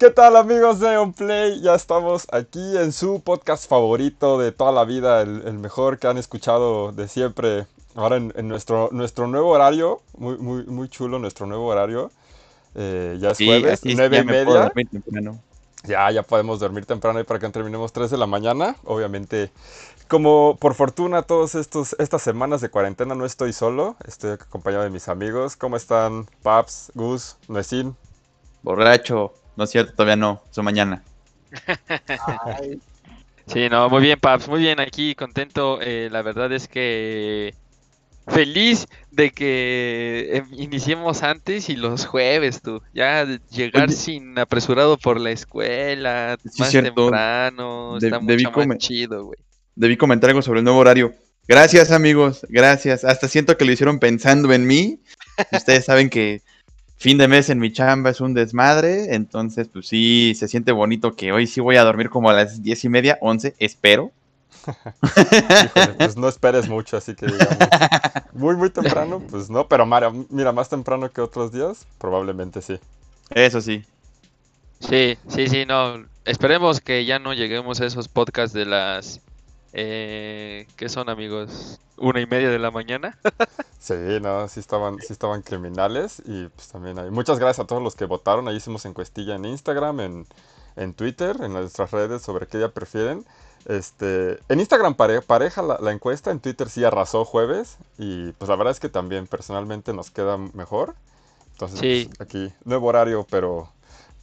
¿Qué tal amigos de OnPlay? Ya estamos aquí en su podcast favorito de toda la vida, el, mejor que han escuchado de siempre. Ahora en, nuestro, nuestro nuevo horario, muy, muy, muy chulo nuestro nuevo horario. Eh, ya es jueves, nueve y media. Ya, ya podemos dormir temprano y para que terminemos 3 de la mañana. Obviamente, como por fortuna todas estas semanas de cuarentena no estoy solo, estoy acompañado de mis amigos. ¿Cómo están Paps, Gus, Nuecín? Borracho, no es cierto, todavía no, su mañana. Sí, no, muy bien Paps, muy bien aquí, contento. Eh, la verdad es que feliz de que em, iniciemos antes y los jueves, tú. Ya llegar sin apresurado por la escuela, más temprano, está mucho más chido, güey. Debí comentar algo sobre el nuevo horario. Gracias, amigos, gracias. Hasta siento que lo hicieron pensando en mí. Ustedes saben que fin de mes en mi chamba es un desmadre, entonces pues sí, se siente bonito que hoy sí voy a dormir como a las diez y media, once, espero pues no esperes mucho, así que digamos, muy, muy temprano, pues no, pero mira, más temprano que otros días, probablemente sí. Eso sí. Sí, sí, sí, no. Esperemos que ya no lleguemos a esos podcasts de las... Eh, ¿Qué son, amigos? ¿Una y media de la mañana? sí, no, sí estaban, sí estaban criminales y pues también hay... Muchas gracias a todos los que votaron, ahí hicimos encuestilla en Instagram, en, en Twitter, en nuestras redes sobre qué día prefieren. Este, en Instagram pareja la, encuesta, en Twitter sí arrasó jueves y pues la verdad es que también personalmente nos queda mejor. Entonces pues, aquí nuevo horario, pero,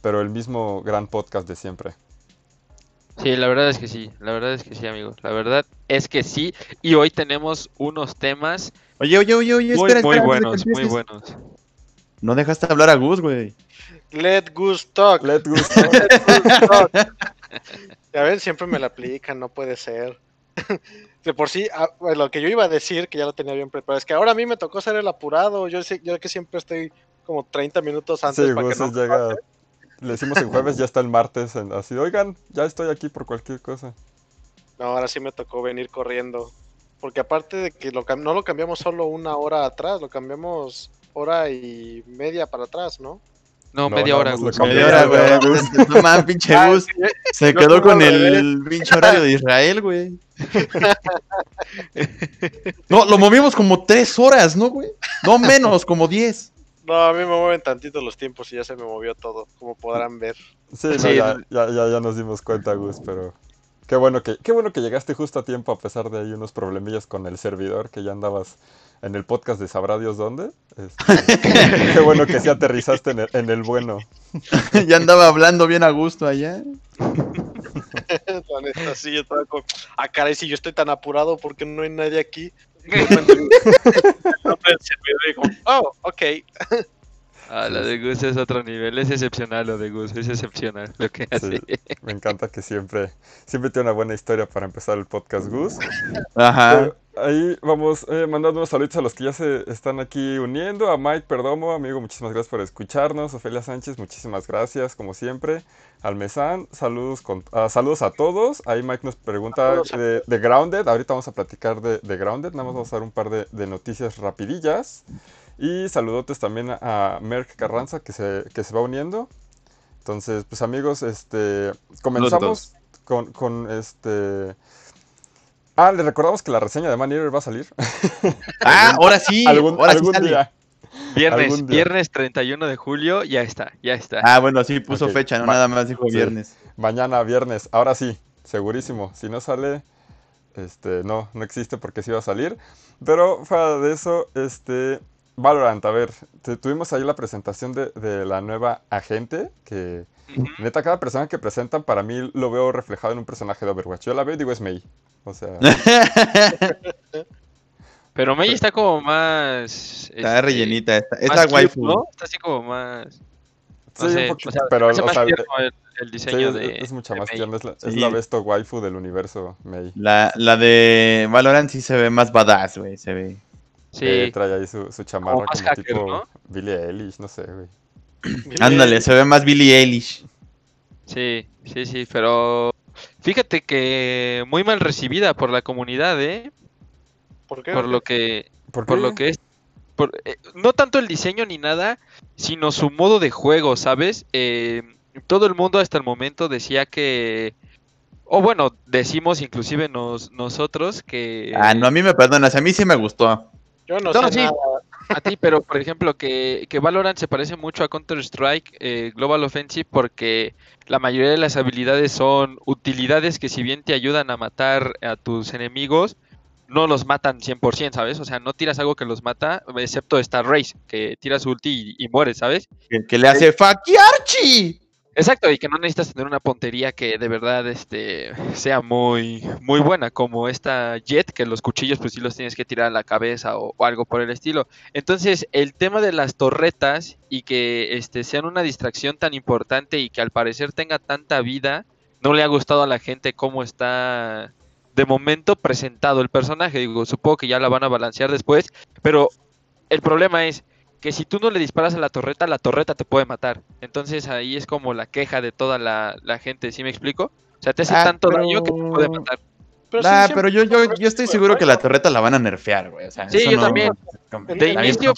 pero el mismo gran podcast de siempre. Sí, la verdad es que sí, la verdad es que sí, amigos. La verdad es que sí. Y hoy tenemos unos temas. Oye, oye, oye, oye, muy, muy buenos, muy buenos. No dejaste hablar a Gus, güey. Let Gus talk. Let Gus talk. Ya ven, siempre me la aplican, no puede ser. de por sí, ah, lo que yo iba a decir, que ya lo tenía bien preparado, es que ahora a mí me tocó ser el apurado. Yo, yo que siempre estoy como 30 minutos antes sí, para que no llega. Le decimos el jueves, ya está el martes. así, oigan, ya estoy aquí por cualquier cosa. No, ahora sí me tocó venir corriendo. Porque aparte de que lo, no lo cambiamos solo una hora atrás, lo cambiamos hora y media para atrás, ¿no? No, media hora, Gus. Media hora, güey. No mames, pinche ah, Gus. Se quedó con el pinche horario de Israel, güey. No, lo movimos como tres horas, ¿no, güey? No menos, como diez. No, a mí me mueven tantito los tiempos y ya se me movió todo, como podrán ver. Sí, Ya, ya, ya, nos dimos cuenta, Gus, pero qué bueno que, qué bueno que llegaste justo a tiempo a pesar de ahí unos problemillas con el servidor que ya andabas en el podcast de Sabrá Dios dónde. Este, qué bueno que sí aterrizaste en el, bueno. ya andaba hablando bien a gusto allá. La neta, sí, yo estaba con. Ah, caray, si yo estoy tan apurado porque no hay nadie aquí. oh, ok. Ah, la de Gus es otro nivel, es excepcional lo de Gus, es excepcional lo que hace. me encanta que siempre, siempre tiene una buena historia para empezar el podcast Gus. Ajá. Ahí vamos eh, mandando unos saludos a los que ya se están aquí uniendo. A Mike Perdomo, amigo, muchísimas gracias por escucharnos. Ofelia Sánchez, muchísimas gracias, como siempre. Almezán, saludos, con, ah, saludos a todos. Ahí Mike nos pregunta de, Grounded. Ahorita vamos a platicar de, Grounded. Nada más vamos a dar un par de, de noticias rapidillas. Y saludotes también a Merck Carranza que se, que se va uniendo. Entonces, pues amigos, este comenzamos con, con, este. Ah, les recordamos que la reseña de Man va a salir. Ah, ahora sí. algún, día. Viernes, viernes 31 de julio, ya está, ya está. Ah, bueno, sí puso fecha, no nada más dijo viernes. Mañana, viernes, ahora sí, segurísimo. Si no sale, este, no, no existe porque sí va a salir. Pero fuera de eso, este, Valorant, a ver, tuvimos ahí la presentación de, la nueva agente, que neta cada persona que presentan para mí lo veo reflejado en un personaje de Overwatch. Yo la veo y digo es Mei. O sea... Pero Mei está como más... Está este, rellenita, está, es la waifu. ¿no? Está así como más... sí, un poquito, pero... O sea, el, diseño de... Es mucha más tierna, es la, es la besto waifu del universo Mei. La, la de Valorant sí se ve más badass, güey, se ve... Sí. trae ahí su, su chamarra como, tipo ¿no? Billie Eilish, no sé, güey. Ándale, se ve más Billie Eilish. Sí, sí, sí, pero fíjate que muy mal recibida por la comunidad, ¿eh? ¿Por qué? Por lo que, ¿Por, lo que es, por, eh, no tanto el diseño ni nada, sino su modo de juego, ¿sabes? Eh, todo el mundo hasta el momento decía que, o bueno, decimos inclusive nos, nosotros que... Ah, no, a mí me perdonas, a mí sí me gustó. Yo no, No, sé sí. nada. A ti, pero por ejemplo que, que Valorant se parece mucho a Counter-Strike eh, Global Offensive porque la mayoría de las habilidades son utilidades que si bien te ayudan a matar a tus enemigos, no los matan 100%, ¿sabes? O sea, no tiras algo que los mata, excepto Star Race, que tiras ulti y, y mueres, ¿sabes? Que, que le hace ¡Fakiarchi! Exacto, y que no necesitas tener una puntería que de verdad este, sea muy, muy buena, como esta Jet, que los cuchillos pues sí los tienes que tirar a la cabeza o, algo por el estilo. Entonces, el tema de las torretas y que este, sean una distracción tan importante y que al parecer tenga tanta vida, no le ha gustado a la gente cómo está de momento presentado el personaje. Digo, supongo que ya la van a balancear después, pero el problema es que si tú no le disparas a la torreta, la torreta te puede matar. Entonces ahí es como la queja de toda la, la gente, ¿sí me explico? O sea, te hace Ah, tanto pero- daño que te puede matar. Pero Nah, sí, pero yo, yo, yo estoy esto, seguro que la torreta la van a nerfear, güey. O sea, Sí, eso yo no- también. En, inicio,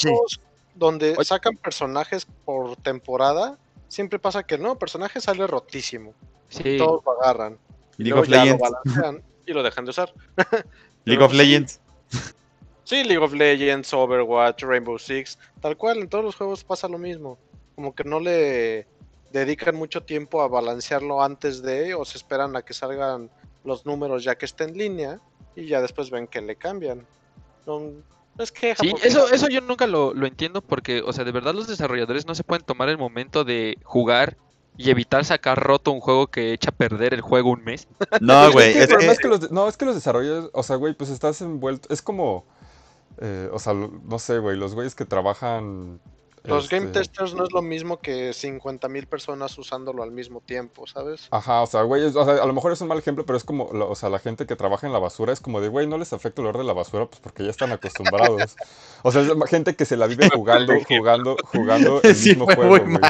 donde Oye. sacan personajes por temporada, siempre pasa que no, el personaje sale rotísimo. Sí. Todos lo agarran. y League luego of lo Legends. balancean y lo dejan de usar. League of. Legends. Sí, League of Legends, Overwatch, Rainbow Six, tal cual, en todos los juegos pasa lo mismo. Como que no le dedican mucho tiempo a balancearlo antes de, o se esperan a que salgan los números ya que esté en línea, y ya después ven que le cambian. No, es queja. Sí, eso, eso yo nunca lo, lo entiendo porque, o sea, de verdad los desarrolladores no se pueden tomar el momento de jugar y evitar sacar roto un juego que echa a perder el juego un mes. No, güey. Es que Es que, es que los, no, es que los desarrolladores, o sea, güey, pues estás envuelto, es como, eh, o sea, no sé, güey, los güeyes que trabajan... Los game este, testers no es lo mismo que 50.000 personas usándolo al mismo tiempo, ¿sabes? Ajá, o sea, güey, o sea, a lo mejor es un mal ejemplo, pero es como, la- o sea, la gente que trabaja en la basura es como de, güey, no les afecta el olor de la basura, pues porque ya están acostumbrados. O sea, es gente que se la vive jugando, jugando, jugando el Sí, mismo juego, güey.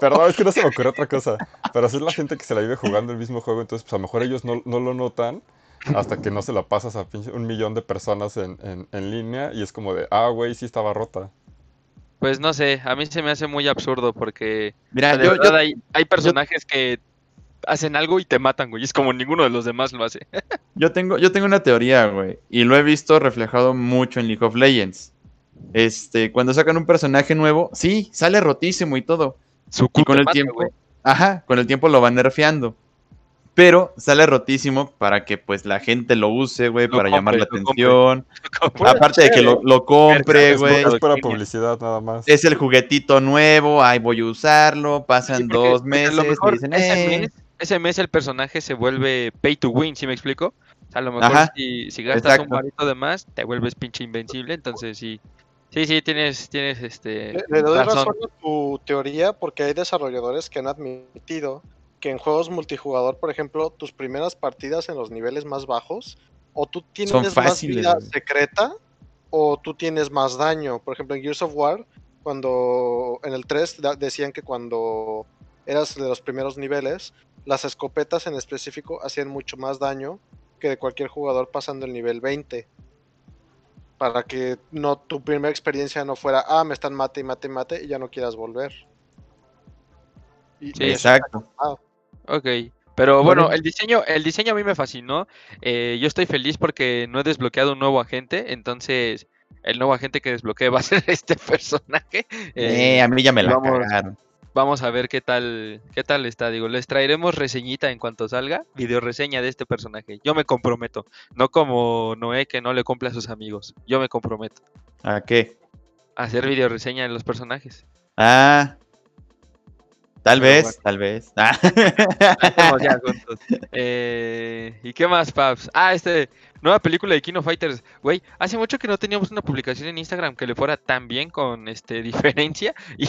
Perdón, es que no se me ocurrió otra cosa. Pero así es la gente que se la vive jugando el mismo juego, entonces pues a lo mejor ellos no, no lo notan hasta que no se la pasas a pinche un millón de personas en, en, en línea y es como de, ah, güey, sí estaba rota. Pues no sé, a mí se me hace muy absurdo porque mira, sea, de yo, verdad yo, hay, hay personajes que hacen algo y te matan, güey. Es como ninguno de los demás lo hace. yo tengo, yo tengo una teoría, güey. Y lo he visto reflejado mucho en League of Legends. Este, cuando sacan un personaje nuevo, sí, sale rotísimo y todo. Su Y con el mata, tiempo, ajá, con el tiempo lo van nerfeando. Pero sale rotísimo para que pues la gente lo use, güey, para llamar la atención. Aparte de que lo, lo compre, güey. Es Línea. publicidad nada más. Es el juguetito nuevo, ahí voy a usarlo, pasan Sí, porque- dos meses lo mejor dicen, ese, "Eh". mes, ese mes el personaje se vuelve pay to win, ¿sí me explico? O sea, a lo mejor Ajá, si, si gastas exacto. un varito de más, te vuelves pinche invencible, entonces sí. Sí, sí, tienes, tienes este Le, le doy razón. razón a tu teoría porque hay desarrolladores que han admitido que en juegos multijugador, por ejemplo, tus primeras partidas en los niveles más bajos, o tú tienes más fáciles, vida secreta, o tú tienes más daño. Por ejemplo, en Gears of War, cuando en el 3 da- decían que cuando eras de los primeros niveles, las escopetas en específico hacían mucho más daño que de cualquier jugador pasando el nivel 20 para que no tu primera experiencia no fuera, ah, me están mate y mate y mate y ya no quieras volver. Y- Sí. y eso Exacto. Ok. Pero bueno, el diseño, el diseño a mí me fascinó. Eh, yo estoy feliz porque no he desbloqueado un nuevo agente, entonces el nuevo agente que desbloqueé va a ser este personaje. Eh, Eh, a mí ya me la vamos. cagaron. Vamos a ver qué tal, qué tal está. Digo, les traeremos reseñita en cuanto salga, video reseña de este personaje. Yo me comprometo, no como Noé que no le cumple a sus amigos. Yo me comprometo ¿A qué? a hacer video reseña de los personajes. Ah. Tal Pero vez, bueno. tal vez. Ah. Estamos ya juntos. Eh, ¿Y qué más, Paps? Ah, este, nueva película de Kino Fighters. Güey, hace mucho que no teníamos una publicación en Instagram que le fuera tan bien con este diferencia. Y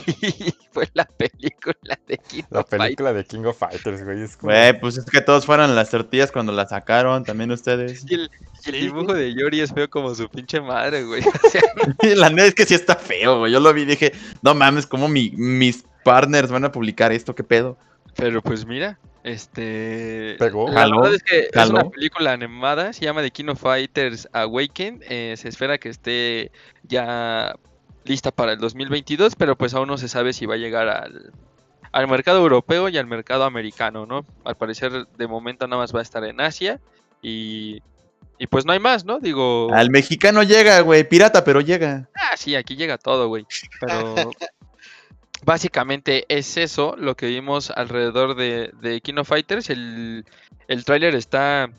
fue la película de Kino La Fighters. película de King of Fighters, güey. Es como... Güey, pues es que todos fueron las tortillas cuando las sacaron, también ustedes. Y el, y el dibujo de Yori es feo como su pinche madre, güey. O sea, La neta es que sí está feo, güey. Yo lo vi y dije, no mames, ¿cómo mi- mis partners van a publicar esto? ¿Qué pedo? Pero pues mira, este. Pegó. La Jaló, verdad es que es una película animada, se llama The Kino Fighters Awaken. eh, se espera que esté ya lista para el 2022, pero pues aún no se sabe si va a llegar al, al mercado europeo y al mercado americano, ¿no? Al parecer de momento nada más va a estar en Asia y, y pues no hay más, ¿no? Digo... Al mexicano llega, güey, pirata, pero llega. Ah, sí, aquí llega todo, güey. Pero básicamente es eso lo que vimos alrededor de, de King of Fighters. El, el tráiler está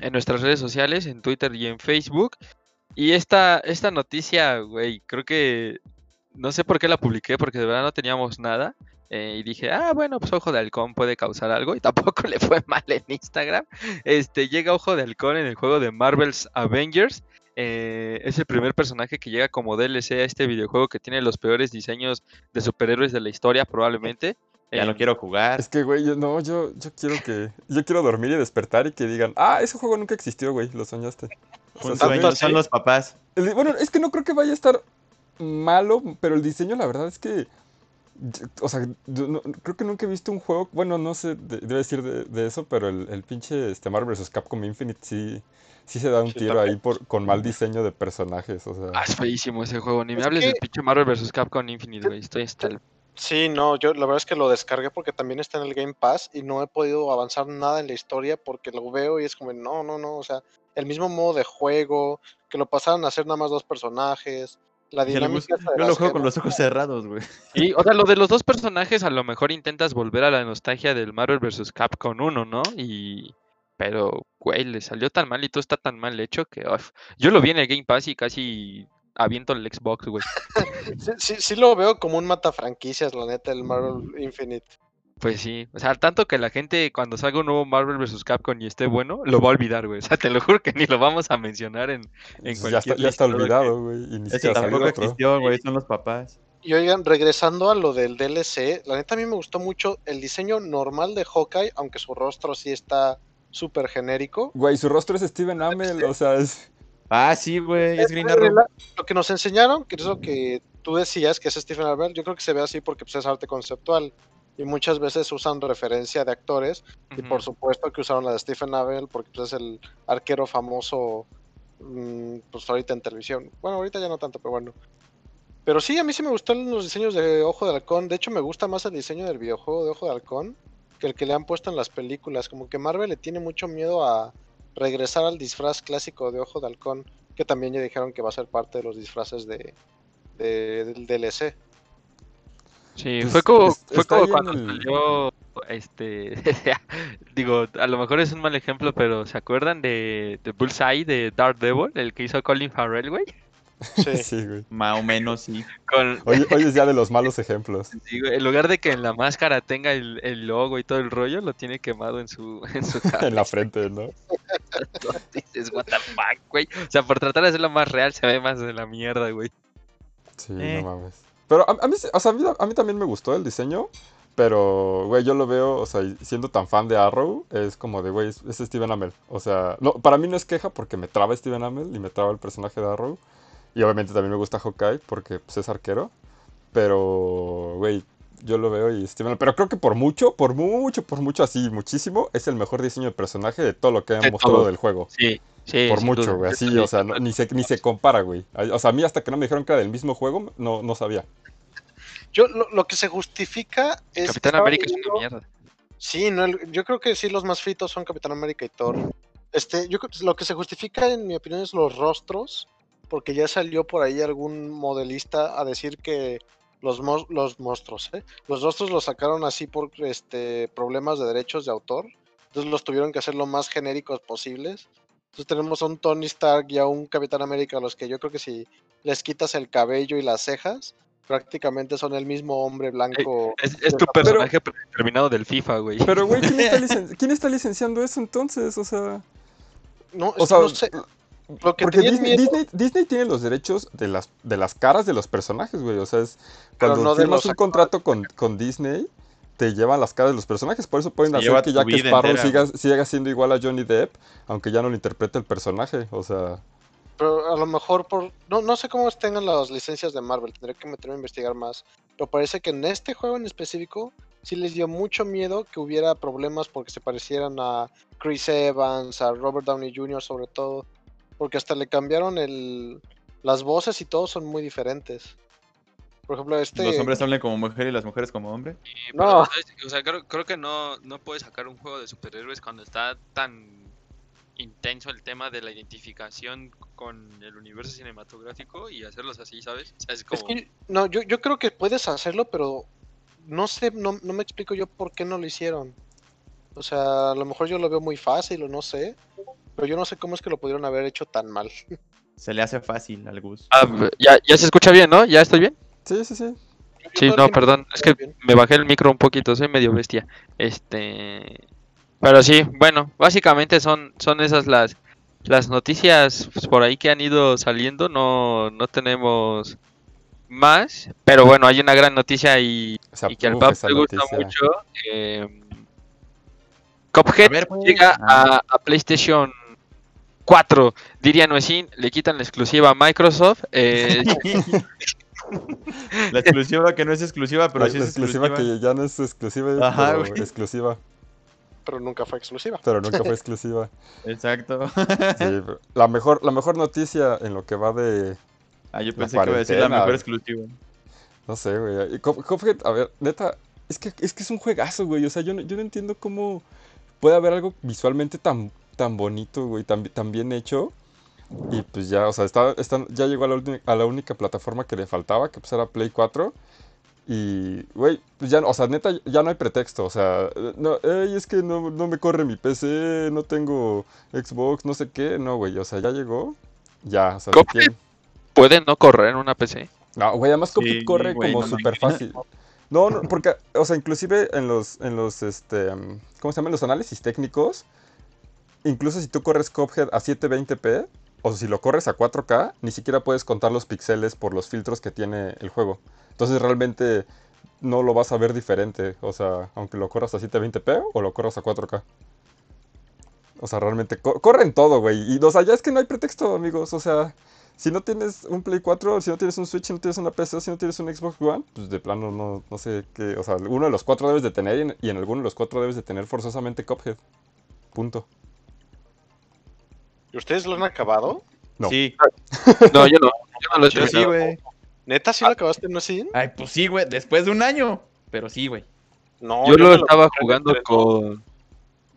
en nuestras redes sociales, en Twitter y en Facebook. Y esta, esta noticia, güey, creo que no sé por qué la publiqué, porque de verdad no teníamos nada. eh, y dije, ah, bueno, pues Ojo de Halcón puede causar algo. Y tampoco le fue mal en Instagram. Este, llega Ojo de Halcón en el juego de Marvel's Avengers. Eh, es el primer personaje que llega como DLC a este videojuego que tiene los peores diseños de superhéroes de la historia, probablemente. Ya Eh, no quiero jugar. Es que, güey, yo no, yo, yo quiero que. Yo quiero dormir y despertar y que digan, ah, ese juego nunca existió, güey, lo soñaste. O sea, sueño, son los papás. el- bueno, es que no creo que vaya a estar malo, pero el diseño, la verdad es que. O sea, yo no- creo que nunca he visto un juego. Bueno, no sé, de- debe decir de, de eso, pero el, el pinche este Marvel vs. Capcom Infinite sí, sí se da un Sí, tiro también. ahí por, con mal diseño de personajes. O sea, Ah, es feísimo ese juego. Ni me Es hables que- del pinche Marvel vs. Capcom Infinite, güey. Estoy hasta el Sí, no, yo la verdad es que lo descargué porque también está en el Game Pass y no he podido avanzar nada en la historia porque lo veo y es como, no, no, no, o sea, el mismo modo de juego, que lo pasaran a hacer nada más dos personajes, la Yo lo dinámica yo juego con los ojos cerrados, güey. Y, o sea, lo de los dos personajes a lo mejor intentas volver a la nostalgia del Marvel vs. Capcom 1, ¿no? Y... Pero, güey, le salió tan mal y todo está tan mal hecho que... uf. Yo lo vi en el Game Pass y casi aviento el Xbox, güey. Sí, sí, sí lo veo como un mata franquicias, la neta, el Marvel Infinite. Pues sí, o sea, tanto que la gente cuando salga un nuevo Marvel vs. Capcom y esté bueno, lo va a olvidar, güey. O sea, te lo juro que ni lo vamos a mencionar en, en pues ya está, cualquier ya está que- olvidado, güey. Y ni Ese siquiera tampoco otro. existió, güey, son los papás. Y oigan, regresando a lo del DLC, la neta a mí me gustó mucho el diseño normal de Hawkeye, aunque su rostro sí está súper genérico. Güey, su rostro es Steven Amell, o sea, es. Ah, sí, güey, es Green Arrow. Lo que nos enseñaron, que es lo que tú decías, que es Stephen Amell, yo creo que se ve así porque pues, es arte conceptual. Y muchas veces usan referencia de actores. Y por supuesto que usaron la de Stephen Amell porque pues, es el arquero famoso mm, pues ahorita en televisión. Bueno, ahorita ya no tanto, pero bueno. Pero sí, a mí sí me gustan los diseños de Ojo de Halcón. De hecho, me gusta más el diseño del videojuego de Ojo de Halcón que el que le han puesto en las películas. Como que Marvel le tiene mucho miedo a regresar al disfraz clásico de Ojo de Halcón, que también ya dijeron que va a ser parte de los disfraces de, de- del DLC. Sí, Pues, fue como, es- fue como cuando el- salió, este, digo, a lo mejor es un mal ejemplo, pero ¿se acuerdan de, de Bullseye de Daredevil, el que hizo Colin Farrell, güey? Sí. Sí, güey. Más o menos, sí. Con, Hoy, hoy es ya de los malos ejemplos. sí, güey, en lugar de que en la máscara tenga el, el logo y todo el rollo, lo tiene quemado en su, en su En la frente, ¿no? Dices, what the fuck, güey. O sea, por tratar de hacerlo más real, se ve más de la mierda, güey. Sí, Eh. no mames. Pero a, a mí, o sea, a mí, a mí también me gustó el diseño. Pero, güey, yo lo veo, o sea, siendo tan fan de Arrow, es como de, güey, es, es Steven Amell. O sea, no, para mí no es queja porque me traba Steven Amell y me traba el personaje de Arrow. Y obviamente también me gusta Hawkeye porque pues, es arquero. Pero, güey, yo lo veo y Steven. Pero creo que por mucho, por mucho, por mucho, así, muchísimo, es el mejor diseño de personaje de todo lo que han mostrado del juego. Sí, sí. Por mucho, duda. güey, así, o sea, no- ni, se, ni se compara, güey. O sea, a mí hasta que no me dijeron que era del mismo juego, no, no sabía. Yo lo, lo que se justifica es. Capitán América es una mierda. Sí, no, el- yo creo que sí, los más fritos son Capitán América y Thor. Este, yo creo que lo que se justifica, en mi opinión, es los rostros, porque ya salió por ahí algún modelista a decir que los, los monstruos, ¿eh? los rostros los sacaron así por este, problemas de derechos de autor, entonces los tuvieron que hacer lo más genéricos posibles. Entonces tenemos a un Tony Stark y a un Capitán América, a los que yo creo que si les quitas el cabello y las cejas, prácticamente son el mismo hombre blanco. Es, es tu Pero- personaje terminado del FIFA, güey. Pero, güey, ¿quién, está licen- quién está licenciando eso entonces? O sea, No, o sea, no sé. Lo que porque Disney, miedo- Disney, Disney tiene los derechos de las, de las caras de los personajes, güey. O sea, es Pero cuando no de firmas los un contrato con, con Disney, te llevan las caras de los personajes. Por eso pueden Se hacer que Jack vida Sparrow siga, siga siendo igual a Johnny Depp, aunque ya no lo interprete el personaje. O sea, Pero a lo mejor por. No, no sé cómo tengan las licencias de Marvel, tendré que meterme a investigar más. Pero parece que en este juego en específico sí les dio mucho miedo que hubiera problemas porque se parecieran a Chris Evans, a Robert Downey Jr. sobre todo. Porque hasta le cambiaron el. Las voces y todo son muy diferentes. Por ejemplo, este... Los hombres hablan como mujer y las mujeres como hombre. Sí, No. O sea, creo, creo que no, no puedes sacar un juego de superhéroes cuando está tan intenso el tema de la identificación con el universo cinematográfico y hacerlos así, ¿sabes? O sea, es que, no, yo, yo creo que puedes hacerlo, pero no sé, no, no me explico yo por qué no lo hicieron. O sea, a lo mejor yo lo veo muy fácil o no sé, pero yo no sé cómo es que lo pudieron haber hecho tan mal. Se le hace fácil al Gus. Ah, ya, ya se escucha bien, ¿no? ¿Ya estoy bien? Sí, sí, sí. Sí, no, perdón, es que me bajé el micro un poquito, soy medio bestia. Este, pero sí, bueno, básicamente son, son esas las, las noticias por ahí que han ido saliendo, no, no tenemos más, pero bueno, hay una gran noticia y, O sea, y que al Pap le gusta noticia. mucho. eh, ver, pues. llega Ajá. a, a PlayStation 4, diría Noecín, le quitan la exclusiva a Microsoft. eh, La exclusiva que no es exclusiva, pero La- sí la es exclusiva. que ya no es exclusiva, Ajá, pero güey. exclusiva. Pero nunca fue exclusiva. Pero nunca fue exclusiva. Exacto. Sí, la mejor, la mejor noticia en lo que va de, Ah, yo pensé que iba a decir la mejor exclusiva. No sé, güey. Cuphead, a ver, neta, es que, es que es un juegazo, güey. O sea, yo no, yo no entiendo cómo puede haber algo visualmente tan, tan bonito, güey, tan, tan bien hecho. Y pues ya, o sea, está, está- ya llegó a la, a la única plataforma que le faltaba, que pues era Play 4. Y, güey, pues ya, no- o sea, neta, ya no hay pretexto. O sea, no, "Ey, es que no, no me corre mi PC, no tengo Xbox, no sé qué. No, güey, o sea, ya llegó. Ya, o sea, quieren- puede no correr en una PC. no, güey, además Cuphead Sí, corre güey, como no súper fácil. No, no, porque, o sea, inclusive en los, en los, este, um, ¿cómo se llaman? Los análisis técnicos, incluso si tú corres Cuphead a 720p, o si lo corres a 4K, ni siquiera puedes contar los píxeles por los filtros que tiene el juego. Entonces realmente no lo vas a ver diferente, o sea, aunque lo corras a 720p o lo corras a 4K. O sea, realmente co- corren todo, güey. Y, o sea, ya es que no hay pretexto, amigos. O sea, si no tienes un Play 4, si no tienes un Switch, si no tienes una PC, si no tienes un Xbox One, pues de plano no, sé qué. O sea, uno de los cuatro debes de tener y en, y en alguno de los cuatro debes de tener forzosamente Cuphead. Punto. ¿Y ustedes lo han acabado? No. Sí. No, yo no. Yo no lo he Yo sí, güey. ¿Neta sí lo acabaste, no sí? Ay, pues sí, güey. Después de un año. Pero sí, güey. No, Yo lo estaba jugando con,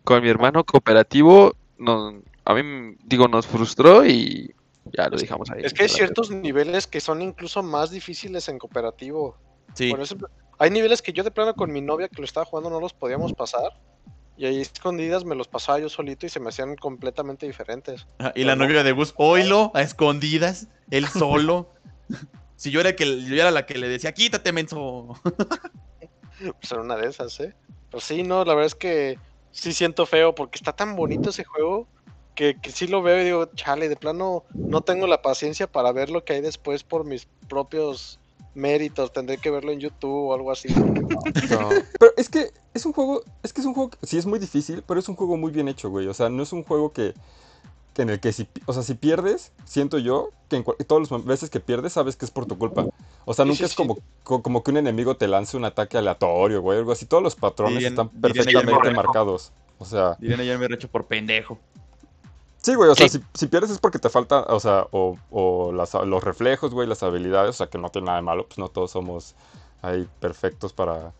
con mi hermano cooperativo. No, a mí, digo, nos frustró y ya lo dejamos ahí. Es que hay ciertos niveles que son incluso más difíciles en cooperativo. Sí. Por eso, hay niveles que yo de plano con mi novia que lo estaba jugando no los podíamos pasar. Y ahí escondidas me los pasaba yo solito y se me hacían completamente diferentes. Y la novia de Gus, oilo, a escondidas, él solo. si yo era, que, yo era la que le decía, quítate, menso. Pues era una de esas, ¿eh? Pero sí, no, la verdad es que sí siento feo porque está tan bonito ese juego que, que sí lo veo y digo, chale, de plano no tengo la paciencia para ver lo que hay después por mis propios méritos. Tendré que verlo en YouTube o algo así. no. Pero es que es un juego, es que es un juego, que sí es muy difícil, pero es un juego muy bien hecho, güey. O sea, no es un juego que, que en el que si, o sea, si pierdes, siento yo que en todas las veces que pierdes sabes que es por tu culpa. O sea, nunca sí, es sí. como, co- como que un enemigo te lance un ataque aleatorio, güey, algo así. Todos los patrones Dirían- están perfectamente marcados. O sea, Dirían ayer me hecho por pendejo. Sí, güey, o sea, si, si pierdes es porque te falta, o sea, o, o las- los reflejos, güey, las habilidades, o sea, que no tiene nada de malo, pues no todos somos ahí perfectos para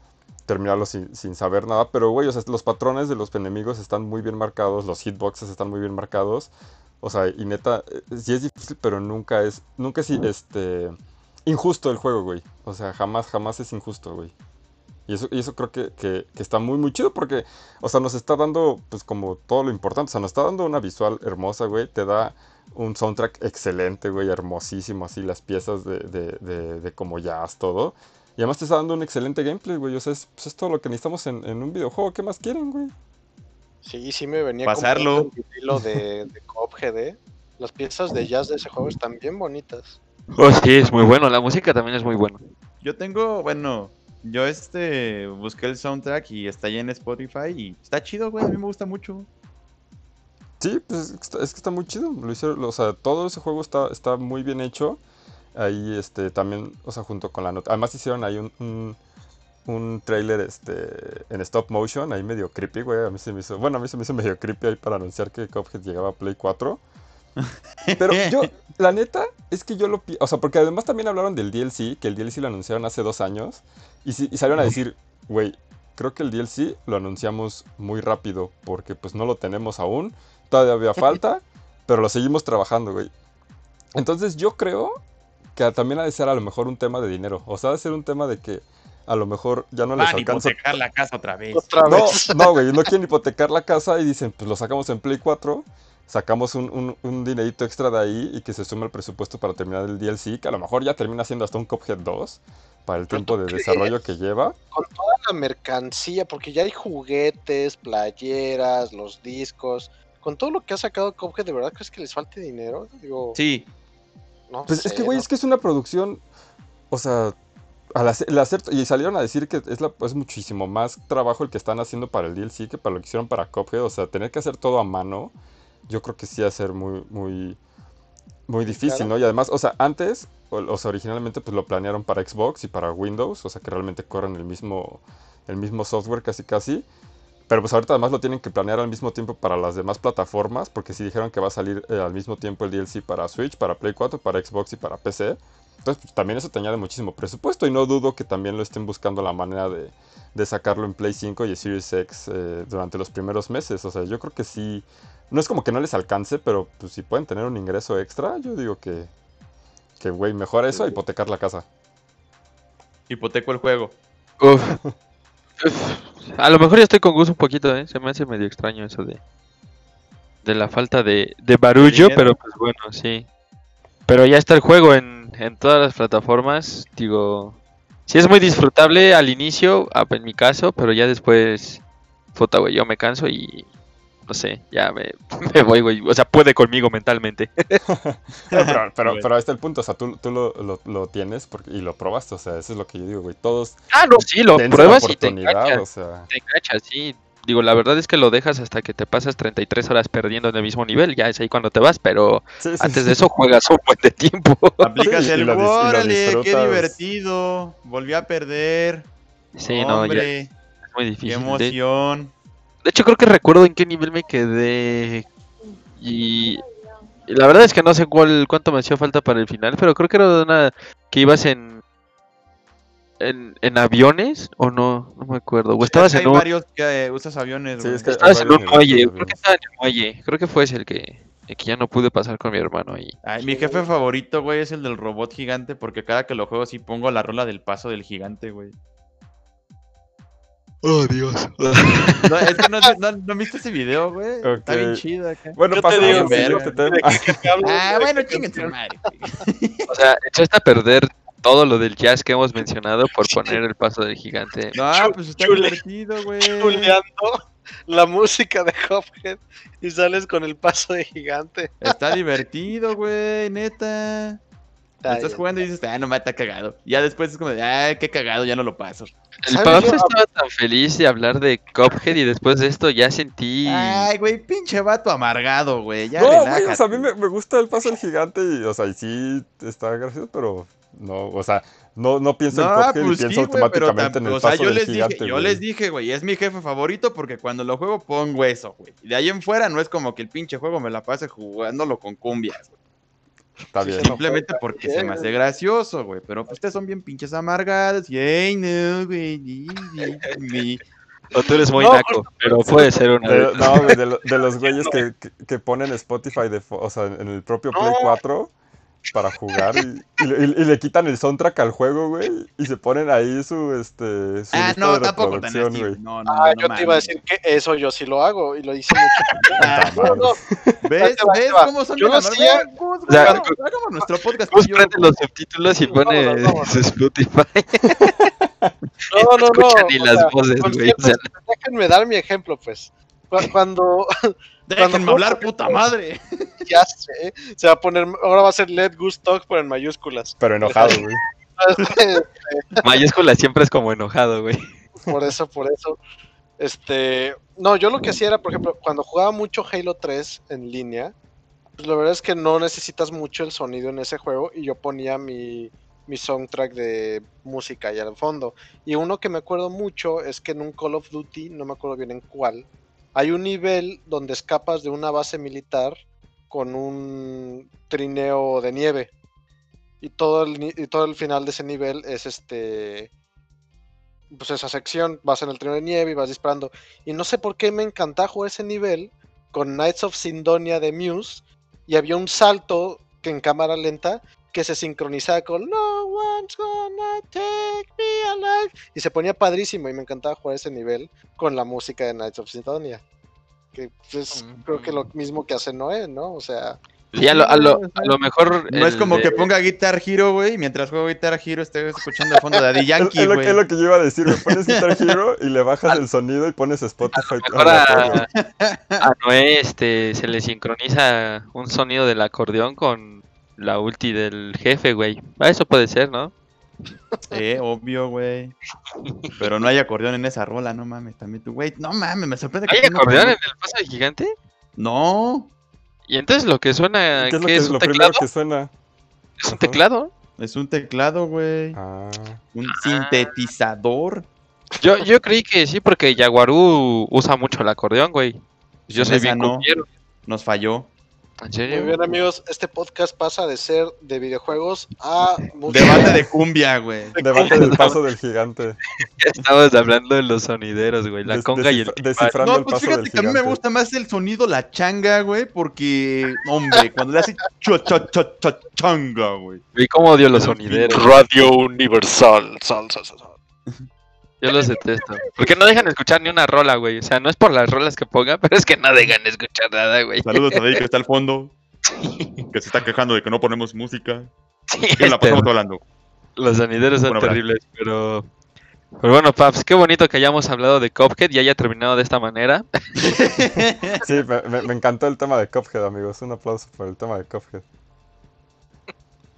terminarlo sin, sin saber nada, pero güey, o sea, los patrones de los enemigos están muy bien marcados, los hitboxes están muy bien marcados, o sea, y neta, eh, sí es difícil, pero nunca es, nunca es este, injusto el juego, güey, o sea, jamás, jamás es injusto, güey. Y eso, y eso creo que, que- que está muy, muy chido porque, o sea, nos está dando, pues, como todo lo importante. O sea, nos está dando una visual hermosa, güey. Te da un soundtrack excelente, güey, hermosísimo, así, las piezas de, de, de, de como jazz, todo. Y además te está dando un excelente gameplay, güey. O sea, es, pues, es todo lo que necesitamos en, en un videojuego. ¿Qué más quieren, güey? Sí, sí me venía Pasarlo. el vinilo de, de Cuphead, ¿eh? Las piezas de jazz de ese juego están bien bonitas. Oh, sí, es muy bueno. La música también es muy buena. Yo tengo, bueno, yo este busqué el soundtrack y está ahí en Spotify y está chido, güey. A mí me gusta mucho. Sí, pues es que está, muy chido. Lo hicieron, o sea, todo ese juego está, está muy bien hecho. Ahí, este, también, o sea, junto con la nota. Además hicieron ahí un, un, un trailer, este, en stop motion, ahí medio creepy, güey. A mí se me hizo, bueno, a mí se me hizo medio creepy ahí para anunciar que Cuphead llegaba a Play 4. Pero yo, la neta, es que yo lo... O sea, porque además también hablaron del DLC, que el DLC lo anunciaron hace dos años, y, si- y salieron a decir, güey, creo que el DLC lo anunciamos muy rápido, porque pues no lo tenemos aún, todavía falta, pero lo seguimos trabajando, güey. Entonces yo creo que también ha de ser a lo mejor un tema de dinero, o sea, ha de ser un tema de que a lo mejor ya no les Van a alcanza hipotecar la casa otra vez. Otra no, vez. no, güey, no quieren hipotecar la casa y dicen, pues lo sacamos en Play 4, sacamos un, un, un dinerito extra de ahí y que se sume al presupuesto para terminar el DLC, que a lo mejor ya termina siendo hasta un Cuphead 2 para el tiempo ¿tú de desarrollo que lleva. Con toda la mercancía, porque ya hay juguetes, playeras, los discos. Con todo lo que ha sacado Cuphead, ¿de verdad crees que les falte dinero? Digo, Sí, no Pues es que, güey, ¿no? es que es una producción, o sea, al hacer, el hacer- y salieron a decir que es, la- es muchísimo más trabajo el que están haciendo para el DLC que para lo que hicieron para Cuphead, o sea, tener que hacer todo a mano, yo creo que sí va a ser muy, muy, muy difícil, Claro. ¿no? Y además, o sea, antes, o, o sea, originalmente pues lo planearon para Xbox y para Windows, o sea, que realmente corren el mismo, el mismo software casi casi. Pero pues ahorita además lo tienen que planear al mismo tiempo para las demás plataformas, porque si dijeron que va a salir eh, al mismo tiempo el DLC para Switch, para Play 4, para Xbox y para PC. Entonces pues, también eso te añade muchísimo presupuesto y no dudo que también lo estén buscando la manera de, de sacarlo en Play 5 y Series X eh, durante los primeros meses. O sea, yo creo que sí, no es como que no les alcance, pero pues si pueden tener un ingreso extra, yo digo que, que güey, mejor eso a hipotecar la casa. hipoteco el juego. Uf. A lo mejor ya estoy con Gus un poquito, ¿eh? Se me hace medio extraño eso de, de la falta de, de barullo, pero pues bueno, sí. Pero ya está el juego en, en todas las plataformas. Digo, sí es muy disfrutable al inicio, ah, en mi caso, pero ya después, puta, güey, yo me canso y no sé, ya me, me voy, güey. O sea, puede conmigo mentalmente. Pero, pero, ahí está el punto, o sea, tú, tú lo, lo- lo tienes porque, y lo probaste, o sea, eso es lo que yo digo, güey. Todos Ah, no, sí, lo pruebas y te enganchas. o sea. Te enganchas, sí. Digo, la verdad es que lo dejas hasta que te pasas 33 horas perdiendo en el mismo nivel. Ya es ahí cuando te vas, pero sí, sí, antes sí. de eso juegas un buen de tiempo. Aplicas el órale, qué divertido. Volví a perder. Sí, no, ya Hombre, es muy qué difícil. De, emoción. de hecho, creo que recuerdo en qué nivel me quedé. Y, y la verdad es que no sé cuál cuánto me hacía falta para el final, pero creo que era de una que ibas en. En, en aviones o no, no me acuerdo. O estabas Hay en un, varios que eh, usas aviones, Sí, güey. es que- estabas en un muelle. de Creo que estaba en el muelle. Creo que fue ese el que, el que ya no pude pasar con mi hermano ahí. Ay, mi jefe favorito, güey, es el del robot gigante, porque cada que lo juego sí pongo la rola del paso del gigante, güey. Oh, Dios. No, es que no, no, no viste ese video, güey. Está bien chido acá. Bueno, Yo te digo, al verga. siguiente tema. ¿De qué- qué hablas? Ah, ¿De bueno, canción? madre. O sea, echaste a perder todo lo del jazz que hemos mencionado por poner el paso del gigante. No, pues está Chule- divertido, güey. chuleando la música de Cuphead y sales con el paso de gigante. Está divertido, güey, neta. Está Estás bien. jugando y dices, ah, no me está cagado. Ya después es como de, ah, qué cagado, ya no lo paso. El. Pablo Yo- estaba tan feliz de hablar de Cuphead y después de esto ya sentí... Ay, güey, pinche vato amargado, güey. Ya No, güey, relájate. o sea, a mí me, me gusta el paso del gigante y, o sea, y sí está gracioso, pero no, o sea, no, no pienso en No, Cuphead pues y sí, pienso pero automáticamente en el o sea, paso yo del les gigante, dije, yo les dije, güey, es mi jefe favorito porque cuando lo juego pongo eso, güey. Y de ahí en fuera no es como que el pinche juego me la pase jugándolo con cumbias, güey. Está bien. no Simplemente porque se me hace gracioso, güey. Pero pues ustedes son bien pinches amargados. No, güey. ni, ni, ni". O tú eres muy No, naco, pero puede ser una... De, no, güey, de, lo- de los güeyes que, que, que ponen Spotify, de, o sea, en el propio Play No. 4 para jugar y, y le- y- y le quitan el soundtrack al juego, güey, y se ponen ahí su, este, su Ah, no, de tampoco tan. No, no, Ah, no, yo te iba a decir que eso yo sí lo hago y lo hice mucho. Ah. No, no, ¿Ves? ¿Ves cómo son Yo lo hacía- hagamos, nuestro podcast. Gus prende los subtítulos y pone su Spotify. no, no, no. escucha ni las voces, güey. déjenme dar mi ejemplo, pues. Cu- Cuando, Déjenme cuando hablar, puta madre. ya sé, se va a poner, ahora va a ser Let Gus Talk, pero en mayúsculas. Pero enojado, güey. mayúscula siempre es como enojado, güey. por eso, por eso. Este, no, yo lo que hacía era, por ejemplo, cuando jugaba mucho Halo 3 en línea, pues la verdad es que no necesitas mucho el sonido en ese juego y yo ponía mi, mi soundtrack de música ahí al fondo. Y uno que me acuerdo mucho es que en un Call of Duty, no me acuerdo bien en cuál, hay un nivel donde escapas de una base militar con un trineo de nieve. Y todo el, y todo el final de ese nivel es este. Pues esa sección, vas en el trineo de nieve y vas disparando. Y no sé por qué me encantaba jugar ese nivel con Knights of Sindonia de Muse. Y había un salto que en cámara lenta que se sincronizaba con No one's gonna take me alive. Y se ponía padrísimo y me encantaba jugar ese nivel con la música de Knights of Sindonia. Que es Mm. creo que lo mismo que hace Noé, ¿no? O sea, Sí, a lo, a lo, a lo mejor. No es como de- que ponga Guitar Hero, güey, y mientras juego Guitar Hero esté escuchando de fondo de Daddy Es, Yankee, es lo, es lo que yo iba a decir, me pones Guitar Hero y le bajas el sonido y pones Spotify. a, a Noé este, se le sincroniza un sonido del acordeón con la ulti del jefe, güey. Ah, Eso puede ser, ¿no? Eh, obvio, güey. Pero no hay acordeón en esa rola, no mames, también tú, güey. No mames, me sorprende que ¿Hay tú no acordeón en el paso de gigante? No, Y entonces lo que suena, ¿Qué es lo, ¿qué que, es un lo teclado? primero que suena? ¿Es un teclado? es un teclado, güey. Ah, Un sintetizador. Yo, yo creí que sí, porque Yaguarú usa mucho el acordeón, güey. Yo soy esa bien no. Nos falló. ¿En muy bien amigos, este podcast pasa de ser de videojuegos a música. Debate de cumbia, güey. debate del paso del gigante. Estamos hablando de los sonideros, güey. La Des- conga y el descifrando No, el pues paso fíjate del que a mí me gusta más el sonido la changa, güey, porque, hombre, cuando le hace cho, cho, cho, cho, changa, güey. Y cómo odio los sonideros. Radio Universal. Sal, sal, sal, sal. Yo los detesto. Porque no dejan escuchar ni una rola, güey. O sea, no es por las rolas que ponga, pero es que no dejan escuchar nada, güey. Saludos a David que está al fondo, que se está quejando de que no ponemos música. Sí, ¿Qué la este, pasamos hablando? los sonideros son terribles, pero... Pero bueno, Paps, qué bonito que hayamos hablado de Cuphead y haya terminado de esta manera. Sí, me, me- me encantó el tema de Cuphead, amigos. Un aplauso por el tema de Cuphead.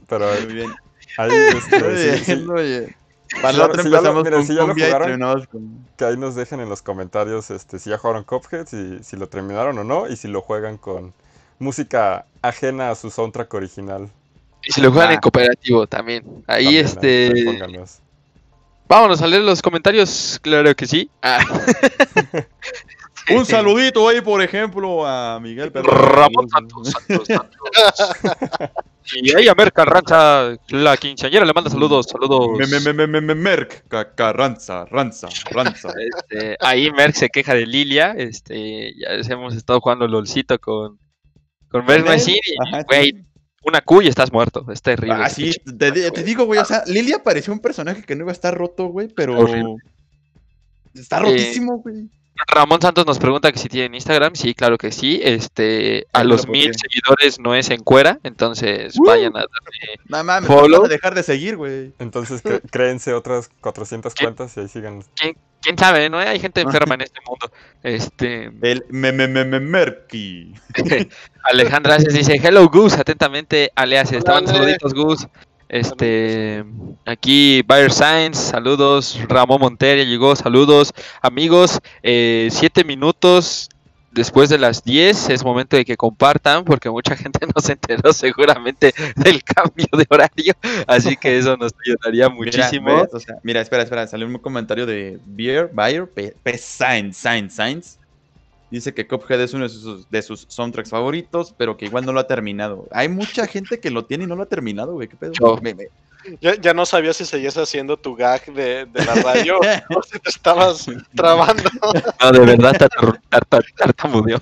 Pero Muy bien. ahí, Muy este, sí, bien, sí, muy bien. Para Si la ya- otra si ya lo- con si ya jugaron- terminamos con... que ahí nos dejen en los comentarios este, si ya jugaron Cuphead, si, si lo terminaron o no, y si lo juegan con música ajena a su soundtrack original. Y si lo juegan Ah. en cooperativo también. Ahí, También, este... Vámonos a leer los comentarios, claro que sí. Ah. Un saludito ahí, por ejemplo, a Miguel Pedro. Ramón Santos, Santos, Santos. Y ahí a Mer Carranza, la quinceañera, le manda saludos, saludos. Me, me, me, me, me, me, Merck, ca- Carranza, Ranza, Ranza. Este, ahí Merck se queja de Lilia, este, ya hemos estado jugando LOLcito con, con Merck y, güey, una Q y estás muerto, es terrible. Ah, sí, te, di- te digo, güey, o sea, Lilia pareció un personaje que no iba a estar roto, güey, pero... Horrible. Está rotísimo, güey. Ramón Santos nos pregunta que si tienen Instagram, sí, claro que sí, este, a los lo mil seguidores no es en cuera, entonces Uh. vayan a darle Nada mames, Follow. nos van a dejar de seguir, güey. Entonces, créense otras 400 ¿Qué? cuentas y ahí sigan. quién sabe, ¿no? Hay gente enferma en este mundo. Este, El me, me, me, me, Merky. Alejandra Aces dice, hello Gus, atentamente, Aleaces, te Hola, mando Ale. saluditos Gus. Este, aquí Bayer Science, saludos, Ramón Monteria llegó, saludos, amigos, eh, siete minutos después de las 10 es momento de que compartan porque mucha gente no se enteró seguramente del cambio de horario, así que eso nos ayudaría muchísimo. Mira, ¿ves? O sea, mira, espera, espera, salió un comentario de Beer, Bayer, P, P Sainz, Sainz, Sainz. Dice que Cuphead es uno de sus, de sus soundtracks favoritos, pero que igual no lo ha terminado. Hay mucha gente que lo tiene y no lo ha terminado, güey. ¿Qué pedo? Yo. Me- me- Ya, ya no sabía si seguías haciendo tu gag de, de la radio o si te estabas trabando. No, de verdad tartamudeó.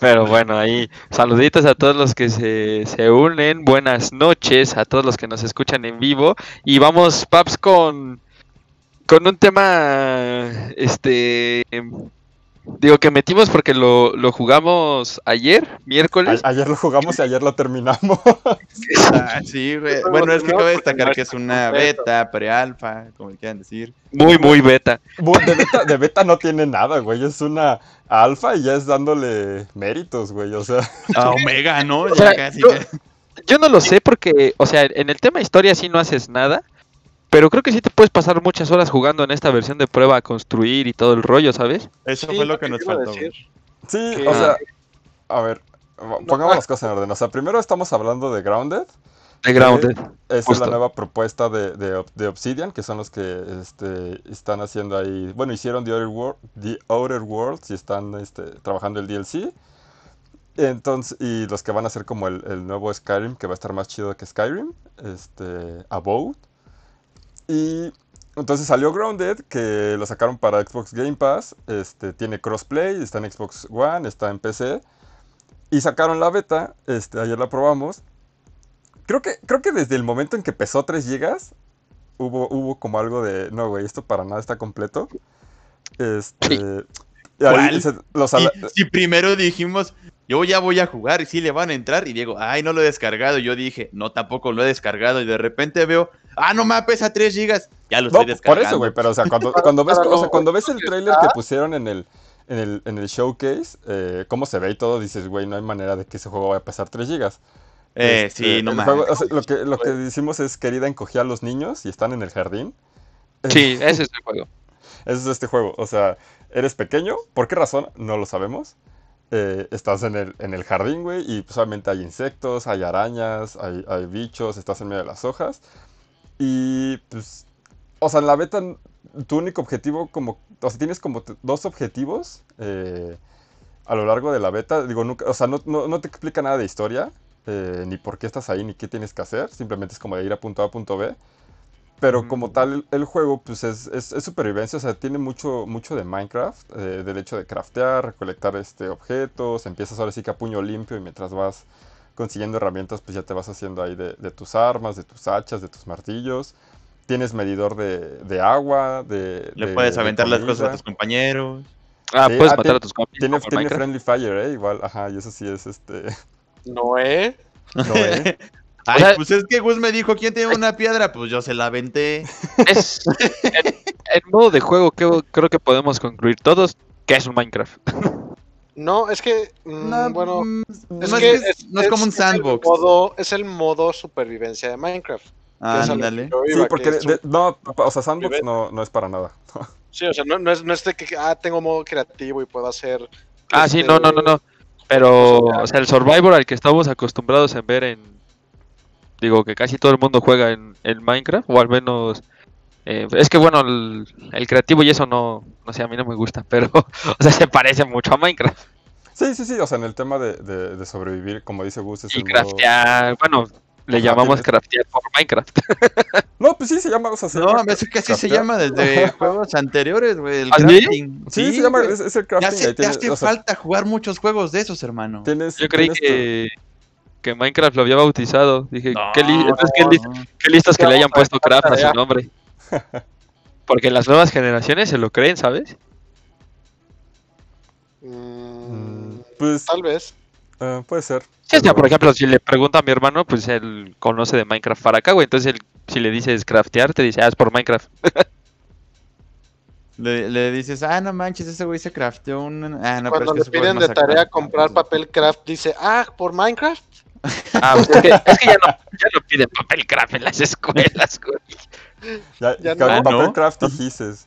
Pero bueno, ahí saluditos a todos los que se, se unen, buenas noches a todos los que nos escuchan en vivo y vamos, Paps, con, con un tema, este, digo que metimos porque lo, lo jugamos ayer, miércoles. A- ayer lo jugamos y ayer lo terminamos. Ah, sí, güey. Bueno, es que cabe destacar que es una beta, pre-alfa, como le quieran decir. Muy, muy beta. De, beta, de beta no tiene nada, güey. Es una alfa y ya es dándole méritos, güey. O sea, A Omega, ¿no? O Ya sea, casi yo- Yo no lo sé porque, o sea, en el tema historia sí no haces nada, pero creo que sí te puedes pasar muchas horas jugando en esta versión de prueba a construir y todo el rollo, ¿sabes? Eso Sí, fue lo que nos faltó. decir. sí, o sea, a ver, pongamos ah. las cosas en orden. O sea, primero estamos hablando de Grounded, De Grounded. Esa es la nueva propuesta de, de Ob- de Obsidian, que son los que este, están haciendo ahí. Bueno, hicieron The Outer, Wor- The Outer Worlds y están este, trabajando el DLC. Entonces, y los que van a hacer como el, el nuevo Skyrim, que va a estar más chido que Skyrim, este, Abode. Y entonces salió Grounded, que lo sacaron para Xbox Game Pass. Este, tiene crossplay, está en Xbox One, está en PC. Y sacaron la beta, este, ayer la probamos. Creo que, creo que desde el momento en que pesó 3 GB, hubo, hubo como algo de, no, güey, esto para nada está completo. Este, y ahí ¿Cuál? se- los Si, si primero dijimos, yo ya voy a jugar y sí le van a entrar, y Diego, ay, no lo he descargado. Yo dije, no, tampoco lo he descargado. Y de repente veo, ah, no me pesa 3 gigas. Ya lo No, estoy descargando. por eso, güey, pero o sea, cuando, ves, o sea, cuando ves el trailer que pusieron en el, en el, en el showcase, eh, cómo se ve y todo, dices, güey, no hay manera de que ese juego vaya a pesar 3 GB. Eh, Este, sí, no o sea, lo, que, lo que decimos es querida encogía a los niños y están en el jardín. Sí, ese es el juego. Eso es este juego. O sea, eres pequeño. ¿Por qué razón? No lo sabemos. Eh, estás en el, en el jardín, güey, y pues obviamente hay insectos, hay arañas, hay, hay bichos, estás en medio de las hojas. Y pues, o sea, en la beta, tu único objetivo, como, o sea, tienes como dos objetivos eh, a lo largo de la beta. Digo, nunca, o sea, no, no- no te explica nada de historia, eh, ni por qué estás ahí, ni qué tienes que hacer. Simplemente es como de ir a punto A a punto B. Pero como tal, el, el juego pues es, es- es supervivencia, o sea, tiene mucho, mucho de Minecraft, eh, del hecho de craftear, recolectar este, objetos, empiezas ahora sí que a puño limpio y mientras vas consiguiendo herramientas pues ya te vas haciendo ahí de, de tus armas, de tus hachas, de tus martillos. Tienes medidor de, de agua, de... Le de- puedes de aventar las cosas a tus compañeros. Ah, Sí, puedes ah, matar tiene- a tus compis. Tiene, tiene. Friendly Fire, ¿eh? Igual, ajá, y eso sí es este... No, ¿eh? No, ¿eh? Ay, sea- pues es que Gus me dijo, ¿quién tiene una piedra? Pues yo se la aventé. Es, en, en modo de juego que, creo que podemos concluir todos que es un Minecraft. No, es que, mm, No, bueno, mm, es no, que es, que es- no es como un sandbox. el modo, es el modo supervivencia de Minecraft. a Ándale. yo Sí, porque... de- no, o sea, Sandbox no, no es para nada. Sí, o sea, no, no es, no es de que ah, tengo modo creativo y puedo hacer. Ah, sí, no, no, no, no. Pero, o sea, el Survivor al que estamos acostumbrados en ver en... Digo que casi todo el mundo juega en, en Minecraft, o al menos... eh, es que bueno, el, el creativo y eso no, no sé, a mí no me gusta, pero, o sea, se parece mucho a Minecraft. Sí, sí, sí, o sea, en el tema de, de- de sobrevivir, como dice Gus, es Y el modo- craftear, bueno, le Ajá, llamamos craftear por Minecraft. No, pues sí, se llama, o sea, se No, llama a veces que así se llama desde juegos anteriores, güey. El ¿Ah, sí? crafting. Sí, se llama, es, es el Ya crafting. hace, ahí te tienes- hace o sea, falta jugar muchos juegos de esos, hermano. tienes- Yo creí tu- que, que Minecraft lo había bautizado. Dije, No, qué, li- entonces, qué, li- qué listos que le hayan puesto craft a su nombre. Porque las nuevas generaciones se lo creen, ¿sabes? mm, Pues, tal vez. eh, puede ser. Sí, o sea, pero- por ejemplo, si le pregunto a mi hermano, pues él conoce de Minecraft para acá, güey. Entonces, él, si le dices craftear, te dice, ah, es por Minecraft. Le, le dices, ah, no manches, ese güey se crafteó un. Ah, no, Cuando pero le es que juego piden de tarea comprar papel craft, dice, ah, por Minecraft. Ah, pues es que, es que ya, no, ya no piden papel craft en las escuelas, güey. Ya, Ya no. papel ¿no? craft y gises.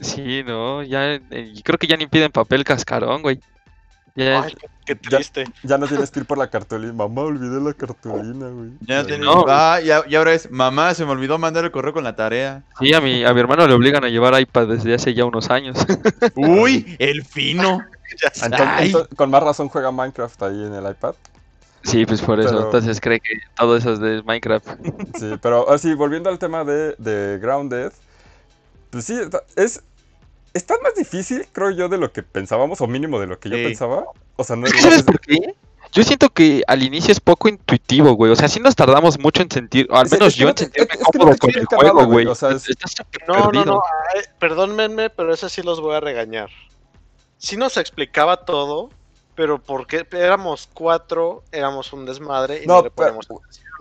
Sí, no, ya, eh, creo que ya ni piden papel cascarón, güey. Ya, Ay, qué, qué triste. Ya no tienes que ir por la cartulina. Mamá, olvidé la cartulina, güey. Ya no tienes- No. Ah, y, y ahora es, mamá, se me olvidó mandar el correo con la tarea. sí, a mi, a mi hermano le obligan a llevar iPad desde hace ya unos años. Uy, el fino. Ya entonces, con más razón juega Minecraft ahí en el iPad. Sí, pues por eso. Pero- Entonces cree que todo eso es de Minecraft. Sí, pero así, volviendo al tema de, de Grounded, pues sí, es, está más difícil, creo yo, de lo que pensábamos, o mínimo de lo que yo Sí. pensaba. O sea, no Es ¿Sabes por qué? Yo siento que al inicio es poco intuitivo, güey. O sea, sí nos tardamos mucho en sentir, o al Es- es menos que yo en sentirme es- es que no cómodo con el juego, nada, güey, o sea, No, no, no, ay, perdónenme, pero eso sí los voy a regañar. Sí nos explicaba todo, pero porque éramos cuatro, éramos un desmadre y no, No, le pero, poníamos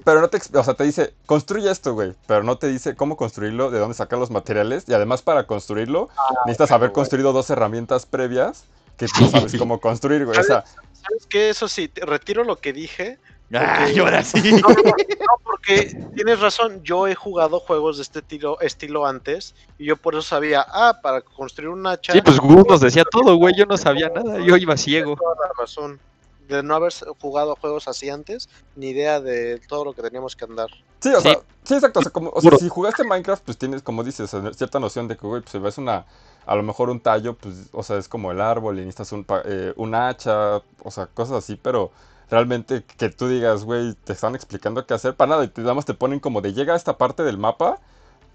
pero no te, o sea, te dice, construye esto, güey, pero no te dice cómo construirlo, de dónde sacar los materiales, y además para construirlo necesitas haber güey. construido dos herramientas previas que tú sabes cómo construir, güey. O sea, ¿Sabes qué? Eso sí, te- retiro lo que dije. Ay, ahora sí. No, no, no, no, porque tienes razón, yo he jugado juegos de este estilo, estilo antes y yo por eso sabía, ah, para construir un hacha. Sí, pues Gus nos decía todo, güey. Yo no sabía nada. Yo iba ciego. Tienes toda la razón. de no haber jugado juegos así antes, ni idea de todo lo que teníamos que andar. Sí, o Sí. sea, sí, exacto. O sea, como, o sea, si jugaste Minecraft, pues tienes, como dices, cierta noción de que, güey, pues si ves una, a lo mejor un tallo, pues, o sea, es como el árbol y necesitas un, pa- eh, un hacha, o sea, cosas así, pero realmente que tú digas, güey, te están explicando qué hacer, para nada, y te, nada más te ponen como de llega a esta parte del mapa,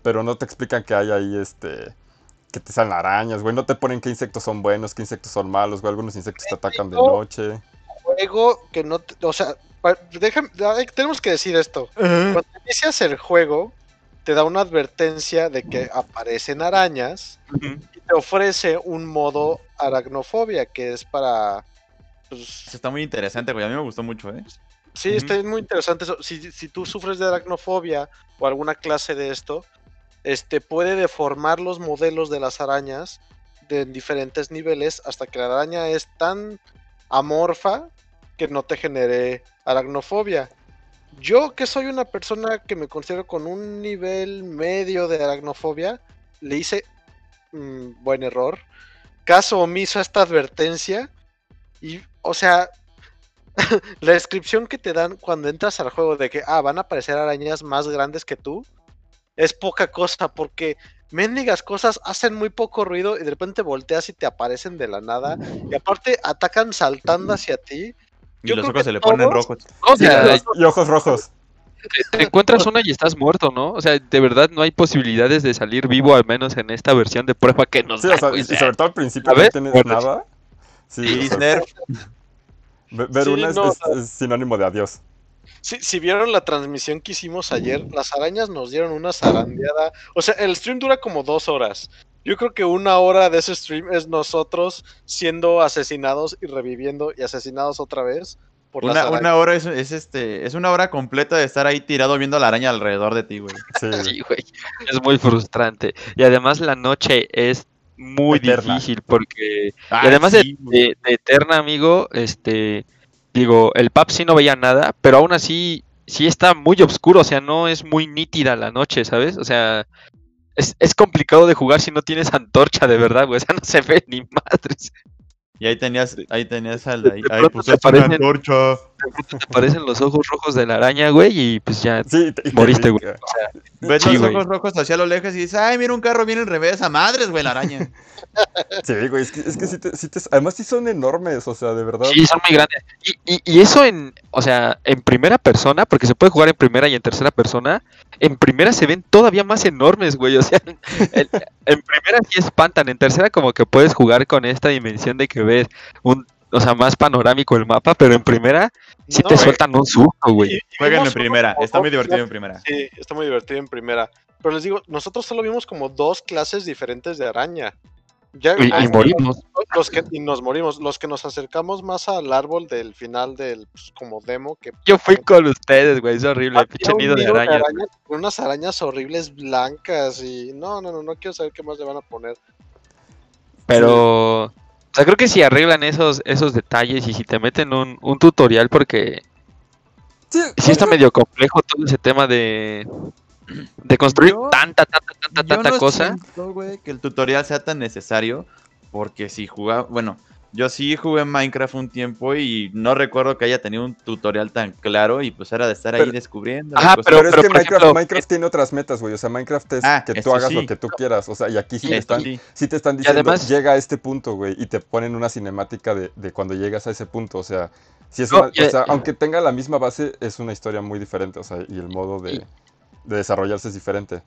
pero no te explican que hay ahí, este, que te salen arañas, güey, no te ponen qué insectos son buenos, qué insectos son malos, güey, algunos insectos te atacan de No. noche. Juego que no, te- o sea, pa- déjame- tenemos que decir esto. Cuando inicias el juego, te da una advertencia de que aparecen arañas y te ofrece un modo aracnofobia, que es para. Pues, está muy interesante, güey. A mí me gustó mucho, ¿eh? sí, está muy interesante eso. Si, si tú sufres de aracnofobia o alguna clase de esto, este puede deformar los modelos de las arañas de en diferentes niveles hasta que la araña es tan amorfa que no te genere aracnofobia. Yo que soy una persona que me considero con un nivel medio de aracnofobia, le hice mm, buen error. Caso omiso a esta advertencia. Y, o sea, la descripción que te dan cuando entras al juego de que, ah, van a aparecer arañas más grandes que tú, es poca cosa porque mendigas cosas hacen muy poco ruido y de repente volteas y te aparecen de la nada. Y aparte atacan saltando hacia ti. Y Yo los ojos se le ponen rojos. O sea, Y ojos rojos. te encuentras una y estás muerto, ¿no? O sea, de verdad no hay posibilidades de salir vivo, al menos en esta versión de prueba que nos Sí, o sea, y sobre todo al principio no tienes bueno, nada. Sí, o sea, Ver Sí, una es, no, es- es sinónimo de adiós. Si, si vieron la transmisión que hicimos ayer, las arañas nos dieron una zarandeada. O sea, el stream dura como dos horas. Yo creo que una hora de ese stream es nosotros siendo asesinados y reviviendo y asesinados otra vez por las Una, arañas. una hora es, es este es una hora completa de estar ahí tirado viendo a la araña alrededor de ti, güey. Sí, Sí, güey. Es muy frustrante. Y además la noche es muy Eterna. difícil porque... Ah, y además de- sí, güey. de, de Eterna, amigo, este... Digo, el pub sí no veía nada, pero aún así sí está muy oscuro, o sea, no es muy nítida la noche, ¿sabes? O sea, es, es complicado de jugar si no tienes antorcha de verdad, güey. O sea, no se ve ni madres. Y ahí tenías, ahí tenías al de ahí. De Ay, pronto pues te es una antorcha. Te aparecen los ojos rojos de la araña, güey, y pues ya sí, te- moriste, güey. Ves Sí, los güey. ojos rojos hacia lo lejos y dices, ay, mira un carro viene al revés, a madres, güey, la araña. Sí, güey, es que, es que sí te, sí te- Además sí son enormes, o sea, de verdad. Sí, son muy grandes. Y, y, y eso en, o sea, en primera persona, porque se puede jugar en primera y en tercera persona, en primera se ven todavía más enormes, güey. O sea, en, en primera sí espantan, en tercera como que puedes jugar con esta dimensión de que ves un, o sea, más panorámico el mapa, pero en primera sí No, te güey. sueltan un susto, güey. Jueguen en primera, está muy divertido en primera. Sí, está muy divertido en primera. Pero les digo, nosotros solo vimos como dos clases diferentes de araña. Ya, Y, y morimos. los que y nos morimos. Los que nos acercamos más al árbol del final del pues, como demo que Yo fui con ustedes, güey, es horrible, pinche nido de arañas. con unas arañas horribles blancas y no, no, no, no quiero saber qué más le van a poner. Pero, o sea, creo que si arreglan esos, esos detalles y si te meten un, un tutorial, porque Sí, sí está medio complejo todo ese tema de, de construir Yo- tanta, tanta, tanta, Yo tanta no cosa. siento, que el tutorial sea tan necesario, porque si jugaba, bueno, yo sí jugué Minecraft un tiempo y no recuerdo que haya tenido un tutorial tan claro y pues era de estar ahí descubriendo. Ajá. Pero, pero- es que Minecraft, ejemplo, Minecraft tiene otras metas, güey. O sea, Minecraft es Ah, que tú hagas sí. lo que tú quieras. O sea, y aquí sí te están, sí. sí te están diciendo, además- llega a este punto, güey, y te ponen una cinemática de, de cuando llegas a ese punto. O sea, si es No, una- y- o sea, aunque tenga la misma base, es una historia muy diferente. O sea, y el modo de, Y- de desarrollarse es diferente.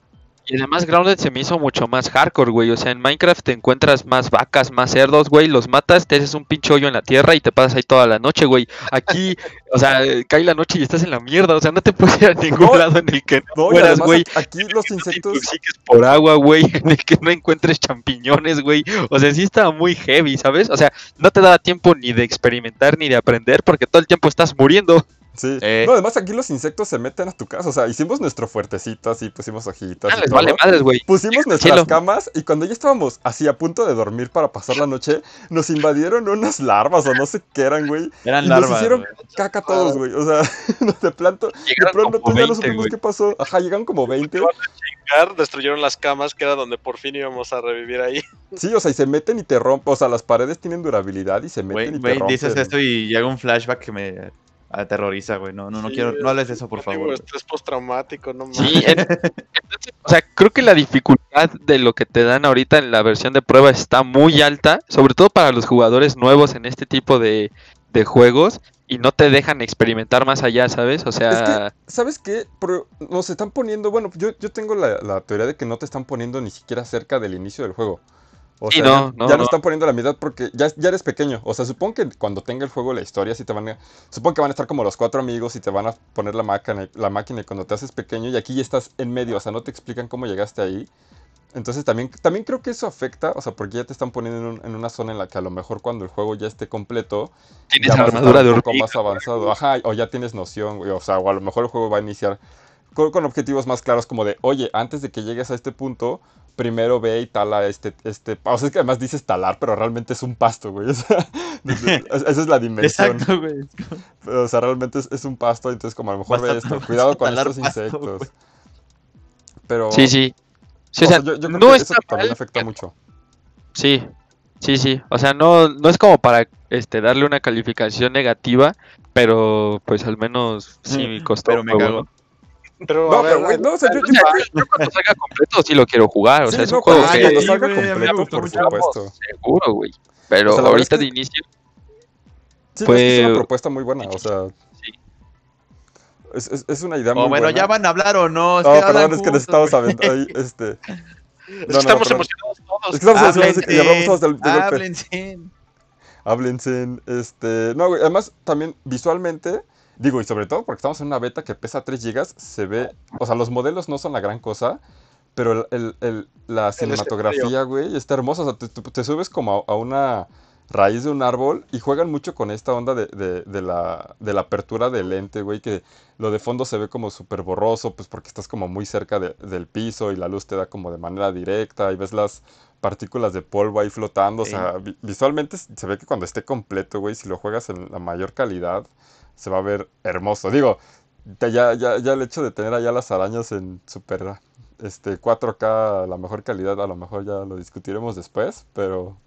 Y además Grounded se me hizo mucho más hardcore, güey. O sea, en Minecraft te encuentras más vacas, más cerdos, güey. Los matas, te haces un pinche hoyo en la tierra y te pasas ahí toda la noche, güey. Aquí, o sea, cae la noche y estás en la mierda. O sea, no te puedes ir a ningún No, lado en el que no, además güey. aquí los No te insectos. por agua, güey. En el que no encuentres champiñones, güey. O sea, sí estaba muy heavy, ¿sabes? O sea, no te daba tiempo ni de experimentar ni de aprender porque todo el tiempo estás muriendo. Sí. Eh. No, además aquí los insectos se meten a tu casa. O sea, hicimos nuestro fuertecito así, pusimos hojitas. Ah, les vale madres, güey. Pusimos nuestras camas y cuando ya estábamos así a punto de dormir para pasar la noche, nos invadieron unas larvas o no sé qué eran, güey. Eran Y nos larvas. hicieron güey. caca todos, güey. O sea, de planto, de pronto como tú ya no 20, supimos qué pasó. Ajá, llegaron como 20. Llegar, Destruyeron las camas, que era donde por fin íbamos a revivir ahí. Sí, o sea, y se meten y te rompen. O sea, las paredes tienen durabilidad y se meten y te güey, rompen. dices esto y llega un flashback que me aterroriza, güey. No, no, no Sí, quiero, no hables de eso, por favor. estrés postraumático, no mames. Sí, entonces, o sea, creo que la dificultad de lo que te dan ahorita en la versión de prueba está muy alta, sobre todo para los jugadores nuevos en este tipo de, de juegos y no te dejan experimentar más allá, ¿sabes? O sea, ¿Sabes qué? Pero nos están poniendo, bueno, yo, yo tengo la, la teoría de que no te están poniendo ni siquiera cerca del inicio del juego. O Sí, sea, no, ya, no, ya no. están poniendo la mitad porque ya, ya eres pequeño. O sea, supongo que cuando tenga el juego la historia sí te van a... Supongo que van a estar como los cuatro amigos y te van a poner la máquina, la máquina y cuando te haces pequeño y aquí ya estás en medio, o sea, no te explican cómo llegaste ahí. Entonces también, también creo que eso afecta, o sea, porque ya te están poniendo en, un- en una zona en la que a lo mejor cuando el juego ya esté completo, tienes ya armadura de un poco hormiga. más avanzado. Ajá, o ya tienes noción, güey, O sea, o a lo mejor el juego va a iniciar con, con objetivos más claros como de, oye, antes de que llegues a este punto, primero ve y tala este, este, o sea, es que además dices talar, pero realmente es un pasto, güey. O sea, esa es la dimensión. Exacto, güey. O sea, realmente es, es un pasto, entonces como a lo mejor ve esto, cuidado con talar estos pasto, insectos. güey. Pero, Sí, sí. Sí, o o sea, sea, yo, yo creo no que eso también mal, afecta mucho. Sí, sí, sí. O sea, no, no es como para este darle una calificación negativa, pero pues al menos sí me costó. Pero me. ¿no? Pero, No, a ver, pero, güey, no, o sea, yo, O sea, yo cuando salga completo sí lo quiero jugar. O Sí, sea, es no, un juego cuando, Ay, que cuando sí, salga me completo, por supuesto. seguro, güey. Pero O sea, ahorita de inicio, Sí, Fue- no, es una propuesta muy buena, o sea, sí. es, es, es una idea muy Oh, bueno, buena. ¿ya van a hablar o no? Es No, que perdón, es que nos juntos, estamos aventando ahí, este... es que no, no, estamos perdón. emocionados todos. Es que estamos emocionados y hablamos todos del, de golpe. Háblense. Háblense, este... No, güey, además, también visualmente, digo, y sobre todo porque estamos en una beta que pesa 3 GB, se ve... O sea, los modelos no son la gran cosa, pero el, el- el- la cinematografía, güey, está hermosa. O sea, te, te- subes como a, a una raíz de un árbol y juegan mucho con esta onda de, de- de la, de la apertura del lente, güey, que lo de fondo se ve como súper borroso, pues porque estás como muy cerca de- del piso y la luz te da como de manera directa y ves las partículas de polvo ahí flotando. O sea, vi- visualmente se ve que cuando esté completo, güey, si lo juegas en la mayor calidad, se va a ver hermoso. Digo, te- ya, ya, ya el hecho de tener allá las arañas en super este, 4K, la mejor calidad, a lo mejor ya lo discutiremos después, pero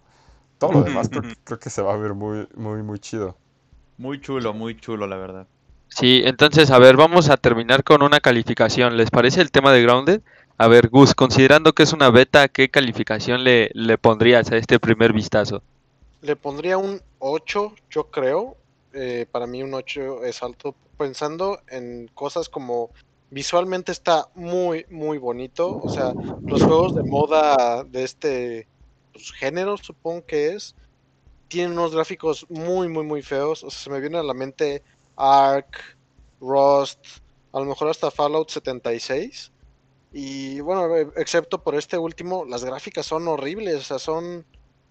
todo lo demás creo, que- creo que se va a ver muy, muy, muy chido. Muy chulo, muy chulo, la verdad. Sí, entonces, a ver, vamos a terminar con una calificación. ¿Les parece el tema de Grounded? A ver, Gus, considerando que es una beta, ¿qué calificación le, le pondrías a este primer vistazo? Le pondría un 8, yo creo. Eh, para mí un 8 es alto. Pensando en cosas como visualmente está muy, muy bonito. O sea, los juegos de moda de este pues, género, supongo que es, tienen unos gráficos muy, muy, muy feos. O sea, se me viene a la mente Ark, Rust, a lo mejor hasta Fallout 76. Y bueno, eh, excepto por este último, las gráficas son horribles. O sea, son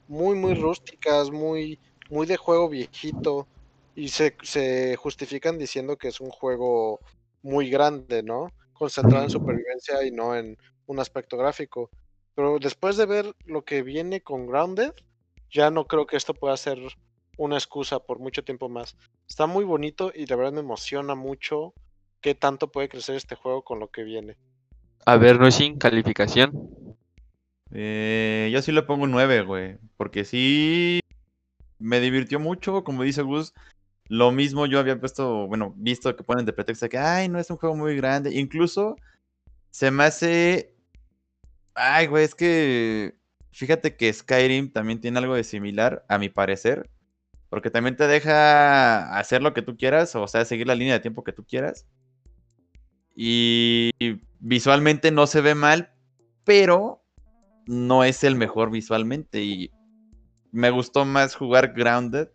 muy, muy rústicas, muy, muy de juego viejito. Y se, se justifican diciendo que es un juego muy grande, ¿no? Concentrado en supervivencia y no en un aspecto gráfico. Pero después de ver lo que viene con Grounded, ya no creo que esto pueda ser una excusa por mucho tiempo más. Está muy bonito y de verdad me emociona mucho qué tanto puede crecer este juego con lo que viene. A ver, no sin calificación. Eh, yo sí le pongo un 9, güey. Porque sí me divirtió mucho, como dice Gus. Lo mismo yo había puesto, bueno, visto que ponen de pretexto que, ay, no es un juego muy grande. Incluso se me hace. Ay, güey, es que. Fíjate que Skyrim también tiene algo de similar, a mi parecer. Porque también te deja hacer lo que tú quieras, o sea, seguir la línea de tiempo que tú quieras. Y visualmente no se ve mal, pero no es el mejor visualmente. Y me gustó más jugar Grounded.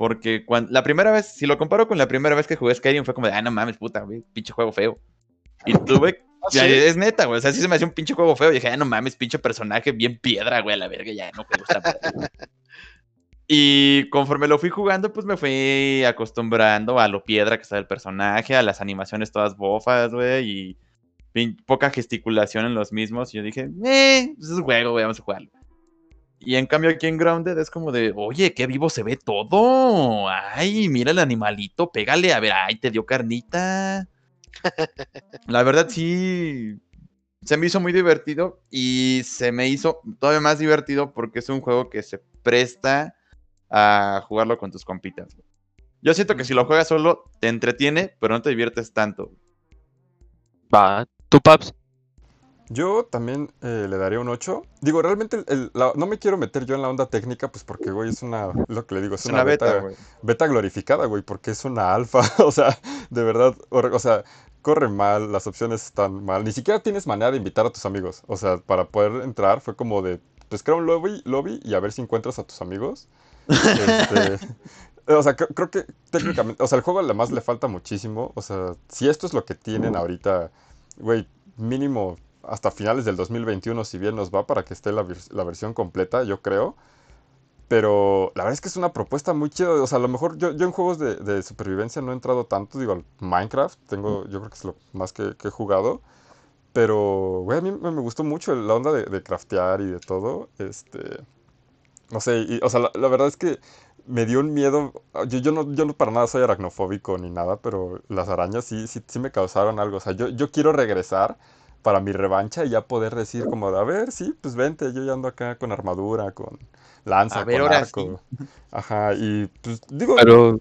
Porque cuando, la primera vez, si lo comparo con la primera vez que jugué Skyrim, fue como de, ah, no mames, puta, güey, pinche juego feo. Y tuve. ¿Ah, sí? Es neta, güey. O sea, sí se me hacía un pinche juego feo. Y dije, ah, no mames, pinche personaje bien piedra, güey, a la verga, ya no juego esta madre". Y conforme lo fui jugando, pues me fui acostumbrando a lo piedra que está el personaje, a las animaciones todas bofas, güey, y poca gesticulación en los mismos. Y yo dije, eh, pues es un juego, güey, vamos a jugarlo. Y en cambio aquí en Grounded es como de, oye, qué vivo se ve todo. Ay, mira el animalito, pégale, a ver, ay, te dio carnita. La verdad sí, se me hizo muy divertido y se me hizo todavía más divertido porque es un juego que se presta a jugarlo con tus compitas. Yo siento que si lo juegas solo te entretiene, pero no te diviertes tanto. Va, tú, Paps. Yo también eh, le daría un 8. Digo, realmente el- el- la- no me quiero meter yo en la onda técnica, pues porque, güey, es una, lo que le digo, es, Es una beta, güey. beta glorificada, güey, porque es una alfa. O sea, de verdad, o sea, corre mal, las opciones están mal. Ni siquiera tienes manera de invitar a tus amigos. O sea, para poder entrar fue como de, pues crea un lobby, lobby y a ver si encuentras a tus amigos. Este, o sea, cre- creo que técnicamente, o sea, el juego además le falta muchísimo. O sea, si esto es lo que tienen ahorita, güey, mínimo hasta finales del 2021, si bien nos va para que esté la, la versión completa, yo creo. Pero la verdad es que es una propuesta muy chida. O sea, a lo mejor yo, yo en juegos de, de supervivencia no he entrado tanto. Digo, Minecraft, tengo, yo creo que es lo más que, que he jugado. Pero, güey, a mí me, me gustó mucho la onda de, de craftear y de todo. Este. No sé, y, o sea, la, la verdad es que me dio un miedo. Yo, yo, no, yo no para nada soy aracnofóbico ni nada, pero las arañas sí, sí, sí me causaron algo. O sea, yo, yo quiero regresar para mi revancha y ya poder decir como, de, a ver, sí, pues vente, yo ya ando acá con armadura, con lanza, A ver, con ahora arco. Ajá, y pues digo, Pero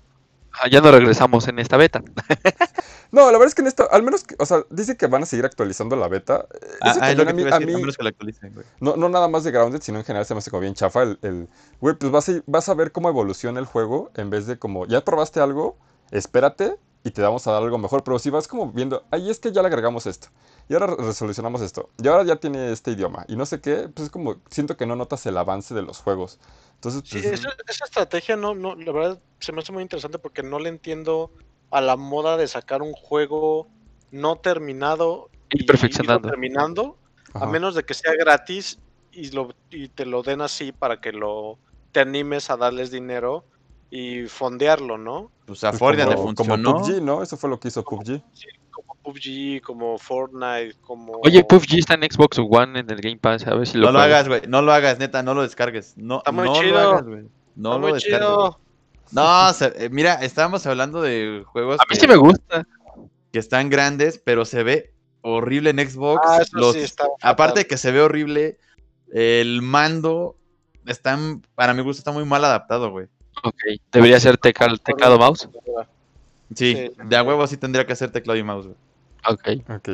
ah, ya no regresamos en esta beta. no, la verdad es que en esto, al menos, que- o sea, dice que van a seguir actualizando la beta. Eh, Ah, ah, que a mí, a decir, a a mí- menos que lo actualicen, güey. no, no nada más de Grounded, sino en general se me hace como bien chafa el, el- güey, pues vas a, vas a ver cómo evoluciona el juego en vez de como, ya probaste algo, espérate y te vamos a dar algo mejor, pero si vas como viendo, ahí es que ya le agregamos esto, y ahora re- resolucionamos esto, y ahora ya tiene este idioma, y no sé qué, pues es como, siento que no notas el avance de los juegos. Entonces, Sí, pues, esa, esa estrategia no, no, la verdad se me hace muy interesante porque no le entiendo a la moda de sacar un juego no terminado y perfeccionando. irlo terminando, a menos de que sea gratis y, lo, y te lo den así para que lo te animes a darles dinero y fondearlo, ¿no? Pues a Pues Fortnite le como, como funcionó. PUBG, ¿no? Eso fue lo que hizo PUBG. Como PUBG, como Fortnite, como... Oye, PUBG está en Xbox One en el Game Pass, a ver si lo No lo hagas, güey. No lo hagas, neta. No lo descargues. No, Está muy no chido. lo hagas, güey. No Está lo muy descargues. chido. No, se- eh, mira, estábamos hablando de juegos A mí que, sí me gusta. que están grandes, pero se ve horrible en Xbox. Ah, eso Los- sí está aparte de que se ve horrible, el mando está, para mi gusto, está muy mal adaptado, güey. Ok, debería ser tecal- teclado mouse. Sí, Sí. de a huevo sí tendría que hacer teclado y mouse, güey. Ok, Ok.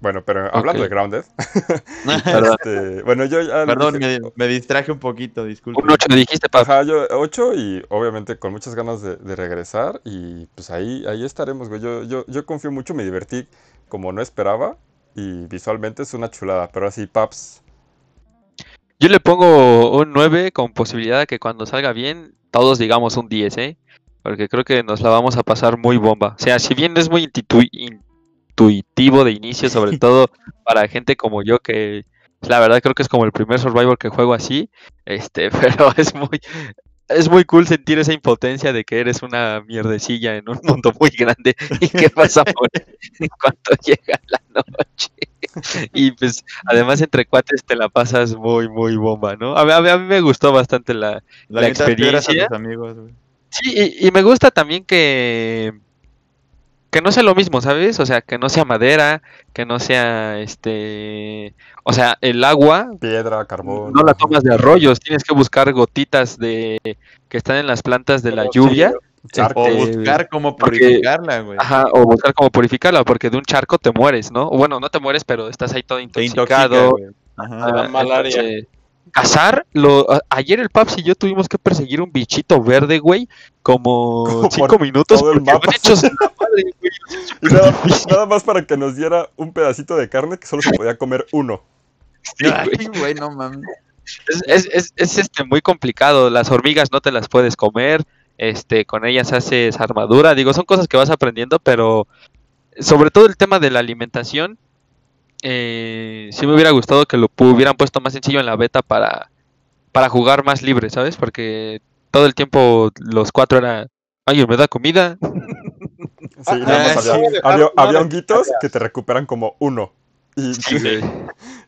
Bueno, pero hablando Ok. de Grounded, perdón. este, bueno, yo ya Perdón, dije- me, me distraje un poquito, disculpe. Un 8 dijiste, Paps. Ajá, yo 8 y obviamente con muchas ganas de, de regresar y pues ahí, ahí estaremos, güey. Yo, yo, yo confío mucho, me divertí como no esperaba y visualmente es una chulada, pero así, Paps, Yo le pongo un 9 con posibilidad de que cuando salga bien, todos digamos un 10, ¿eh? Porque creo que nos la vamos a pasar muy bomba. O sea, si bien es muy intuitivo de inicio, sobre todo para gente como yo, que la verdad creo que es como el primer Survivor que juego así, este, pero es muy, es muy cool sentir esa impotencia de que eres una mierdecilla en un mundo muy grande y que vas a morir en cuanto llega la noche. Y pues además entre cuates te la pasas muy, muy bomba, ¿no? A mí, a mí- a mí me gustó bastante la... La, piedras a experiencia. tus amigos, güey. Sí, y, y me gusta también que... Que no sea lo mismo, ¿sabes? O sea, que no sea madera, que no sea este... O sea, el agua piedra, carbón. no la tomas de arroyos, tienes que buscar gotitas de que están en las plantas de la Pero lluvia. Charco. O Este, buscar cómo purificarla, güey. Ajá, o buscar cómo purificarla, porque de un charco te mueres, ¿no? O Bueno, no te mueres, pero estás ahí todo Te intoxica, intoxicado. Ajá. Ah, Ah, malaria. entonces, Cazar, lo, a- ayer el Paps y yo tuvimos que perseguir un bichito verde, güey, como Como cinco por minutos. todo el porque mapa. hechos una madre, güey. Y nada, nada más para que nos diera un pedacito de carne que solo se podía comer uno. Sí, güey. Ay, güey, no mames. Es, es, es, es, este, muy complicado. Las hormigas no te las puedes comer. Este, con ellas haces armadura. Digo, son cosas que vas aprendiendo, pero sobre todo el tema de la alimentación. Eh, sí me hubiera gustado que lo hubieran puesto más sencillo en la beta para, para jugar más libre, ¿sabes? Porque todo el tiempo los cuatro era, ¿alguien me da comida? Sí, Ah, nada más sí. había, honguitos que te recuperan como uno. Y, Sí.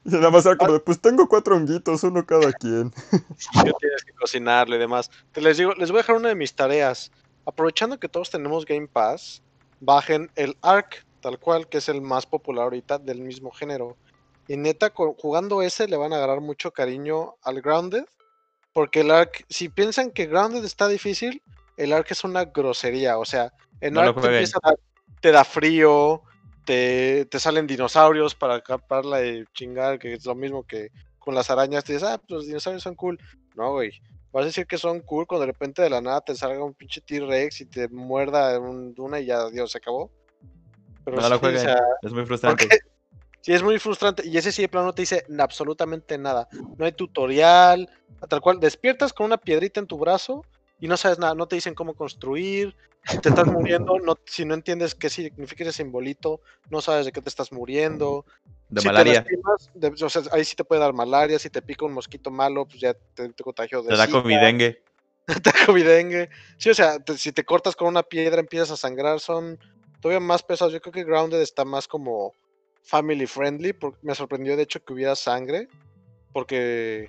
y nada más era como de, pues tengo cuatro honguitos, uno cada quien. que tienes que cocinarlo y demás. Te les digo, les voy a dejar una de mis tareas. Aprovechando que todos tenemos Game Pass, bajen el Ark, tal cual, que es el más popular ahorita del mismo género. Y neta, jugando ese le van a agarrar mucho cariño al Grounded. Porque el Ark, si piensan que Grounded está difícil, el Ark es una grosería. O sea, en No Ark te, a te da frío, te, te salen dinosaurios para acaparla y chingar, que es lo mismo que con las arañas. Te dices, ah, pues los dinosaurios son cool. No, güey. Vas a decir que son cool cuando de repente de la nada te salga un pinche T-Rex y te muerda un- una y ya, Dios, se acabó. Pero No lo sí, o jueguen. sea, Es muy frustrante. porque sí es muy frustrante. Y ese sí de plano no te dice absolutamente nada. No hay tutorial, tal cual. Despiertas con una piedrita en tu brazo y no sabes nada. No te dicen cómo construir. Te estás muriendo. No, si no entiendes qué significa ese simbolito, no sabes de qué te estás muriendo. De Si te malaria. lastimas, de- o sea, ahí sí te puede dar malaria. Si te pica un mosquito malo, pues ya te, te contagió de Te da Zika, con mi dengue. te da covidengue. Sí, o sea, te- si te cortas con una piedra, empiezas a sangrar. Son todavía más pesados. Yo creo que Grounded está más como family friendly. Porque me sorprendió, de hecho, que hubiera sangre. Porque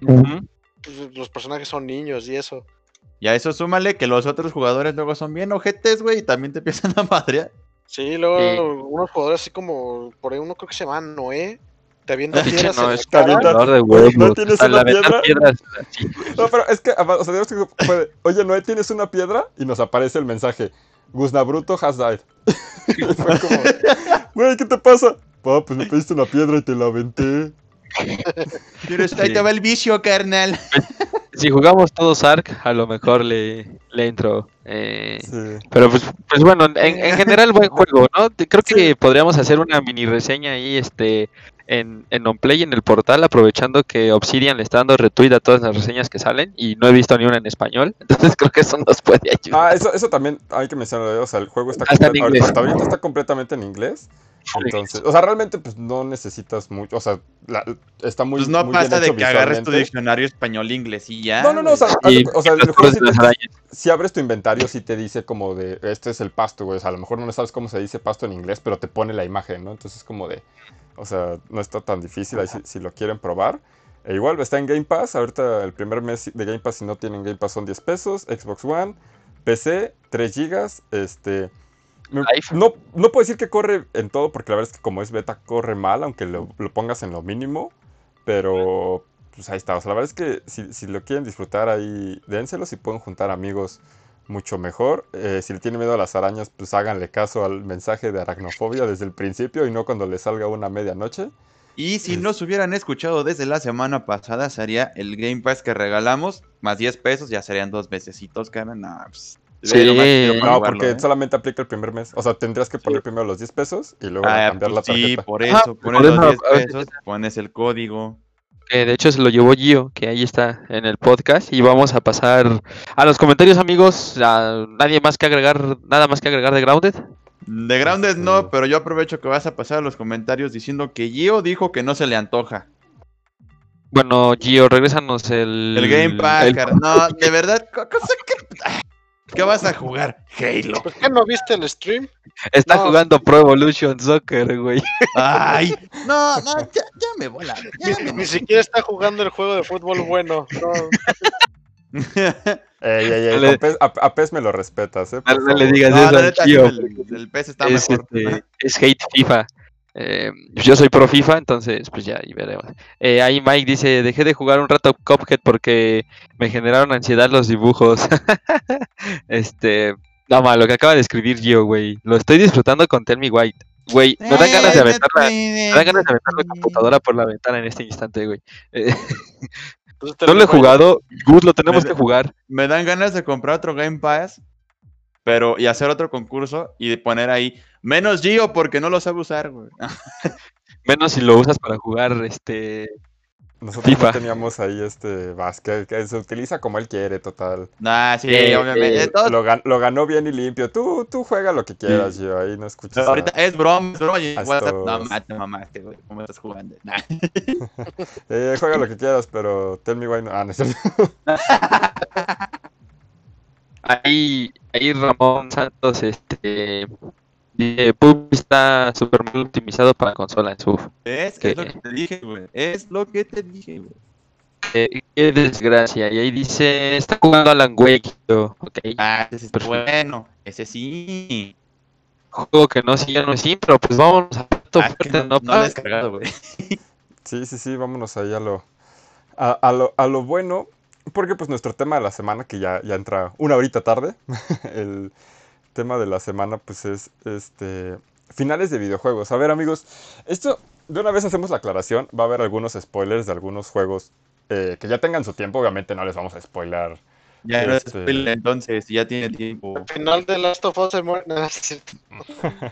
pues, los personajes son niños y eso. Y a eso súmale que los otros jugadores luego son bien ojetes, güey, y también te empiezan a madrear. Sí, luego Sí. unos jugadores así como, por ahí uno creo que se llama Noé, te avienta piedras no, en la es avienta- cara. De ¿no tienes una la piedra? piedras. No, pero es que, o sea, digamos que puede, oye, Noé, ¿tienes una piedra? Y nos aparece el mensaje, Gusnabruto has died. Fue como, güey, ¿qué te pasa? Pa, pues me pediste una piedra y te la aventé. Tienes- Ahí te va el vicio, carnal. Si jugamos todos Ark, a lo mejor le, le entro. eh, Sí. Pero pues, pues bueno, en, en general buen juego, ¿no? Creo Sí. que podríamos hacer una mini reseña ahí este en, en OnPlay en el portal, aprovechando que Obsidian le está dando retweet a todas las reseñas que salen y no he visto ni una en español, entonces creo que eso nos puede ayudar. Ah, eso, eso también hay que mencionarlo, o sea, el juego está, está ahorita está completamente en inglés. Entonces, o sea, realmente pues no necesitas mucho, o sea, la- está muy Pues no muy pasa bien de que agarres tu diccionario español-inglés y ya. No, no, no, o sea, Y o el juego te- arañas. si abres tu inventario, sí te dice como de, este es el pasto, güey. O sea, a lo mejor no sabes cómo se dice pasto en inglés, pero te pone la imagen, ¿no? Entonces, como de, o sea, no está tan difícil ahí si, si lo quieren probar. E igual está en Game Pass. Ahorita el primer mes de Game Pass, si no tienen Game Pass, son 10 pesos. Xbox One, PC, 3 gigas. Este. No, no puedo decir que corre en todo, porque la verdad es que como es beta, corre mal, aunque lo, lo pongas en lo mínimo. Pero, pues ahí está. O sea, la verdad es que si, si lo quieren disfrutar ahí, dénselo. Si pueden juntar amigos, mucho mejor. Eh, si le tienen miedo a las arañas, pues háganle caso al mensaje de aracnofobia desde el principio y no cuando le salga una medianoche. Y si nos hubieran escuchado desde la semana pasada, sería el Game Pass que regalamos, más 10 pesos, ya serían dos mesecitos, cara. No, pues, Sí. No, jugarlo, porque ¿eh? solamente aplica el primer mes. O sea, tendrías que poner primero los 10 pesos y luego Ah, cambiar pues la sí, tarjeta. por Ajá, eso, pones por los eso, 10 a veces- pesos, pones el código. Que de hecho se lo llevó Gio, que ahí está en el podcast. Y vamos a pasar a los comentarios, amigos. A nadie más que agregar, nada más que agregar de Grounded. De Grounded no, pero yo aprovecho que vas a pasar a los comentarios diciendo que Gio dijo que no se le antoja. Bueno, Gio, regrésanos el. El Game Pass, el- cara. No, de verdad, co- cosa que... ¿Qué vas a jugar? Halo. ¿Por qué no viste el stream? Está No. jugando Pro Evolution Soccer, güey. Ay, no, no, ya, ya me vola. Ni, Ya me ni siquiera está jugando el juego de fútbol bueno. No. Ey, PES- a, a PES me lo respetas, ¿eh? No, no le digas No, eso la al neta, Gio. el, el PS está es, mejor. este, es hate FIFA. Eh, yo soy pro FIFA, entonces pues ya ahí veremos. Eh, ahí Mike dice, dejé de jugar un rato Cuphead porque me generaron ansiedad los dibujos. este, no malo, lo que acaba de escribir Gio, güey. Lo estoy disfrutando con Tell Me White. Güey, me dan ganas de aventar la, me dan ganas de aventar la computadora por la ventana en este instante, güey. Eh, no lo he jugado, Gus, lo tenemos Me- que jugar. Me dan ganas de comprar otro Game Pass, pero y hacer otro concurso y de poner ahí menos Gio porque no lo sabe usar, güey. Menos si lo usas para jugar, este... Nosotros FIFA. no teníamos ahí este básquet, que se utiliza como él quiere, total. Nah, sí, Eh, obviamente. eh, Todo- Lo, gan- lo ganó bien y limpio. Tú, tú juega lo que quieras, yo ahí no escuchas. ahorita es broma, es broma. No, mate, mamaste, güey. ¿Cómo estás jugando? Nah. Eh, juega lo que quieras, pero tell me why no. Ah, no es cierto. ahí, ahí Ramón Santos, este, dice, PUBG está súper mal optimizado para consola en su... ¿Ves? ¿Qué? Es lo que te dije, güey. Es lo que te dije, güey. Eh, qué desgracia. Y ahí dice, está jugando Alan Wake. Yo, ok, Ah, ese es bueno. Ese sí. juego que no sí, ya no es sí, pero pues vámonos a Ah, que fuerte, no, ¿no? no lo he pa? descargado, güey. Sí, sí, sí, vámonos ahí a lo, a, a lo, a lo bueno, porque pues nuestro tema de la semana, que ya, ya entra una horita tarde, el tema de la semana pues es este finales de videojuegos. A ver amigos, esto de una vez hacemos la aclaración, va a haber algunos spoilers de algunos juegos eh, que ya tengan su tiempo, obviamente no les vamos a spoiler. Ya no es Este- spoiler, entonces, ya tiene tiempo. Al final de Last of Us se muere. No, es cierto. ¿Qué es?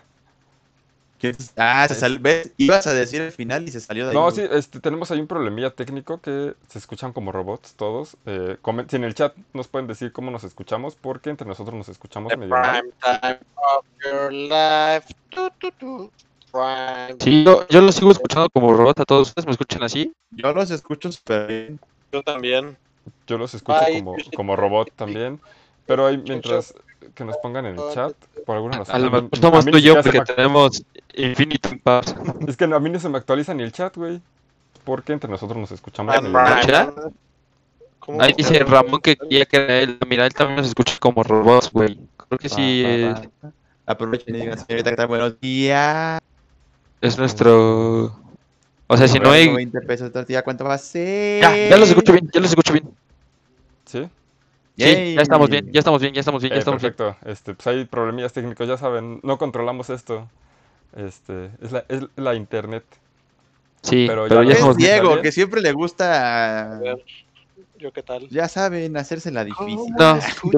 Ah, se sal... ¿ves? Ibas a decir el final y se salió de ahí. No, sí, este, tenemos ahí un problemilla técnico que se escuchan como robots todos. Eh, comen- si en el chat nos pueden decir cómo nos escuchamos, porque entre nosotros nos escuchamos The medio mal. prime time of your life. Tu, tu, tu. Prime. Sí, yo, yo lo sigo escuchando como robot a todos ustedes, ¿me escuchan así? Yo los escucho súper bien. Yo también. Yo los escucho como, como robot también. Pero ahí, mientras que nos pongan en el chat, por alguna razón. A lo mejor somos tú y yo porque tenemos Infinity Pass. Es que a mí no se me actualiza ni el chat, güey. Porque entre nosotros nos escuchamos mal. Brian. Brian. ¿Chat? ¿Cómo Ahí dice? Ramón que quería que era él. Mira, él también nos escucha como robots, güey. Creo que sí. Aprovechen y digan, señorita, ¿qué tal? Buenos días. es nuestro... O sea, si no hay... 20 pesos tortilla, ¿cuánto va a ser? Ya, ya los escucho bien, ya los escucho bien. ¿Sí? Sí, ya estamos bien, ya estamos bien, ya estamos bien, ya Eh, estamos bien. perfecto. Este, pues hay problemillas técnicos, ya saben. No controlamos esto. Este, es la, es la internet. Sí, Pero pero, ya ya bien. Diego, bien. que siempre le gusta, A ver, ¿Yo qué tal? ya saben, hacerse la difícil.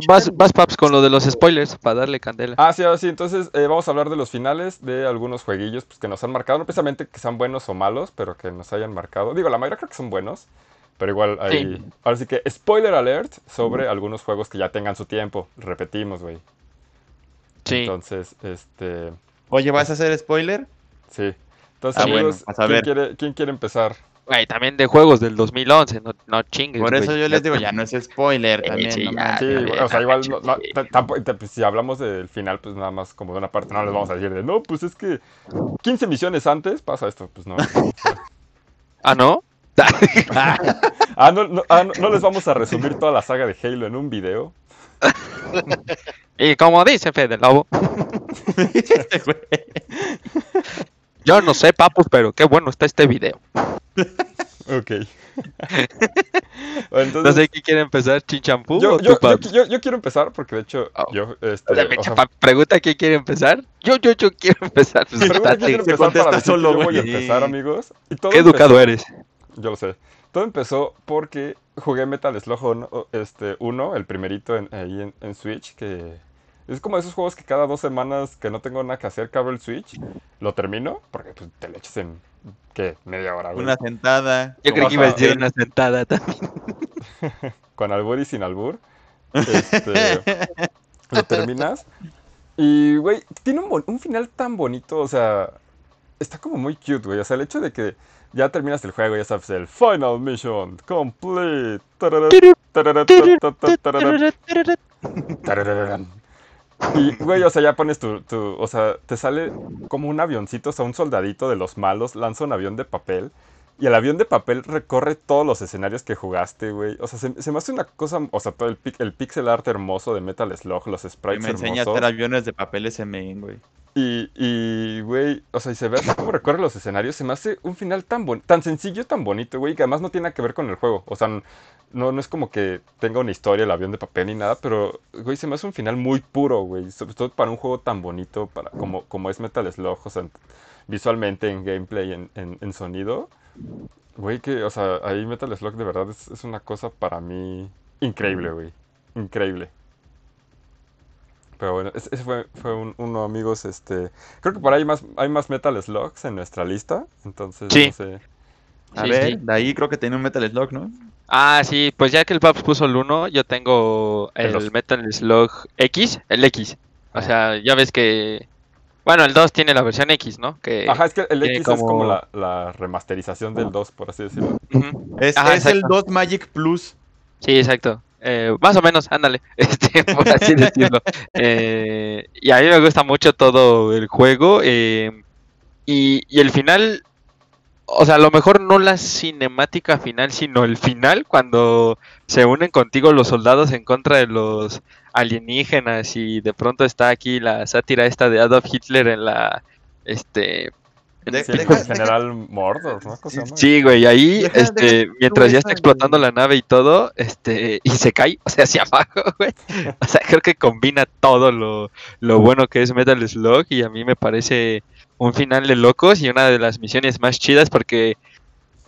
Vas, vas Paps con lo de los spoilers para darle candela. Ah, sí, ahora sí. Entonces eh, vamos a hablar de los finales de algunos jueguillos pues, que nos han marcado. No precisamente que sean buenos o malos, pero que nos hayan marcado. Digo, la mayoría creo que son buenos. Pero igual hay... Sí. Ahora sí que spoiler alert sobre algunos juegos que ya tengan su tiempo. Repetimos, güey. Sí. Entonces, este... Oye, ¿vas a hacer spoiler? Sí. Entonces, Ah, amigos, ¿quién, quiere, quién quiere empezar? Güey, también de juegos del 2011, no, no chingues, Por eso güey. yo les digo, ya no es spoiler Sí, también. sí, no ya. manches. Sí, o sea, igual, no- tampoco- si hablamos del final, pues nada más como de una parte, no les vamos a decir de, no, pues es que 15 misiones antes pasa esto, pues no. Ah, ¿no? Ah, no, no, ah, no- no les vamos a resumir toda la saga de Halo en un video. Y como dice Fede Lobo, Este yo no sé, papus, pero qué bueno está este video. Ok. Bueno, No entonces, sé quién quiere empezar, Chinchampú yo, o yo, tú, Paps. yo- yo- yo quiero empezar porque de hecho, Oh. yo, este, O sea, pregunta quién quiere empezar. Yo, yo, yo quiero empezar. Pues, pregunta quién quiere empezar para solo, yo voy a empezar, amigos. Y todo Qué educado empezó- eres. Yo lo sé. Todo empezó porque jugué Metal Slug 1, este, uno, el primerito en, ahí en, en Switch, que es como esos juegos que cada dos semanas que no tengo nada que hacer, que abro el Switch, lo termino, porque pues, te lo echas en, ¿qué? Media hora, güey. Una sentada. Yo creo que iba a decir una sentada también. Con albur y sin albur. Este, lo terminas. Y, güey, tiene un, un final tan bonito, o sea, está como muy cute, güey. O sea, el hecho de que ya terminas el juego, ya sabes, el Final Mission Complete. Y, güey, o sea, ya pones tu, tu, o sea, te sale como un avioncito, o sea, un soldadito de los malos lanza un avión de papel y el avión de papel recorre todos los escenarios que jugaste, güey. O sea, se, se me hace una cosa, o sea, todo el, el pixel art hermoso de Metal Slug, los sprites me enseña a hermosos. hacer aviones de papel ese men, güey. Y, y, güey, o sea, y se ve así como recorre los escenarios, se me hace un final tan bon- tan sencillo, tan bonito, güey, que además no tiene nada que ver con el juego. O sea, no, no es como que tenga una historia el avión de papel ni nada, pero, güey, se me hace un final muy puro, güey. Sobre todo para un juego tan bonito para, como, como es Metal Slug, o sea, visualmente, en gameplay, en, en, en sonido. Güey, que, o sea, ahí Metal Slug de verdad es, es una cosa para mí increíble, güey. Increíble. Pero bueno, ese fue, fue un- uno, amigos, este... Creo que por ahí hay más, hay más Metal Slugs en nuestra lista, entonces Sí. no sé. A Sí, ver, sí. de ahí creo que tenía un Metal Slug, ¿no? Ah, sí, pues ya que el Paps puso el 1, yo tengo El el. Metal Slug X, el X. O sea, ya ves que... Bueno, el 2 tiene la versión X, ¿no? Que... Ajá, es que el X es como como- la, la remasterización del 2, por así decirlo. Ujú. Es, Ajá, es el exacto. 2 Magic Plus. Sí, exacto. Eh, más o menos, ándale, este, por así decirlo. Eh, y a mí me gusta mucho todo el juego. eh, y, y el final, o sea, a lo mejor no la cinemática final, sino el final, cuando se unen contigo los soldados en contra de los alienígenas y de pronto está aquí la sátira esta de Adolf Hitler en la... Este, en- De- deja- el general Mordor, ¿no? Sí, güey, ahí, Deja- este, deja- mientras ya está explotando la nave y todo, este, y se cae, o sea, hacia abajo, güey. O sea, creo que combina todo lo, lo bueno que es Metal Slug y a mí me parece un final de locos y una de las misiones más chidas porque,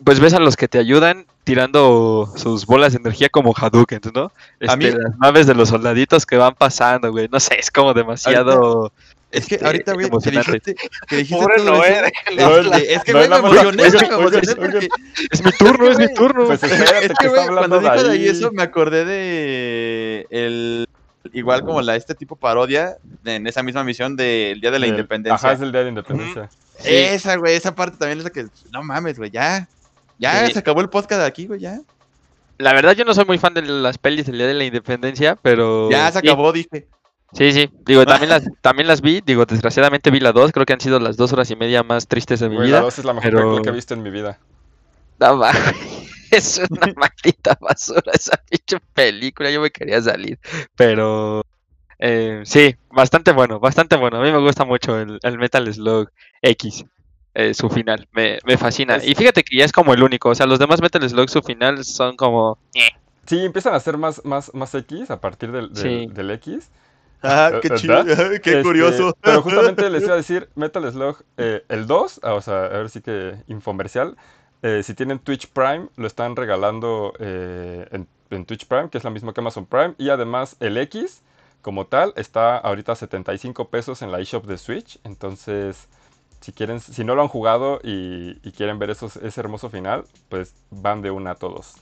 pues ves a los que te ayudan tirando sus bolas de energía como Hadouken, ¿no? Este, mí- las naves de los soldaditos que van pasando, güey, no sé, es como demasiado... Es que este, ahorita, güey, que dijiste, que dijiste Pobre todo eso. hablar. Es que, No, güey, me emocioné, me emocioné porque Es mi turno, es mi turno. Pues espérate, es que que, está güey, hablando cuando dijo de ahí eso, me acordé de el igual como la este tipo parodia en esa misma misión del Día de la Independencia. Ajá, es el día de la independencia. Sí. Esa, güey, esa parte también es la que no mames, güey, ya. Ya Sí. se acabó el podcast de aquí, güey, ya. La verdad yo no soy muy fan de las pelis del Día de la Independencia, pero... Ya se sí, acabó, dije. Sí, sí. Digo, también las, también las vi. Digo, desgraciadamente vi la dos. Creo que han sido las dos horas y media más tristes de mi Güey, la vida. 2 es la mejor pero- película que he visto en mi vida. No mames, Es una maldita basura esa pinche película. Yo me quería salir. Pero... eh, sí, bastante bueno, bastante bueno. A mí me gusta mucho el, el Metal Slug X. eh, su final, me, me fascina. Es- Y fíjate que ya es como el único. O sea, los demás Metal Slug, su final son como... Sí, empiezan a ser más, más, más X a partir del, del, Sí. del X. Ah, qué chido, qué Este, curioso. Pero justamente les iba a decir, Metal Slug, eh, el 2, ah, o sea, a ver si que infomercial, eh, si tienen Twitch Prime, lo están regalando eh, en, en Twitch Prime, que es la misma que Amazon Prime, y además el X, como tal, está ahorita a 75 pesos en la eShop de Switch, entonces... Si, quieren, si no lo han jugado y, y quieren ver esos, ese hermoso final, pues van de una a todos.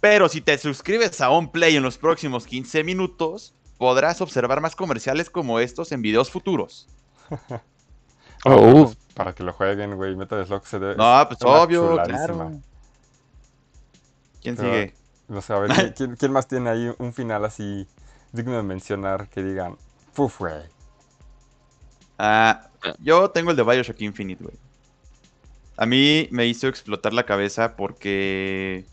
Pero si te suscribes a OnPlay en los próximos 15 minutos, podrás observar más comerciales como estos en videos futuros. Oh, para que lo jueguen, güey. Metal Slug se debe. No, es pues obvio, claro. ¿Quién Pero- sigue? No sé, a ver, ¿quién- ¿quién, quién más tiene ahí un final así digno de mencionar que digan, puf, güey? Ah, yo tengo el de Bioshock Infinite, güey. A mí me hizo explotar la cabeza porque...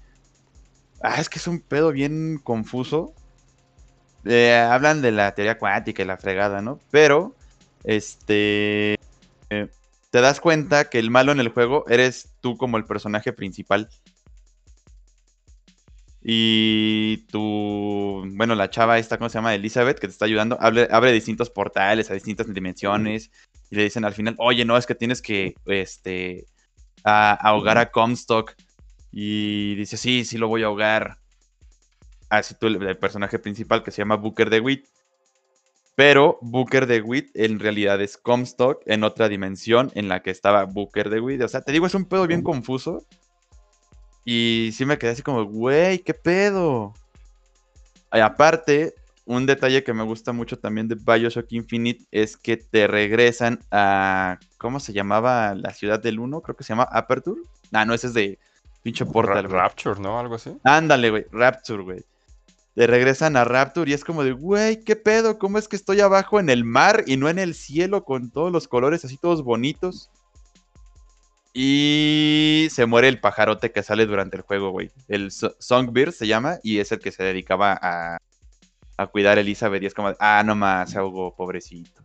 Ah, es que es un pedo bien confuso. Eh, hablan de la teoría cuántica y la fregada, ¿no? Pero, este... eh, te das cuenta que el malo en el juego eres tú como el personaje principal. Y tu, bueno, la chava esta, ¿cómo se llama? Elizabeth, que te está ayudando, abre, abre distintos portales a distintas dimensiones. Y le dicen al final, oye, no, es que tienes que, este, ahogar a Comstock. Y dice, sí, sí lo voy a ahogar. Así tú, el, el personaje principal que se llama Booker DeWitt. Pero Booker DeWitt en realidad es Comstock en otra dimensión en la que estaba Booker DeWitt. O sea, te digo, es un pedo bien confuso. Y sí me quedé así como, güey, ¿qué pedo? Y aparte, un detalle que me gusta mucho también de Bioshock Infinite es que te regresan a. ¿Cómo se llamaba la ciudad del 1? Creo que se llama Aperture. Ah, no, ese es de pinche Portal. Rapture, ¿no? Algo así. Ándale, güey, Rapture, güey. Te regresan a Rapture y es como de, güey, ¿qué pedo? ¿Cómo es que estoy abajo en el mar y no en el cielo con todos los colores así todos bonitos? Y se muere el pajarote que sale durante el juego, güey. El So- Songbird se llama y es el que se dedicaba a, a cuidar a Elizabeth y es como, de, ah, no más, se ahogó, pobrecito.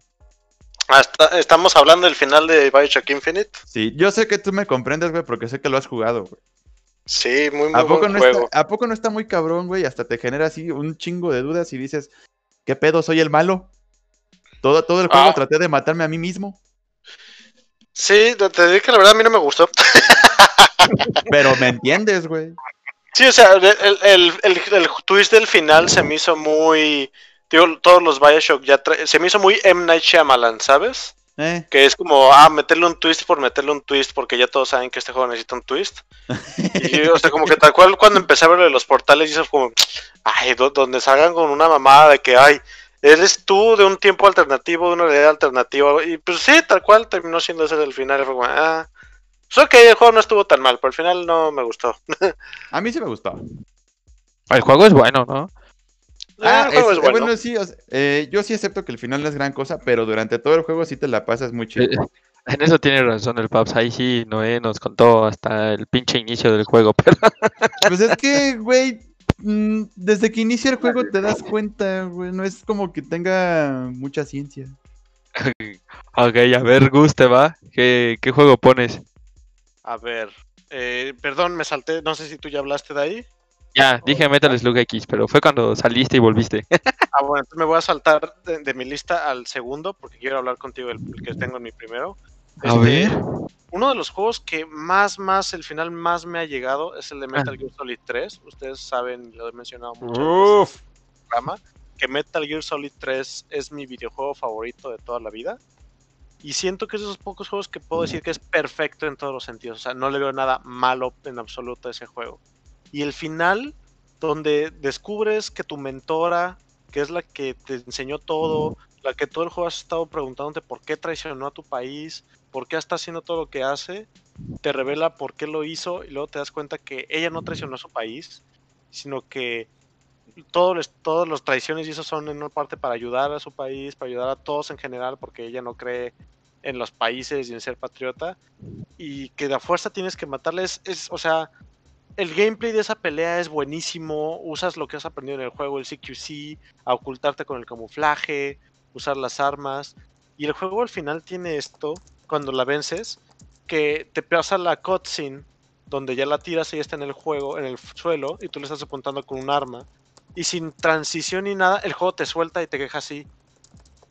Ah, estamos hablando del final de Bioshock Infinite. Sí, yo sé que tú me comprendes, güey, porque sé que lo has jugado, güey. Sí, muy, muy ¿A poco, buen no juego. está, ¿A poco no está muy cabrón, güey? Hasta te genera así un chingo de dudas y dices, ¿qué pedo? ¿Soy el malo? Todo, todo el juego Ah. traté de matarme a mí mismo, Sí, te digo que la verdad a mí no me gustó. pero me entiendes, güey. Sí, o sea, el, el, el, twist del final se me hizo muy. Digo, todos los Bioshock ya se me hizo muy M. Night Shyamalan, ¿sabes? Eh, Que es como, ah, meterle un twist por meterle un twist, porque ya todos saben que este juego necesita un twist. Y, o sea, como que tal cual cuando empecé a ver lo de los portales, hizo como, ay, do- donde salgan con una mamada de que, ay, eres tú de un tiempo alternativo, de una realidad alternativa. Y pues sí, tal cual terminó siendo ese el final. Fue como, ah, pues ok, el juego no estuvo tan mal, pero al final no me gustó. a mí sí me gustó. El juego es bueno, ¿no? Ah, el juego es- es eh, bueno. bueno, sí, o sea, eh, yo sí acepto que el final no es gran cosa, pero durante todo el juego sí te la pasas muy chido. Eh, En eso tiene razón el Paps. Ahí sí, Noé nos contó hasta el pinche inicio del juego. Pero Pues es que, güey, mm, desde que inicia el juego te das cuenta, güey, no es como que tenga mucha ciencia. ok, a ver, Gus, ¿te va? ¿Qué, qué juego pones? A ver, eh, perdón, me salté, no sé si tú ya hablaste de ahí. Ya, dije Metal Slug X, pero fue cuando saliste y volviste. Ah, bueno, entonces me voy a saltar de, de mi lista al segundo porque quiero hablar contigo del el que tengo en mi primero. A Este, ver. Uno de los juegos que más, más, el final más me ha llegado es el de Metal Ah. Gear Solid 3. Ustedes saben, lo he mencionado mucho Uf. en el programa, que Metal Gear Solid 3 es mi videojuego favorito de toda la vida. Y siento que es de esos pocos juegos que puedo decir que es perfecto en todos los sentidos. O sea, no le veo nada malo en absoluto a ese juego. Y el final, donde descubres que tu mentora, que es la que te enseñó todo, la que todo el juego has estado preguntándote por qué traicionó a tu país, por qué está haciendo todo lo que hace, te revela por qué lo hizo y luego te das cuenta que ella no traicionó a su país, sino que todos los, todos los traiciones y eso son en una parte para ayudar a su país, para ayudar a todos en general, porque ella no cree en los países y en ser patriota, y que de fuerza tienes que matarles, es, o sea, el gameplay de esa pelea es buenísimo, usas lo que has aprendido en el juego, el CQC, a ocultarte con el camuflaje, usar las armas, y el juego al final tiene esto, cuando la vences, que te pasa la cutscene, donde ya la tiras y ya está en el juego, en el suelo, y tú le estás apuntando con un arma, y sin transición ni nada, el juego te suelta y te queja así.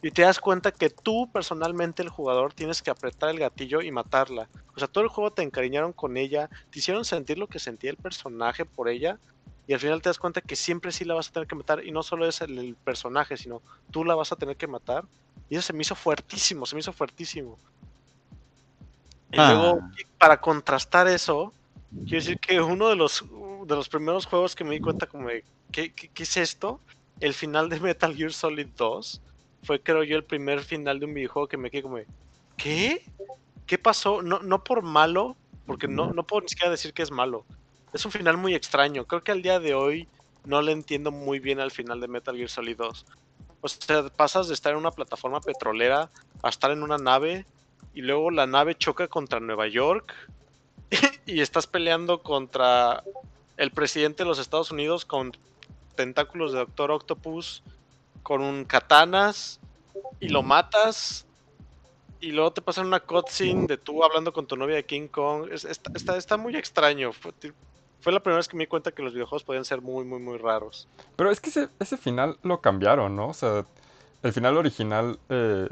Y te das cuenta que tú, personalmente, el jugador, tienes que apretar el gatillo y matarla. O sea, todo el juego te encariñaron con ella, te hicieron sentir lo que sentía el personaje por ella, y al final te das cuenta que siempre sí la vas a tener que matar, y no solo es el, el personaje, sino tú la vas a tener que matar. Y eso se me hizo fuertísimo, se me hizo fuertísimo. Y Ah. luego, para contrastar eso, quiero decir que uno de los, de los primeros juegos que me di cuenta como de, ¿qué, qué, qué es esto? El final de Metal Gear Solid 2 fue creo yo el primer final de un videojuego que me quedé como ¿qué? ¿Qué pasó? No, no por malo, porque no, no puedo ni siquiera decir que es malo. Es un final muy extraño. Creo que al día de hoy no le entiendo muy bien al final de Metal Gear Solid 2. O sea, pasas de estar en una plataforma petrolera a estar en una nave y luego la nave choca contra Nueva York y estás peleando contra el presidente de los Estados Unidos con tentáculos de Doctor Octopus, con un katanas y lo matas y luego te pasan una cutscene de tú hablando con tu novia de King Kong. Es- está, está, está muy extraño. Fue, fue la primera vez que me di cuenta que los videojuegos podían ser muy, muy, muy raros. Pero es que ese, ese final lo cambiaron, ¿no? O sea, el final original eh,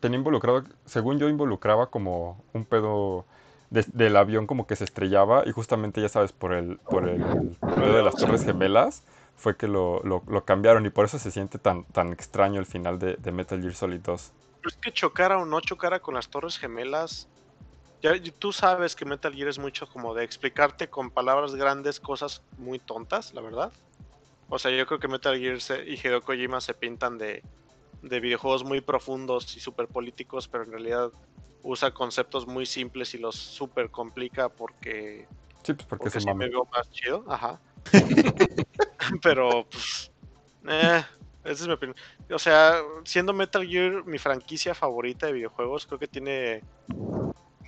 tenía involucrado, según yo, involucraba como un pedo de- del avión como que se estrellaba y justamente, ya sabes, por el, por el pedo de las Torres Gemelas fue que lo, lo- lo cambiaron y por eso se siente tan, tan extraño el final de, de Metal Gear Solid 2. Pero es que chocara o no chocara con las Torres Gemelas. Ya, tú sabes que Metal Gear es mucho como de explicarte con palabras grandes cosas muy tontas, la verdad. O sea, yo creo que Metal Gear se- y Hideo Kojima se pintan de, de videojuegos muy profundos y súper políticos, pero en realidad usa conceptos muy simples y los súper complica porque, Sí, pues porque porque se sí me veo más chido. Ajá. pero, pues, eh, esa es mi opinión. O sea, siendo Metal Gear mi franquicia favorita de videojuegos, creo que tiene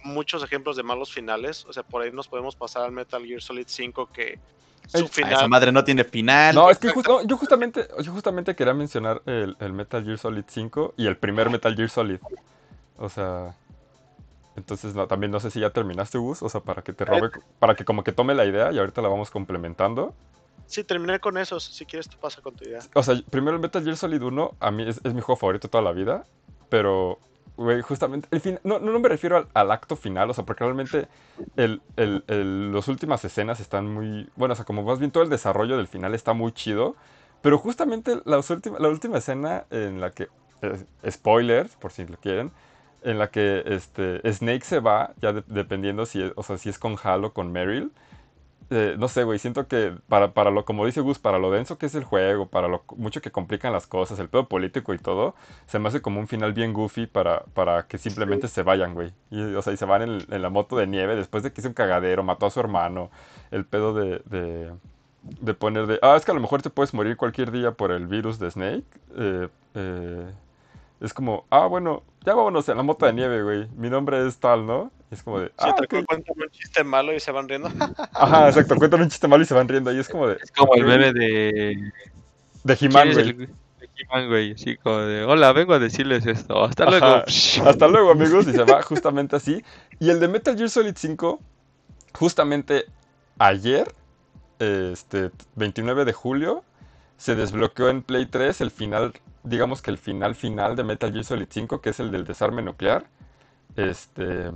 muchos ejemplos de malos finales. O sea, por ahí nos podemos pasar al Metal Gear Solid 5 que su El- Ah, esa final... madre no tiene final. No, es que no, yo justamente, yo justamente quería mencionar el, el Metal Gear Solid 5 y el primer Metal Gear Solid. O sea, entonces no, también no sé si ya terminaste, Gus, o sea, para que te robe, para que como que tome la idea y ahorita la vamos complementando. Sí, terminé con esos. Si quieres, tú pasa con tu idea. O sea, primero el Metal Gear Solid 1 a mí es, es mi juego favorito toda la vida, pero, güey, justamente, el fin, no, no, me refiero al, al acto final, o sea, porque realmente el, el, el- las últimas escenas están muy, bueno, o sea, como más bien todo el desarrollo del final está muy chido, pero justamente las última- la última escena en la que, eh, spoilers, por si lo quieren, en la que este, Snake se va, ya de- dependiendo si es, o sea, si es con Hal o con Meryl, eh, no sé, güey, siento que para, para lo, como dice Gus, para lo denso que es el juego, para lo mucho que complican las cosas, el pedo político y todo, se me hace como un final bien goofy para, para que simplemente se vayan, güey. Y, o sea, y se van en, en la moto de nieve después de que hizo un cagadero, mató a su hermano, el pedo de, de, de poner de, ah, es que a lo mejor te puedes morir cualquier día por el virus de Snake. Eh, eh, es como, ah, bueno, ya vámonos en la mota de nieve, güey. Mi nombre es tal, ¿no? Y es como de, Sí, ah, te ok. cuentan un chiste malo y se van riendo. Ajá, exacto, cuentan un chiste malo y se van riendo. Y es como de, Es como el meme de. de ¿Quién He-Man, güey. el de He-Man, güey? Así como de. Hola, vengo a decirles esto. Hasta Ajá. luego. Hasta luego, amigos. Y se va justamente así. Y el de Metal Gear Solid 5, justamente ayer, este 29 de julio, se desbloqueó en Play 3 el final, digamos que el final final de Metal Gear Solid 5, que es el del desarme nuclear. Este,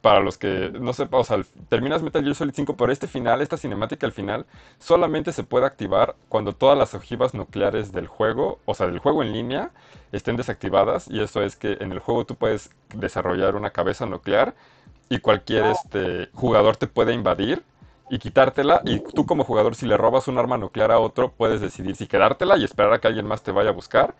para los que no sepan, o sea, terminas Metal Gear Solid 5, pero este final, esta cinemática al final, solamente se puede activar cuando todas las ojivas nucleares del juego, o sea, del juego en línea, estén desactivadas. Y eso es que en el juego tú puedes desarrollar una cabeza nuclear y cualquier este, jugador te puede invadir y quitártela. Y tú como jugador, si le robas un arma nuclear a otro, puedes decidir si quedártela y esperar a que alguien más te vaya a buscar.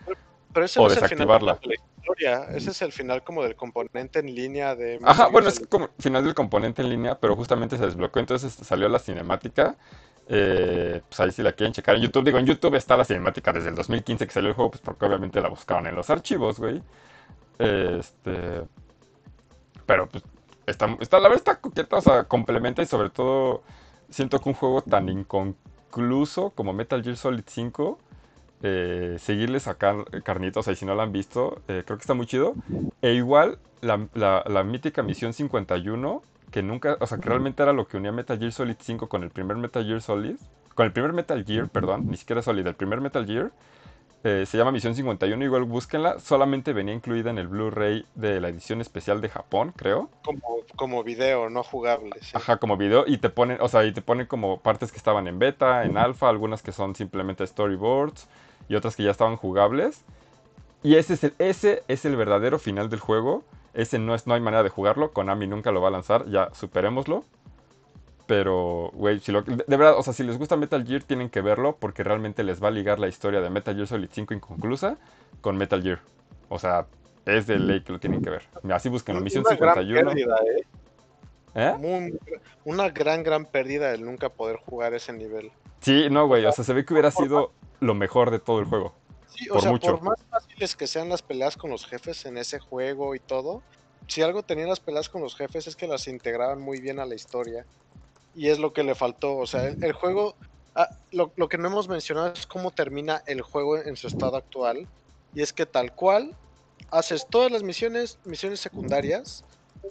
Pero ese O no es el final desactivarla. de la historia. Ese es el final como del componente en línea de. Ajá, bueno, es como final del componente en línea, pero justamente se desbloqueó, entonces salió la cinemática. Eh, pues ahí si la quieren checar en YouTube. Digo, en YouTube está la cinemática desde el 2015 que salió el juego, pues porque obviamente la buscaron en los archivos, güey. Este. Pero pues está, está, la verdad está coqueta, o sea, complementa y sobre todo siento que un juego tan inconcluso como Metal Gear Solid 5, eh, seguirle sacar carnitos, o sea, y si no la han visto, eh, creo que está muy chido. E igual la, la- la mítica misión 51, que nunca, o sea, que realmente era lo que unía Metal Gear Solid 5 con el primer Metal Gear Solid, con el primer Metal Gear, perdón, ni siquiera Solid, el primer Metal Gear, eh, se llama Misión 51, igual búsquenla, solamente venía incluida en el Blu-ray de la edición especial de Japón, creo. Como, como video, no jugable. sí. Ajá, como video, y te ponen, o sea, y te ponen como partes que estaban en beta, en alfa, algunas que son simplemente storyboards y otras que ya estaban jugables. Y ese es el, ese es el verdadero final del juego. Ese no es, no hay manera de jugarlo. Konami nunca lo va a lanzar, ya superémoslo. Pero, güey, si lo, de, verdad, o sea, si les gusta Metal Gear, tienen que verlo porque realmente les va a ligar la historia de Metal Gear Solid 5 inconclusa con Metal Gear. O sea, es de ley que lo tienen que ver. Así busquen Misión una gran 51. pérdida, ¿eh? ¿Eh? Una gran, gran pérdida el nunca poder jugar ese nivel. Sí, no, güey, o sea, se ve que hubiera sido lo mejor de todo el juego. Sí, o Por sea, mucho. por más fáciles que sean las peleas con los jefes en ese juego y todo, si algo tenían las peleas con los jefes es que las integraban muy bien a la historia. Y es lo que le faltó. O sea, el, juego, ah, lo, lo que no hemos mencionado es cómo termina el juego en su estado actual. Y es que tal cual, haces todas las misiones, misiones secundarias,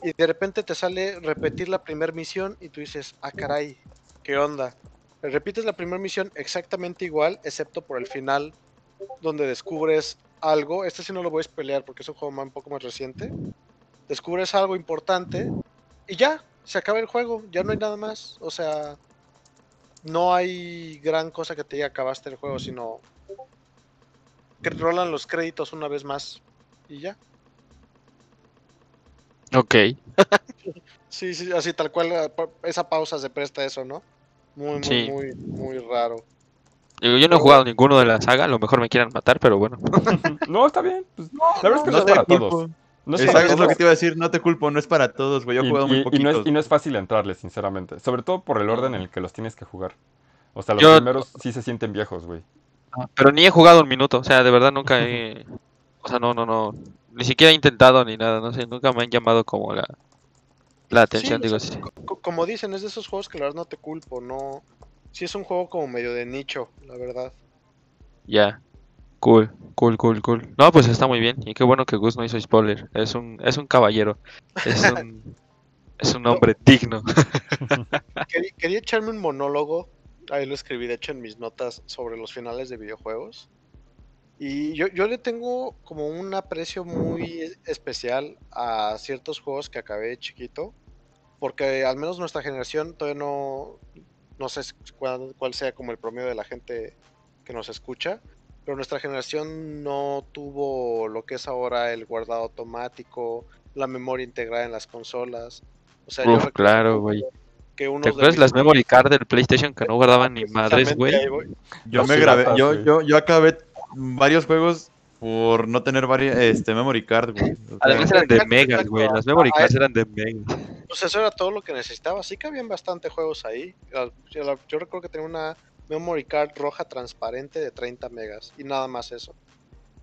y de repente te sale repetir la primera misión y tú dices, ah, caray, ¿qué onda? Repites la primera misión exactamente igual, excepto por el final, donde descubres algo. Este sí no lo voy a pelear porque es un juego un poco más reciente. Descubres algo importante y ya, se acaba el juego, ya no hay nada más. O sea, no hay gran cosa que te diga acabaste el juego, sino que rolan los créditos una vez más y ya. Ok. Sí, sí, así tal cual, eh, esa pausa se presta a eso, ¿no? Muy, muy, Sí. muy, muy raro. Yo no he jugado ninguno de la saga, a lo mejor me quieran matar, pero bueno. No, está bien. pues, la verdad es que no, No es para todos. No es Exacto, para es lo que te iba a decir, no te culpo, no es para todos, güey. Yo he Y, jugado muy y- y poquitos. no es, y no es fácil entrarle, sinceramente. Sobre todo por el orden en el que los tienes que jugar. O sea, los Yo- primeros sí se sienten viejos, güey. Pero ni he jugado un minuto, o sea, de verdad nunca he... O sea, no, no, no. Ni siquiera he intentado ni nada, no sé, nunca me han llamado como la, la atención, Sí, digo, o sea, sí. co- co- como dicen, es de esos juegos que la verdad no te culpo, no. Sí es un juego como medio de nicho, la verdad. Ya. Cool, cool, cool, cool. No, pues está muy bien. Y qué bueno que Gus no hizo spoiler. Es un, es un caballero. Es un, es un hombre digno. Quería, quería echarme un monólogo, ahí lo escribí de hecho en mis notas sobre los finales de videojuegos. Y yo, yo le tengo como un aprecio muy especial a ciertos juegos que acabé de chiquito, porque al menos nuestra generación todavía no, no sé cuál, cuál sea como el promedio de la gente que nos escucha, pero nuestra generación no tuvo lo que es ahora el guardado automático, la memoria integrada en las consolas. O sea, yo Uf, recuerdo claro, güey. ¿Te acuerdas las memory card del PlayStation que no guardaban ni madres, güey? Yo me grabé, yo, yo, yo acabé varios juegos por no tener varios, este, memory card, güey. Además eran de megas, güey. Las memory Ah, cards es- eran de megas. Pues eso era todo lo que necesitaba. Sí que habían bastante juegos ahí. Ah, Yo, yo recuerdo que tenía una memory card roja transparente de 30 megas y nada más eso.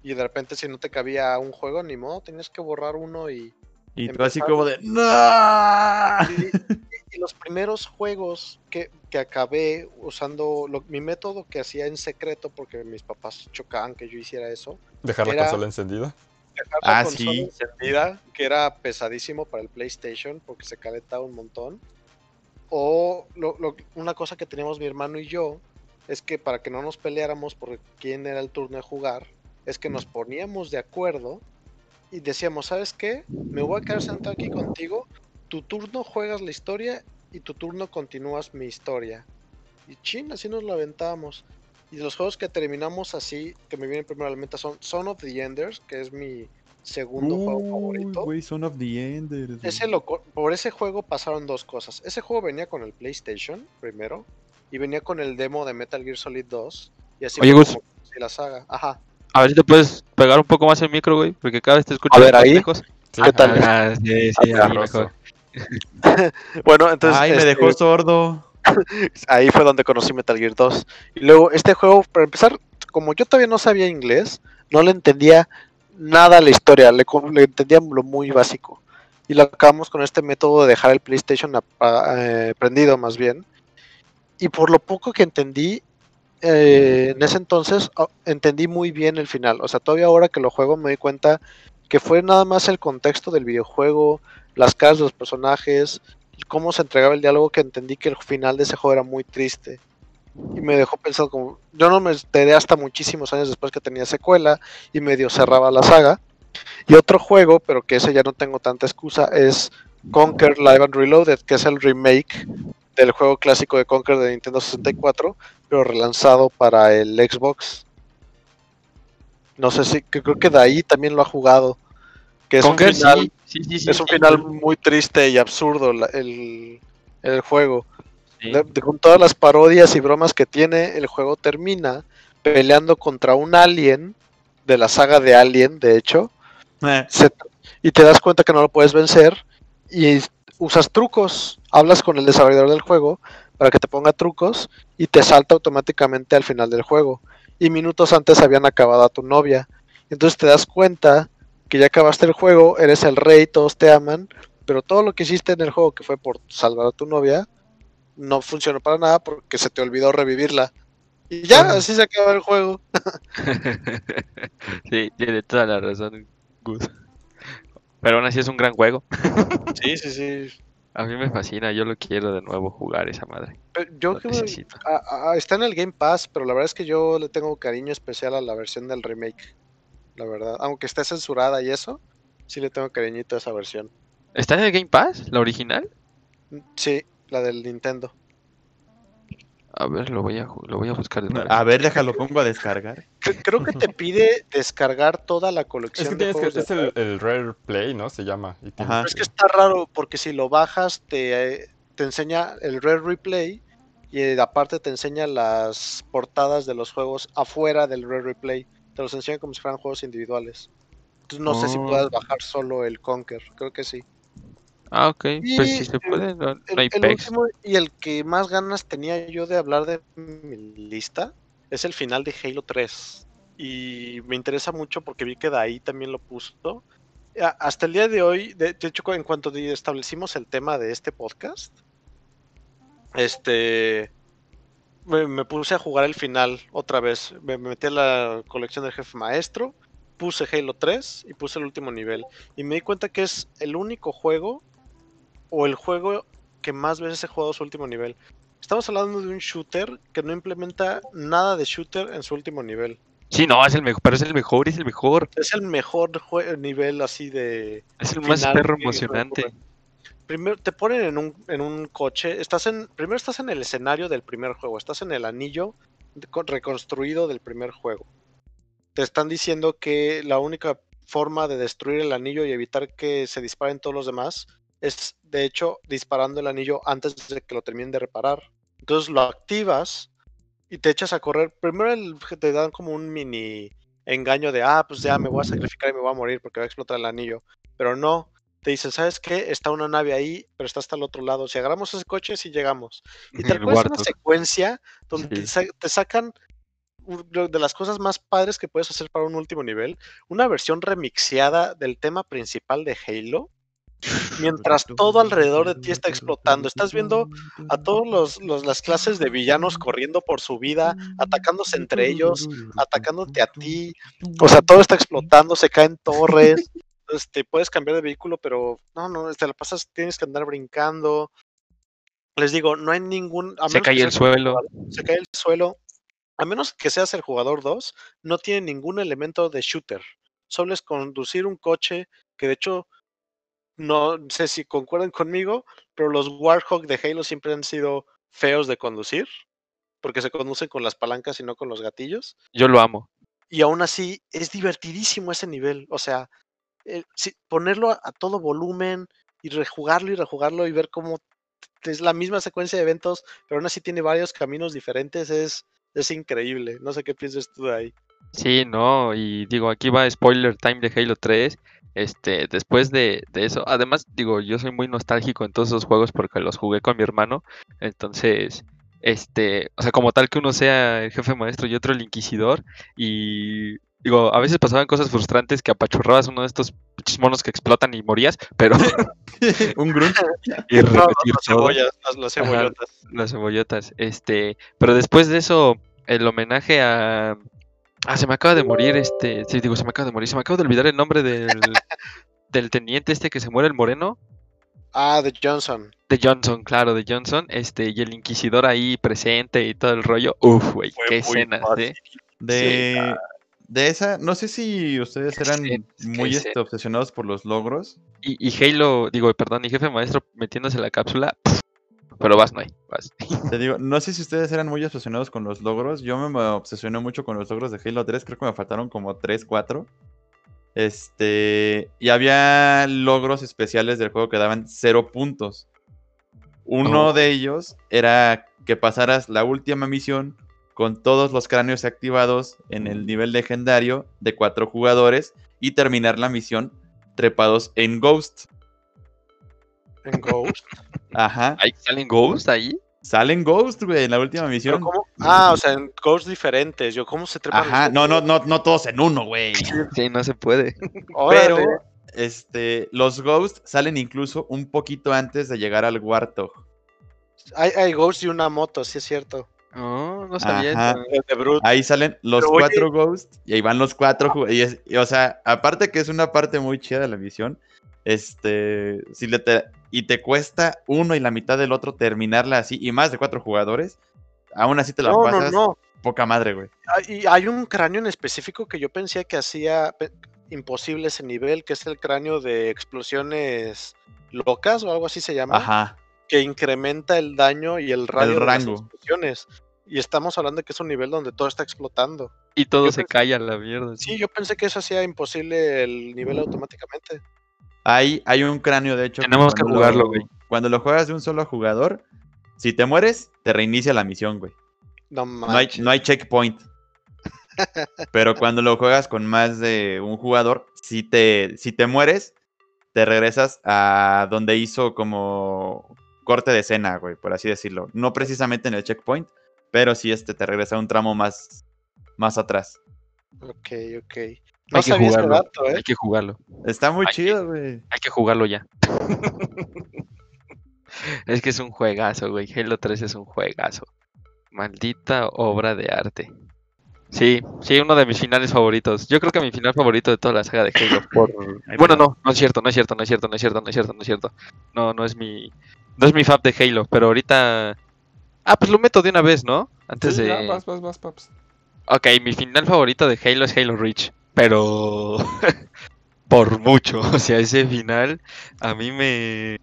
Y de repente si no te cabía un juego, ni modo, tenías que borrar uno y... Y tú así como de ¡No! Y, y los primeros juegos que, que acabé usando lo- mi método que hacía en secreto, porque mis papás chocaban que yo hiciera eso, Dejar la consola encendida. dejar la Ah, consola sí. encendida, que era pesadísimo para el PlayStation porque se calentaba un montón. O lo- lo- una cosa que teníamos mi hermano y yo es que para que no nos peleáramos por quién era el turno de jugar, es que nos poníamos de acuerdo y decíamos, ¿sabes qué? Me voy a quedar sentado aquí contigo, tu turno juegas la historia y tu turno continúas mi historia. Y chin, así nos lo aventábamos. Y los juegos que terminamos así, que me vienen primero a la mente, son Son of the Enders, que es mi segundo juego favorito. güey, Son of the Enders. Ese lo por ese juego pasaron dos cosas. Ese juego venía con el PlayStation primero y venía con el demo de Metal Gear Solid 2 y así Oye, Gus. la saga. Ajá. A ver si te puedes pegar un poco más el micro, güey, porque cada vez te escucho A ver, ahí. lejos. Sí. ¿Qué tal? Ah, sí, sí, Ah, ahí mejor. Bueno, entonces Ay, me este, dejó sordo. ahí fue donde conocí Metal Gear 2. Y luego este juego, para empezar, como yo todavía no sabía inglés, no le entendía nada a la historia, le, le entendía lo muy básico. Y lo acabamos con este método de dejar el PlayStation a- eh, prendido más bien. Y por lo poco que entendí, eh, en ese entonces ah, entendí muy bien el final. O sea, todavía ahora que lo juego me doy cuenta que fue nada más el contexto del videojuego, las caras de los personajes, cómo se entregaba el diálogo que entendí que el final de ese juego era muy triste. Y me dejó pensando como, yo no me enteré hasta muchísimos años después que tenía secuela y medio cerraba la saga. Y otro juego, pero que ese ya no tengo tanta excusa, es Conquer Live and Reloaded, que es el remake del juego clásico de Conquer de Nintendo 64, pero relanzado para el Xbox. No sé si, que creo que de ahí también lo ha jugado. Que es Conker, un final, sí, sí, sí, sí, es un final muy triste y absurdo la- el, el juego. sí. De- de- con todas las parodias y bromas que tiene, el juego termina peleando contra un alien de la saga de Alien, de hecho, Eh, se- y te das cuenta que no lo puedes vencer y usas trucos, hablas con el desarrollador del juego para que te ponga trucos y te salta automáticamente al final del juego. Y minutos antes habían acabado a tu novia. Entonces te das cuenta que ya acabaste el juego, eres el rey, todos te aman, pero todo lo que hiciste en el juego que fue por salvar a tu novia no funcionó para nada porque se te olvidó revivirla. Y ya, así se acaba el juego. Sí, tiene toda la razón, Gus. Pero aún así es un gran juego. Sí, sí, sí. A mí me fascina, yo lo quiero de nuevo jugar esa madre. Pero Yo Lo que necesito. Está en el Game Pass, pero la verdad es que yo le tengo cariño especial a la versión del remake. La verdad, aunque esté censurada y eso, sí le tengo cariñito a esa versión. ¿Está en el Game Pass, la original? Mm, Sí, la del Nintendo. A ver, lo voy a, lo voy a buscar de nuevo. A ver, déjalo, pongo a descargar. Cre- Creo que te pide descargar toda la Es colección que de tienes que, de es el, el Rare Play, ¿no? Se llama. y tienes Ajá. Pero es que- está raro porque si lo bajas te, te enseña el Rare Replay y eh, aparte te enseña las portadas de los juegos afuera del Rare Replay. Te los enseña como si fueran juegos individuales. Entonces no sé si Oh. puedas bajar solo el Conquer. Creo que sí. Ah, ok. Pues Y si se puede, no, no El, hay el pex. último y el que más ganas tenía yo de hablar de mi lista es el final de Halo 3. Y me interesa mucho porque vi que de ahí también lo puso. Hasta el día de hoy, de, de hecho, en cuanto establecimos el tema de este podcast, este me, me puse a jugar el final otra vez. Me, me metí a la colección del jefe maestro, puse Halo 3 y puse el último nivel. Y me di cuenta que es el único juego o el juego que más veces he jugado su último nivel. Estamos hablando de un shooter que no implementa nada de shooter en su último nivel. Sí, no, es el mejor, pero es el mejor, es el mejor. Es el mejor nivel así de... Es el más perro emocionante. Primero te ponen en un, en un coche, estás en, primero estás en el escenario del primer juego, estás en el anillo reconstruido del primer juego. Te están diciendo que la única forma de destruir el anillo y evitar que se disparen todos los demás es, de hecho, disparando el anillo antes de que lo terminen de reparar. Entonces lo activas y te echas a correr. Primero el- te dan como un mini engaño de, ah, pues ya me voy a sacrificar y me voy a morir porque va a explotar el anillo. Pero no, te dicen, ¿sabes qué? Está una nave ahí, pero está hasta el otro lado. Si agarramos ese coche, sí llegamos. Y te El recuerdas una secuencia donde te, Sí. te sacan de las cosas más padres que puedes hacer para un último nivel, una versión remixeada del tema principal de Halo, mientras todo alrededor de ti está explotando. Estás viendo a todos los, los- las clases de villanos corriendo por su vida, atacándose entre ellos, atacándote a ti. O sea, todo está explotando, se caen torres. Este, puedes cambiar de vehículo, pero no, no, te la pasas, tienes que andar brincando. Les digo, no hay ningún. a Se cae el suelo. se cae el suelo. A menos que seas el jugador 2, no tiene ningún elemento de shooter. Solo es conducir un coche que de hecho, no sé si concuerdan conmigo, pero los Warhawk de Halo siempre han sido feos de conducir, porque se conducen con las palancas y no con los gatillos. Yo lo amo. Y aún así es divertidísimo ese nivel. O sea, eh, si- ponerlo a, a todo volumen y rejugarlo y rejugarlo y ver cómo es la misma secuencia de eventos, pero aún así tiene varios caminos diferentes, es, es increíble. No sé qué piensas tú de ahí. Sí, no, y digo, aquí va spoiler time de Halo 3. Este, después de, de eso, además, digo, yo soy muy nostálgico en todos esos juegos porque los jugué con mi hermano. Entonces, este, o sea, como tal que uno sea el jefe maestro y otro el inquisidor. Y digo, a veces pasaban cosas frustrantes que apachurrabas uno de estos monos que explotan y morías, pero Un grunt. y No, no, repetir las todo. cebollas, las, las Ajá. cebollotas. Las cebollotas. Este, pero después de eso, el homenaje a. Ah, se me acaba de morir este. Sí, digo, se me acaba de morir. Se me acaba de olvidar el nombre del, del teniente este que se muere, el moreno. Ah, de Johnson. De Johnson, claro, de Johnson. Este, y el inquisidor ahí presente y todo el rollo. Uf, güey, qué fácil. eh. De, de esa, no sé si ustedes eran muy este, obsesionados por los logros. Y, y Halo, digo, perdón, y jefe maestro metiéndose la cápsula. pf, pero vas, no hay, vas. Te digo, no sé si ustedes eran muy obsesionados con los logros. Yo me, obsesioné mucho con los logros de Halo 3. Creo que me faltaron como 3, 4. Este. Y había logros especiales del juego que daban 0 puntos. Uno Oh. de ellos era que pasaras la última misión con todos los cráneos activados en el nivel legendario de 4 jugadores y terminar la misión trepados en Ghost. En Ghost. Ajá. ¿Ahí salen Ghost ahí? Salen Ghost, güey, en la última misión. ¿cómo? Ah, o sea, en Ghosts diferentes. Yo, ¿cómo se trepan? Ajá, no, no, no, no todos en uno, güey. Sí, no se puede. Pero, este, los Ghosts salen incluso un poquito antes de llegar al Warthog. Hay, hay Ghosts y una moto, sí es cierto. No, no sabía Ajá. eso. El de. Ahí salen los Pero, cuatro Ghosts y ahí van los cuatro. Y, es- y, o sea, aparte que es una parte muy chida de la misión, este, si le te, y te cuesta uno y la mitad del otro terminarla así, y más de cuatro jugadores, aún así te la No, pasas no. poca madre, güey. Hay, y hay un cráneo en específico que yo pensé que hacía imposible ese nivel, que es el cráneo de explosiones locas o algo así se llama, Ajá. que incrementa el daño y el radio de las rango. explosiones. Y estamos hablando de que es un nivel donde todo está explotando. Y todo Yo se pensé- cae a la mierda. Sí, yo pensé que eso hacía imposible el nivel automáticamente. Hay, hay un cráneo, de hecho. Tenemos que cuando jugarlo, lo- güey. Cuando lo juegas de un solo jugador, si te mueres, te reinicia la misión, güey. No No hay, no hay checkpoint. Pero cuando lo juegas con más de un jugador, si te, si te mueres, te regresas a donde hizo como corte de escena, güey, por así decirlo. No precisamente en el checkpoint, pero sí este te regresa a un tramo más, más atrás. Ok, ok. No Hay que jugarlo. dato, ¿eh? Hay que jugarlo. Está muy Hay chido, güey. Hay que jugarlo ya. es que es un juegazo, güey. Halo 3 es un juegazo. Maldita obra de arte. Sí, sí, uno de mis finales favoritos. Yo creo que mi final favorito de toda la saga de Halo. Por... Bueno, no, no es cierto, no es cierto, no es cierto, no es cierto, no es cierto, no es cierto. No, no es mi, no es mi fab de Halo, pero ahorita, ah, pues lo meto de una vez, ¿no? Antes Sí, de, ya, vas, vas, vas, paps. ok, mi final favorito de Halo es Halo Reach, pero por mucho, o sea, ese final a mí me,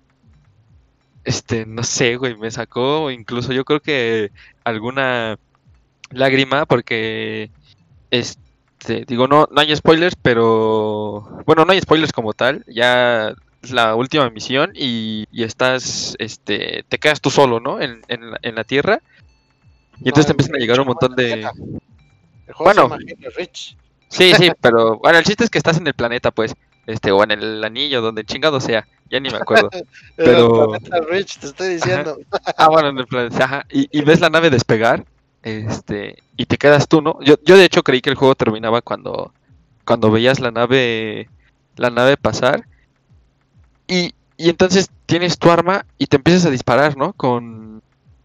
este, no sé, güey, me sacó incluso yo creo que alguna lágrima porque, este, digo, no, no hay spoilers, pero, bueno, no hay spoilers como tal, ya es la última misión y, y estás, este, te quedas tú solo, ¿no? En, en, la- en la Tierra. Y entonces te empiezan a llegar un montón de... El juego Bueno. se llama. Sí, sí, pero bueno, el chiste es que estás en el planeta, pues. este, o en el anillo, donde chingado sea, ya ni me acuerdo. En Pero- el planeta Rich, te estoy diciendo. Ah, bueno, en el planeta, ajá, y, y ves la nave despegar, este, y te quedas tú, ¿no? Yo, yo de hecho creí que el juego terminaba cuando, cuando veías la nave, la nave pasar, y, y entonces tienes tu arma y te empiezas a disparar, ¿no? Con,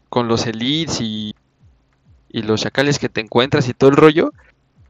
con los elites y, y los chacales que te encuentras y todo el rollo.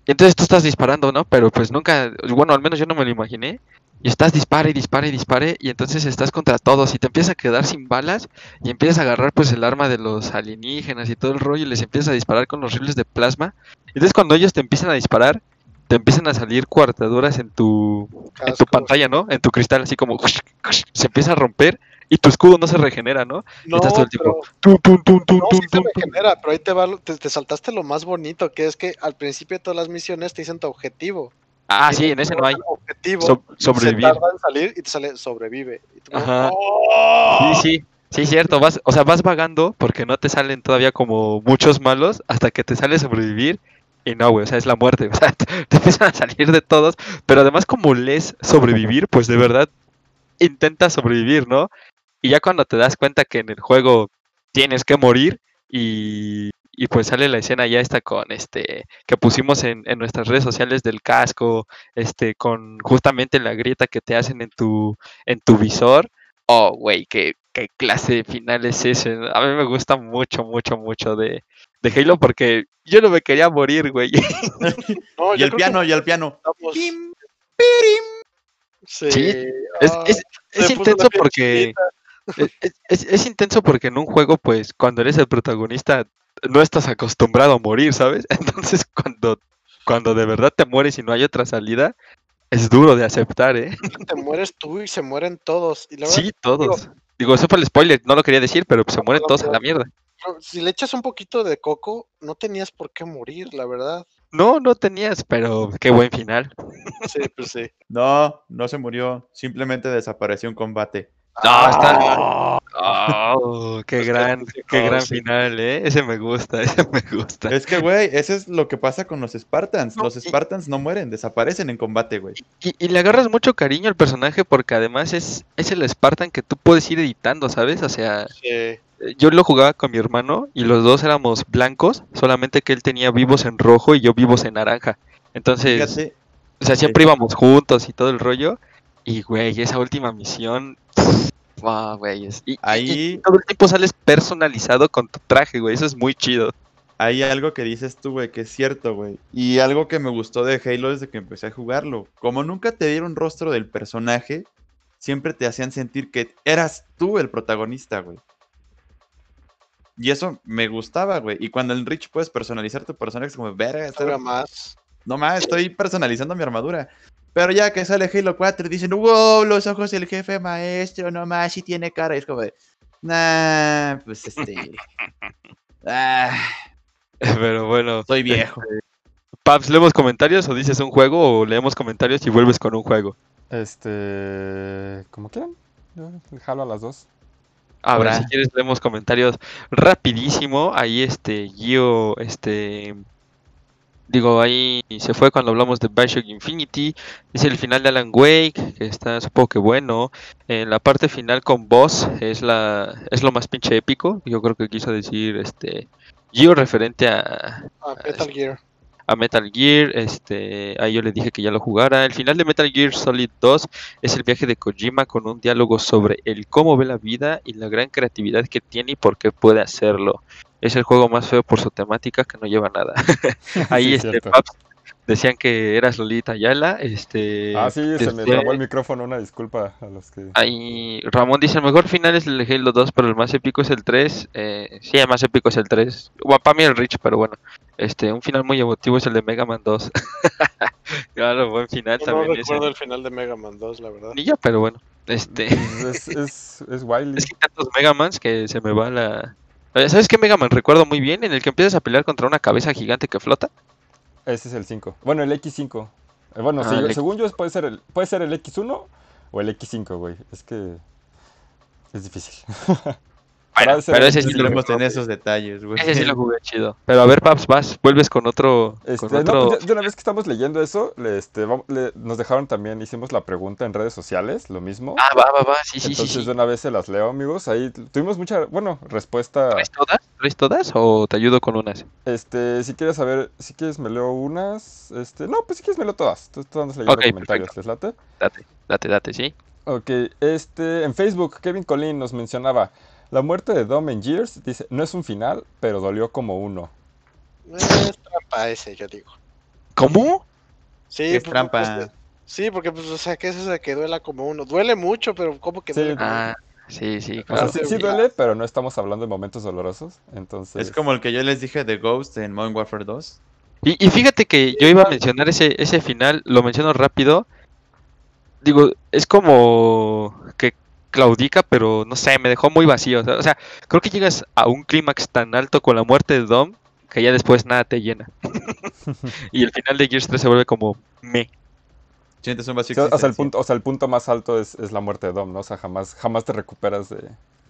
Y entonces tú estás disparando, ¿no? Pero pues nunca, bueno, al menos yo no me lo imaginé. Y estás dispare y dispare y dispare y entonces estás contra todos y te empiezas a quedar sin balas y empiezas a agarrar pues el arma de los alienígenas y todo el rollo y les empiezas a disparar con los rifles de plasma. Entonces cuando ellos te empiezan a disparar, te empiezan a salir cuartaduras en tu, en tu pantalla, ¿no? En tu cristal, así como se empieza a romper y tu escudo no se regenera, ¿no? No, estás todo el pero, tiempo. Tum, tum, tum, tum, no, tum, sí se tum, tum. regenera, pero ahí te, va, te, te saltaste lo más bonito, que es que al principio de todas las misiones te dicen tu objetivo. Ah, sí, en ese no hay. Objetivo. So- Se sobrevivir. tarda en salir y te sale sobrevive. Y tú Ajá. ¡Oh! Sí, sí, sí, cierto. Vas, o sea, vas vagando porque no te salen todavía como muchos malos hasta que te sale sobrevivir. Y no, güey, o sea, es la muerte. O sea, te, te empiezan a salir de todos. Pero además, como lees sobrevivir, pues de verdad intentas sobrevivir, ¿no? Y ya cuando te das cuenta que en el juego tienes que morir y, y pues sale la escena ya esta con este que pusimos en, en nuestras redes sociales del casco, este, con justamente la grieta que te hacen en tu, en tu visor. Oh, güey, qué, qué clase de final es ese. A mí me gusta mucho, mucho, mucho de, de Halo porque yo no me quería morir, güey. No, Y el piano, y el piano. Pim, Sí. Sí, Es, Ah, es, es intenso porque. Es, es- intenso porque en un juego, pues, cuando eres el protagonista, no estás acostumbrado a morir, ¿sabes? Entonces, cuando, cuando de verdad te mueres y no hay otra salida, es duro de aceptar, ¿eh? te mueres tú y se mueren todos. Y la verdad, Sí, todos. Digo, eso fue el spoiler, no lo quería decir, pero pues, se mueren todos a la mierda. si le echas un poquito de coco, no tenías por qué morir, la verdad. No, no tenías, pero qué buen final. Sí, pues sí. No, no se murió. Simplemente desapareció en combate. No, está. Ah, Oh, qué gran, qué gran sí. final, ¿eh? Ese me gusta, ese me gusta. Es que, güey, eso es lo que pasa con los Spartans. Los Spartans no mueren, desaparecen en combate, güey. Y, y le agarras mucho cariño al personaje porque además es, es el Spartan que tú puedes ir editando, ¿sabes? O sea, sí. eh, yo lo jugaba con mi hermano y los dos éramos blancos, solamente que él tenía vivos en rojo y yo vivos en naranja. Entonces, Fíjate, o sea, siempre íbamos juntos y todo el rollo. Y, güey, esa última misión... Wow, güey. es- y- y- y Ahí- todo el tiempo sales personalizado con tu traje, güey. Eso es muy chido. hay algo que dices tú, güey, que es cierto, güey. Y algo que me gustó de Halo desde que empecé a jugarlo. Como nunca te dieron rostro del personaje, siempre te hacían sentir que eras tú el protagonista, güey. Y eso me gustaba, güey. Y cuando en Rich puedes personalizar tu personaje, es como, verga, Ahora más. no más, estoy personalizando mi armadura. Pero ya que sale Halo 4 y dicen, wow, los ojos del jefe maestro, no más, si tiene cara. Y es como de, nah, pues este. ah, Pero bueno. soy viejo. Paps, ¿leemos comentarios o dices un juego o leemos comentarios y vuelves con un juego? Este. Como quieran. Yo jalo a las dos. Ahora. si quieres leemos comentarios rapidísimo. Ahí este Gio, este digo, ahí se fue cuando hablamos de Bioshock Infinity. Dice el final de Alan Wake, que está supongo que bueno. En la parte final con Boss es la es lo más pinche épico. Yo creo que quiso decir este Gio referente a, Ah, Metal Gear. a Metal Gear, este, ahí yo le dije que ya lo jugara. El final de Metal Gear Solid 2 es el viaje de Kojima con un diálogo sobre el cómo ve la vida y la gran creatividad que tiene y por qué puede hacerlo. Es el juego más feo por su temática que no lleva nada. ahí Sí, este. Paps, decían que eras Lolita Ayala, este Ah, sí, se me desde- trabó el micrófono. Una disculpa a los que. Ahí Ramón dice, el mejor final es el de Halo 2, pero el más épico es el 3. Eh, sí, el más épico es el 3. Bueno, para mí el Rich, pero bueno. Este, un final muy emotivo es el de Mega Man 2. claro, buen final Yo no también ese. recuerdo el final de Mega Man 2, la verdad. Ni yo, pero bueno. Este, Es, es, es Wiley. es que tantos Mega Mans que se me va la... Eh, ¿Sabes qué Mega Man recuerdo muy bien? En el que empiezas a pelear contra una cabeza gigante que flota. Ese es el 5. Bueno, el X5. Eh, Bueno, Ah, sí, el X- según yo puede ser, el, puede ser el X1 o el X5, güey. Es que es difícil. Bueno, pero ese sí lo en esos detalles, güey. Ese sí lo jugué chido. Pero a ver, Paps, vas, vuelves con otro. Este, con no, otro... pues ya- de una vez que estamos leyendo eso, le- este, le- nos dejaron también, hicimos la pregunta en redes sociales, lo mismo. Ah, va, va, va, sí, sí, Entonces sí. sí. de una vez se las leo, amigos. Ahí tuvimos mucha, bueno, respuesta. ¿Traes todas? ¿Traes todas o te ayudo con unas? Este, si quieres saber, si quieres me leo unas. Este, no, pues si quieres me leo todas. Tú tú andas leyendo Ok, comentarios, ¿les late? Date, date, date, sí. Ok, este, en Facebook, Kevin Colín nos mencionaba. La muerte de Dom en Gears, dice, no es un final, pero dolió como uno. Es trampa ese, yo digo. ¿Cómo? Sí, Es pues, trampa. pues, sí, porque pues, o sea, que es eso de que duela como uno. Duele mucho, pero ¿cómo que Sí. duele como Ah, sí, sí, O claro. sea, sí, sí sí. duele, pero no estamos hablando de momentos dolorosos. Entonces, Es como el que yo les dije de Ghost en Modern Warfare 2. Y, y fíjate que yo iba a mencionar ese, ese final, lo menciono rápido. Digo, es como que claudica, pero no sé, me dejó muy vacío. O sea, creo que llegas a un clímax tan alto con la muerte de Dom que ya después nada te llena. y el final de Gears 3 se vuelve como me. Sientes un vacío Sí, o, sea, el punto, o sea, el punto más alto es, es la muerte de Dom, ¿no? O sea, jamás, jamás te recuperas de...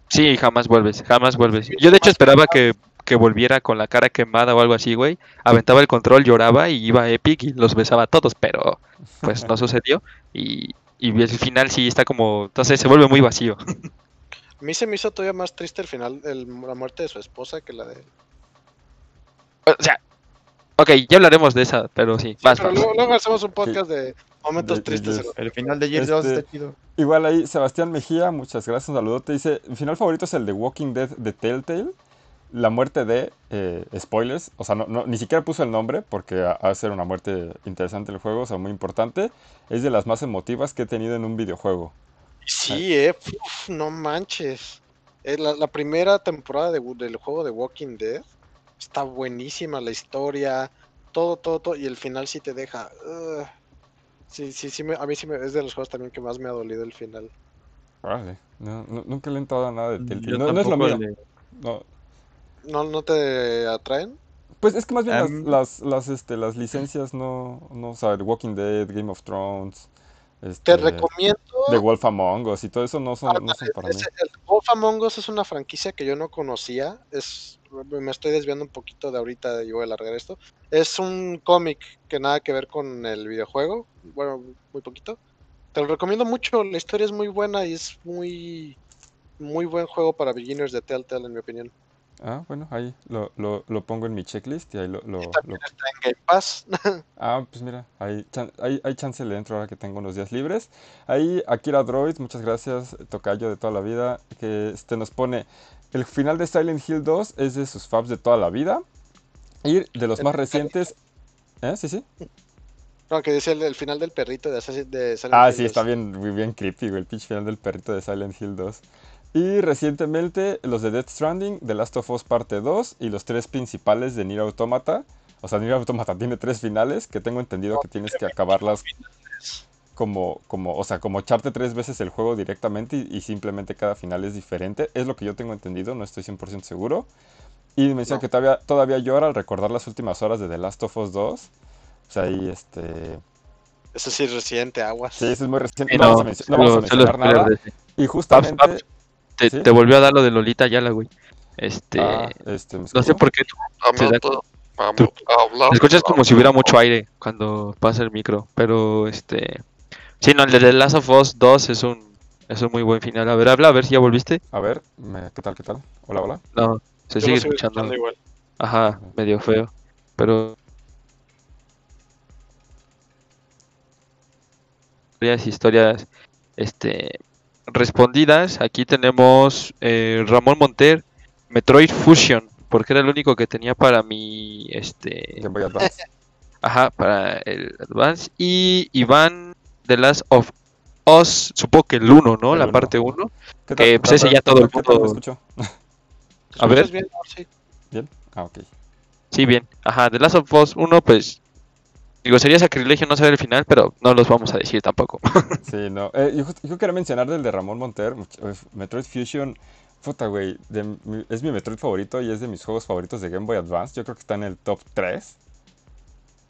Sí, jamás vuelves, jamás vuelves. Yo de hecho esperaba que, que volviera con la cara quemada o algo así, güey. Aventaba el control, lloraba y iba a Epic y los besaba a todos, pero pues no sucedió. Y, y el final sí está como, entonces se vuelve muy vacío. A mí se me hizo todavía más triste el final, el- la muerte de su esposa que la de... O sea, ok, ya hablaremos de esa, pero sí, Sí, vas, pero vas. luego, luego hacemos un podcast de momentos De- tristes. El final de Gears 2 Este- está chido. Igual ahí, Sebastián Mejía, muchas gracias, un saludote. Dice, mi final favorito es el de Walking Dead de Telltale. La muerte de, eh, spoilers, o sea, no, no- ni siquiera puso el nombre porque ha ha de ser una muerte interesante el juego, o sea, muy importante. Es de las más emotivas que he tenido en un videojuego. Sí, eh, uf, no manches. Eh, la, la primera temporada de- del juego de Walking Dead está buenísima, la historia, todo, todo, todo, y el final sí te deja... sí, sí, sí, me- a mí sí me, es de los juegos también que más me ha dolido el final. No, no- nunca le he entrado a nada de Telltale. Yo No, no es lo mío. le- no. ¿No, no te atraen? Pues es que más bien las, Am- las, las, este, las licencias no, no, o sea, The Walking Dead, Game of Thrones, Te este, recomiendo... The Wolf Among Us y todo eso no son, no son para mí. El Wolf Among Us es una franquicia que yo no conocía. Es, me estoy desviando un poquito de ahorita y voy a alargar esto. Es un cómic que nada que ver con el videojuego. Bueno, muy poquito. Te lo recomiendo mucho. La historia es muy buena y es muy, muy buen juego para beginners de Telltale, en mi opinión. Ah, bueno, ahí lo, lo, lo pongo en mi checklist y ahí lo, lo- Y también lo- está en Game Pass. Ah, pues mira, ahí, ahí, hay chance le entro ahora que tengo unos días libres. Ahí Akira Droid, muchas gracias, tocayo de toda la vida, que este nos pone, el final de Silent Hill 2 es de sus faps de toda la vida. Y de los más recientes... ¿Eh? Sí, sí. no, que decía el, el final del perrito de, Assassin- de Silent Ah, Hill sí, 2. está bien, muy bien creepy, güey, el pitch final del perrito de Silent Hill 2. Y recientemente los de Death Stranding, The Last of Us Parte 2 y los tres principales de Nier Automata. O sea, Nier Automata tiene tres finales que tengo entendido que tienes que acabarlas como, como, o sea, como echarte tres veces el juego directamente y, y simplemente cada final es diferente. Es lo que yo tengo entendido, no estoy 100% seguro. Y me decía No. que todavía, todavía llora al recordar las últimas horas de The Last of Us 2. O sea, ahí este... Ese sí es reciente, aguas. Sí, eso es muy reciente. Sí, no, vamos a, no, no vamos a mencionar nada. Y justamente... Paps, Te, ¿Sí? te volvió a dar lo de Lolita Yala, güey. Este, ah, este, ¿me no sé por qué. Hablar. Te escuchas como si hubiera mucho aire cuando pasa el micro, pero este... Sí, no, el de The Last of Us 2 es un, es un muy buen final. A ver, habla, a ver si ya volviste. A ver, me- ¿qué tal, qué tal? Hola, hola. No, se Yo sigue escuchando. igual. Ajá, medio feo. Pero... Historias, historias, este... Respondidas, aquí tenemos eh, Ramón Monter, Metroid Fusion, porque era el único que tenía para mi, este... Game Boy Advance. Ajá, para el Advance. Y Iván The Last of Us, supongo que el 1, ¿no? El la uno. parte 1. ¿Qué Eh, pues ese ya todo el ¿Qué tal me mundo- A ver. escuchas bien? Sí. ¿Bien? Ah, ok. Sí, bien. Ajá, The Last of Us 1, pues. Digo, sería sacrilegio no saber el final, pero no los vamos a decir tampoco. Sí, no. Eh, yo, quería mencionar del de Ramón Monter, eh, Metroid Fusion. Puta, güey. es mi Metroid favorito y es de mis juegos favoritos de Game Boy Advance. Yo creo que está en el top 3.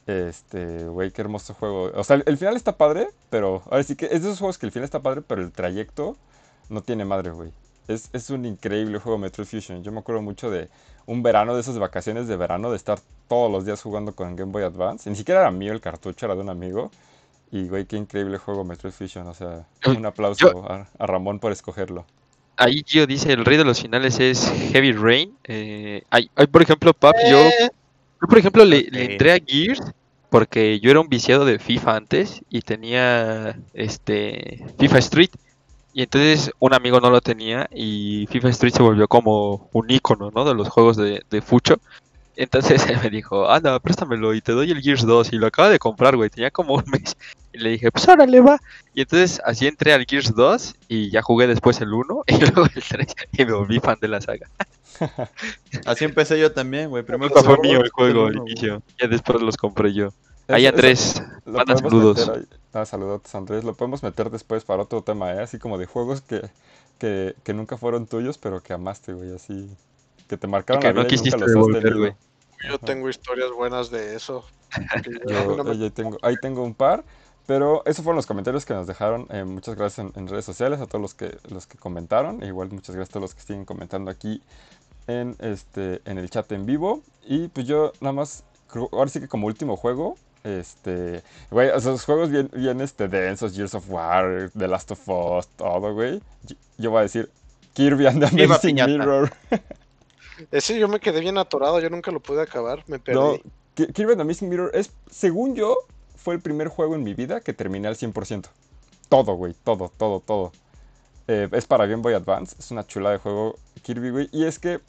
Este, güey, qué hermoso juego. O sea, el, el final está padre, pero. Ahora sí que es de esos juegos que el final está padre, pero el trayecto no tiene madre, güey. Es, es un increíble juego Metroid Fusion. Yo me acuerdo mucho de un verano, de esas vacaciones de verano, de estar todos los días jugando con Game Boy Advance. Ni siquiera era mío el cartucho, era de un amigo. Y, güey, qué increíble juego Metroid Fusion. O sea, un aplauso a, a Ramón por escogerlo. Ahí Gio dice, el rey de los finales es Heavy Rain. Eh, hay, hay, por ejemplo, Pap, yo, Eh, yo, por ejemplo, le, le entré a Gears porque yo era un viciado de FIFA antes y tenía este FIFA Street. Y entonces un amigo no lo tenía y FIFA Street se volvió como un icono, ¿no? De los juegos de, de Fucho. Entonces él me dijo, anda, préstamelo y te doy el Gears 2. Y lo acaba de comprar, güey, tenía como un mes. Y le dije, pues órale, va. Y entonces así entré al Gears 2 y ya jugué después el 1 y luego el 3 y me volví fan de la saga. Así empecé yo también, güey. Primero fue mío el juego güey. inicio. Ya después los compré yo. Ahí Andrés, manda saludos. meter. Ah, saludos, Andrés. Lo podemos meter después para otro tema, ¿eh? Así como de juegos que, que, que nunca fueron tuyos, pero que amaste, güey. Así. Que te marcaron que la no vida y nunca quisiste los has devolver, tenido. güey. Yo tengo historias buenas de eso. yo- no me- ahí, tengo, ahí tengo un par. Pero esos fueron los comentarios que nos dejaron. Eh, muchas gracias en, en redes sociales a todos los que, los que comentaron. E igual muchas gracias a todos los que siguen comentando aquí en, este, en el chat en vivo. Y pues yo nada más, ahora sí que como último juego, este, güey, esos juegos bien, bien este, densos, Years of War, The Last of Us, todo, güey. Yo, yo voy a decir Kirby and the Amazing. Mirror. Ese yo me quedé bien atorado, yo nunca lo pude acabar, me perdí. No, Kirby and the Missing Mirror es, según yo, fue el primer juego en mi vida que terminé al 100%. Todo, güey, todo, todo, todo. Eh, es para Game Boy Advance, es una chula de juego Kirby, güey. Y es que,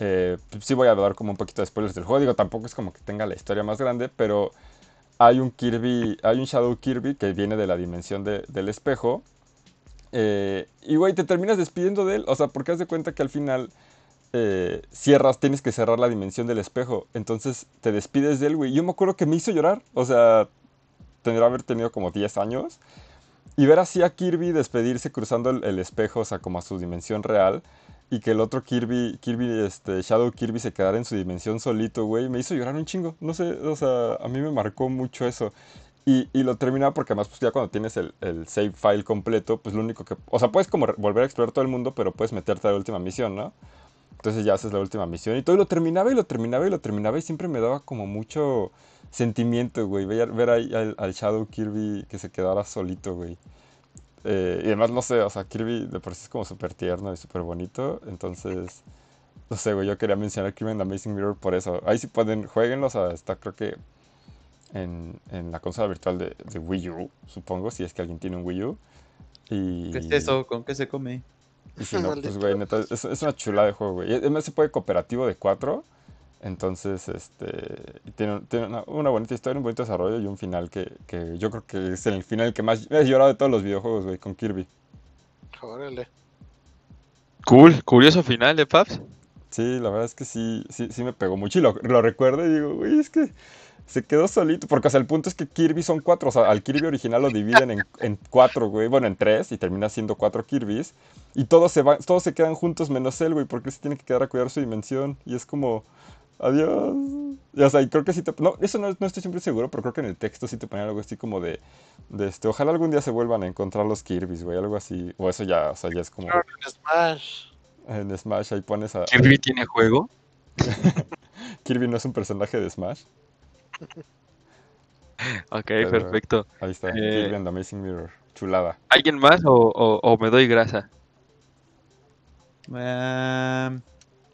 eh, sí voy a dar como un poquito de spoilers del juego. Digo, tampoco es como que tenga la historia más grande, pero hay un Kirby, hay un Shadow Kirby que viene de la dimensión de- del espejo. Eh, y, güey, te terminas despidiendo de él. O sea, porque haz de cuenta que al final eh, cierras, tienes que cerrar la dimensión del espejo. Entonces te despides de él, güey. Yo me acuerdo que me hizo llorar. O sea, tendrá haber tenido como 10 años. Y ver así a Kirby despedirse cruzando el, el espejo, o sea, como a su dimensión real. Y que el otro Kirby, Kirby, este, Shadow Kirby se quedara en su dimensión solito, güey. Me hizo llorar un chingo. No sé, o sea, a mí me marcó mucho eso. Y, y lo terminaba porque además, pues ya cuando tienes el, el save file completo, pues lo único que... O sea, puedes como volver a explorar todo el mundo, pero puedes meterte a la última misión, ¿no? Entonces ya haces la última misión y todo y lo terminaba y lo terminaba y lo terminaba y siempre me daba como mucho sentimiento, güey. Ver, ver ahí al, al Shadow Kirby que se quedara solito, güey. Eh, y además, no sé, o sea, Kirby de por sí es como súper tierno y súper bonito. Entonces, no sé, güey, yo quería mencionar Kirby the Amazing Mirror por eso. Ahí sí pueden, jueguenlos, o sea, está creo que en, en la consola virtual de, de Wii U, supongo, si es que alguien tiene un Wii U. Y, ¿Qué es eso? ¿Con qué se come? y si no, pues güey, neta, es, es una chulada de juego, güey. Además se puede cooperativo de cuatro. Entonces, este, tiene, tiene una, una bonita historia, un bonito desarrollo y un final que, que yo creo que es el final que más he llorado de todos los videojuegos, güey, con Kirby. Órale. Cool, curioso final de Paps. Sí, la verdad es que sí, sí, sí me pegó mucho y lo, lo recuerdo y digo, güey, es que se quedó solito. Porque, o sea, el punto es que Kirby son cuatro. O sea, al Kirby original lo dividen en, en cuatro, güey. Bueno, en tres y termina siendo cuatro Kirbys. Y todos se van, todos se quedan juntos menos él, güey, porque él se tiene que quedar a cuidar su dimensión. Y es como, adiós. Y, o sea, y creo que sí te... No, eso no, no estoy siempre seguro, pero creo que en el texto sí te ponían algo así como de... de este, ojalá algún día se vuelvan a encontrar los Kirbys, güey, algo así. O eso ya, o sea, ya es como... En Smash. En Smash ahí pones a... Kirby tiene juego. Kirby no es un personaje de Smash. Ok, Pero- perfecto. Ahí está, Eh, Kirby and the Amazing Mirror. Chulada. ¿Alguien más o, o- o me doy grasa? Am,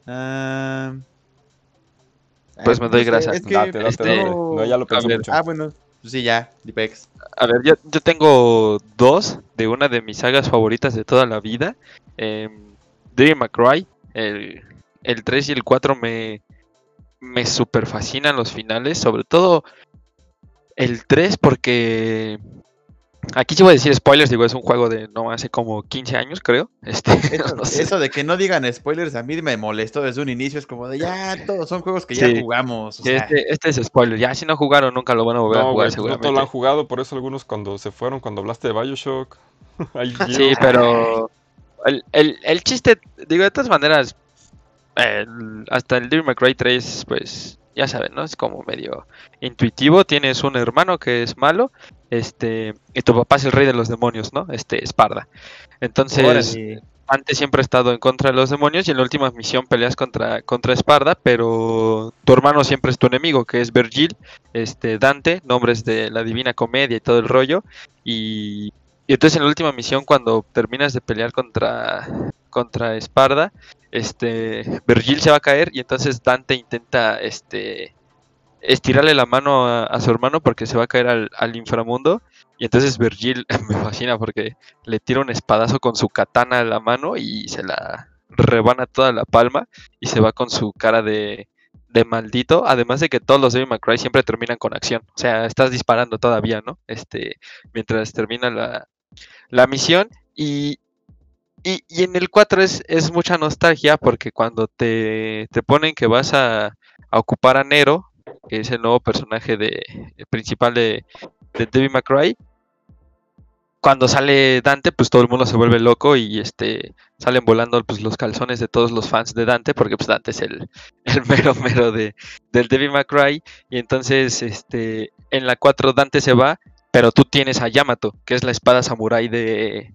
am, Pues me doy grasa. Es que, date, date, este, date. No, ya lo pensé mucho. Ah, bueno, pues sí, ya, Dipex. A ver, yo, yo tengo dos de una de mis sagas favoritas de toda la vida. Eh, Devil May Cry, el, el 3 y el 4 me, me super fascinan los finales, sobre todo el 3 porque... Aquí sí voy a decir spoilers, digo, es un juego de no hace como 15 años, creo. Este, Eso, no sé. eso de que no digan spoilers a mí me molestó desde un inicio. Es como de ya, todos son juegos que ya jugamos. o Sí, sea, este, este es spoiler. Ya si no jugaron, nunca lo van a volver a No, jugar no seguramente. todos lo han jugado, por eso algunos cuando se fueron, cuando hablaste de Bioshock. Sí, pero el, el, el chiste, digo, de todas maneras, el- hasta el Devil May Cry 3, pues ya saben, ¿no? Es como medio intuitivo. Tienes un hermano que es malo, este, y tu papá es el rey de los demonios, ¿no? Este, Esparda. Entonces, órale. Dante siempre ha estado en contra de los demonios y en la última misión peleas contra, contra Esparda, pero tu hermano siempre es tu enemigo, que es Virgil, este, Dante, nombres de la Divina Comedia y todo el rollo. Y, y entonces en la última misión, cuando terminas de pelear contra, contra Esparda, este, Virgil se va a caer y entonces Dante intenta este, estirarle la mano a, su hermano porque se va a caer al, inframundo. Y entonces Virgil me fascina porque le tira un espadazo con su katana a la mano y se la rebana toda la palma y se va con su cara de, de maldito. Además de que todos los Devil May Cry siempre terminan con acción. O sea, estás disparando todavía, ¿no? Este, mientras termina la, la misión. Y, y, y en el 4 es, es mucha nostalgia porque cuando te, te ponen que vas a, ocupar a Nero, que es el nuevo personaje de, principal de, de May Cry, cuando sale Dante, pues todo el mundo se vuelve loco y este salen volando pues los calzones de todos los fans de Dante, porque pues Dante es el, el mero mero de, del May Cry. Y entonces, este, en la 4 Dante se va, pero tú tienes a Yamato, que es la espada samurai de,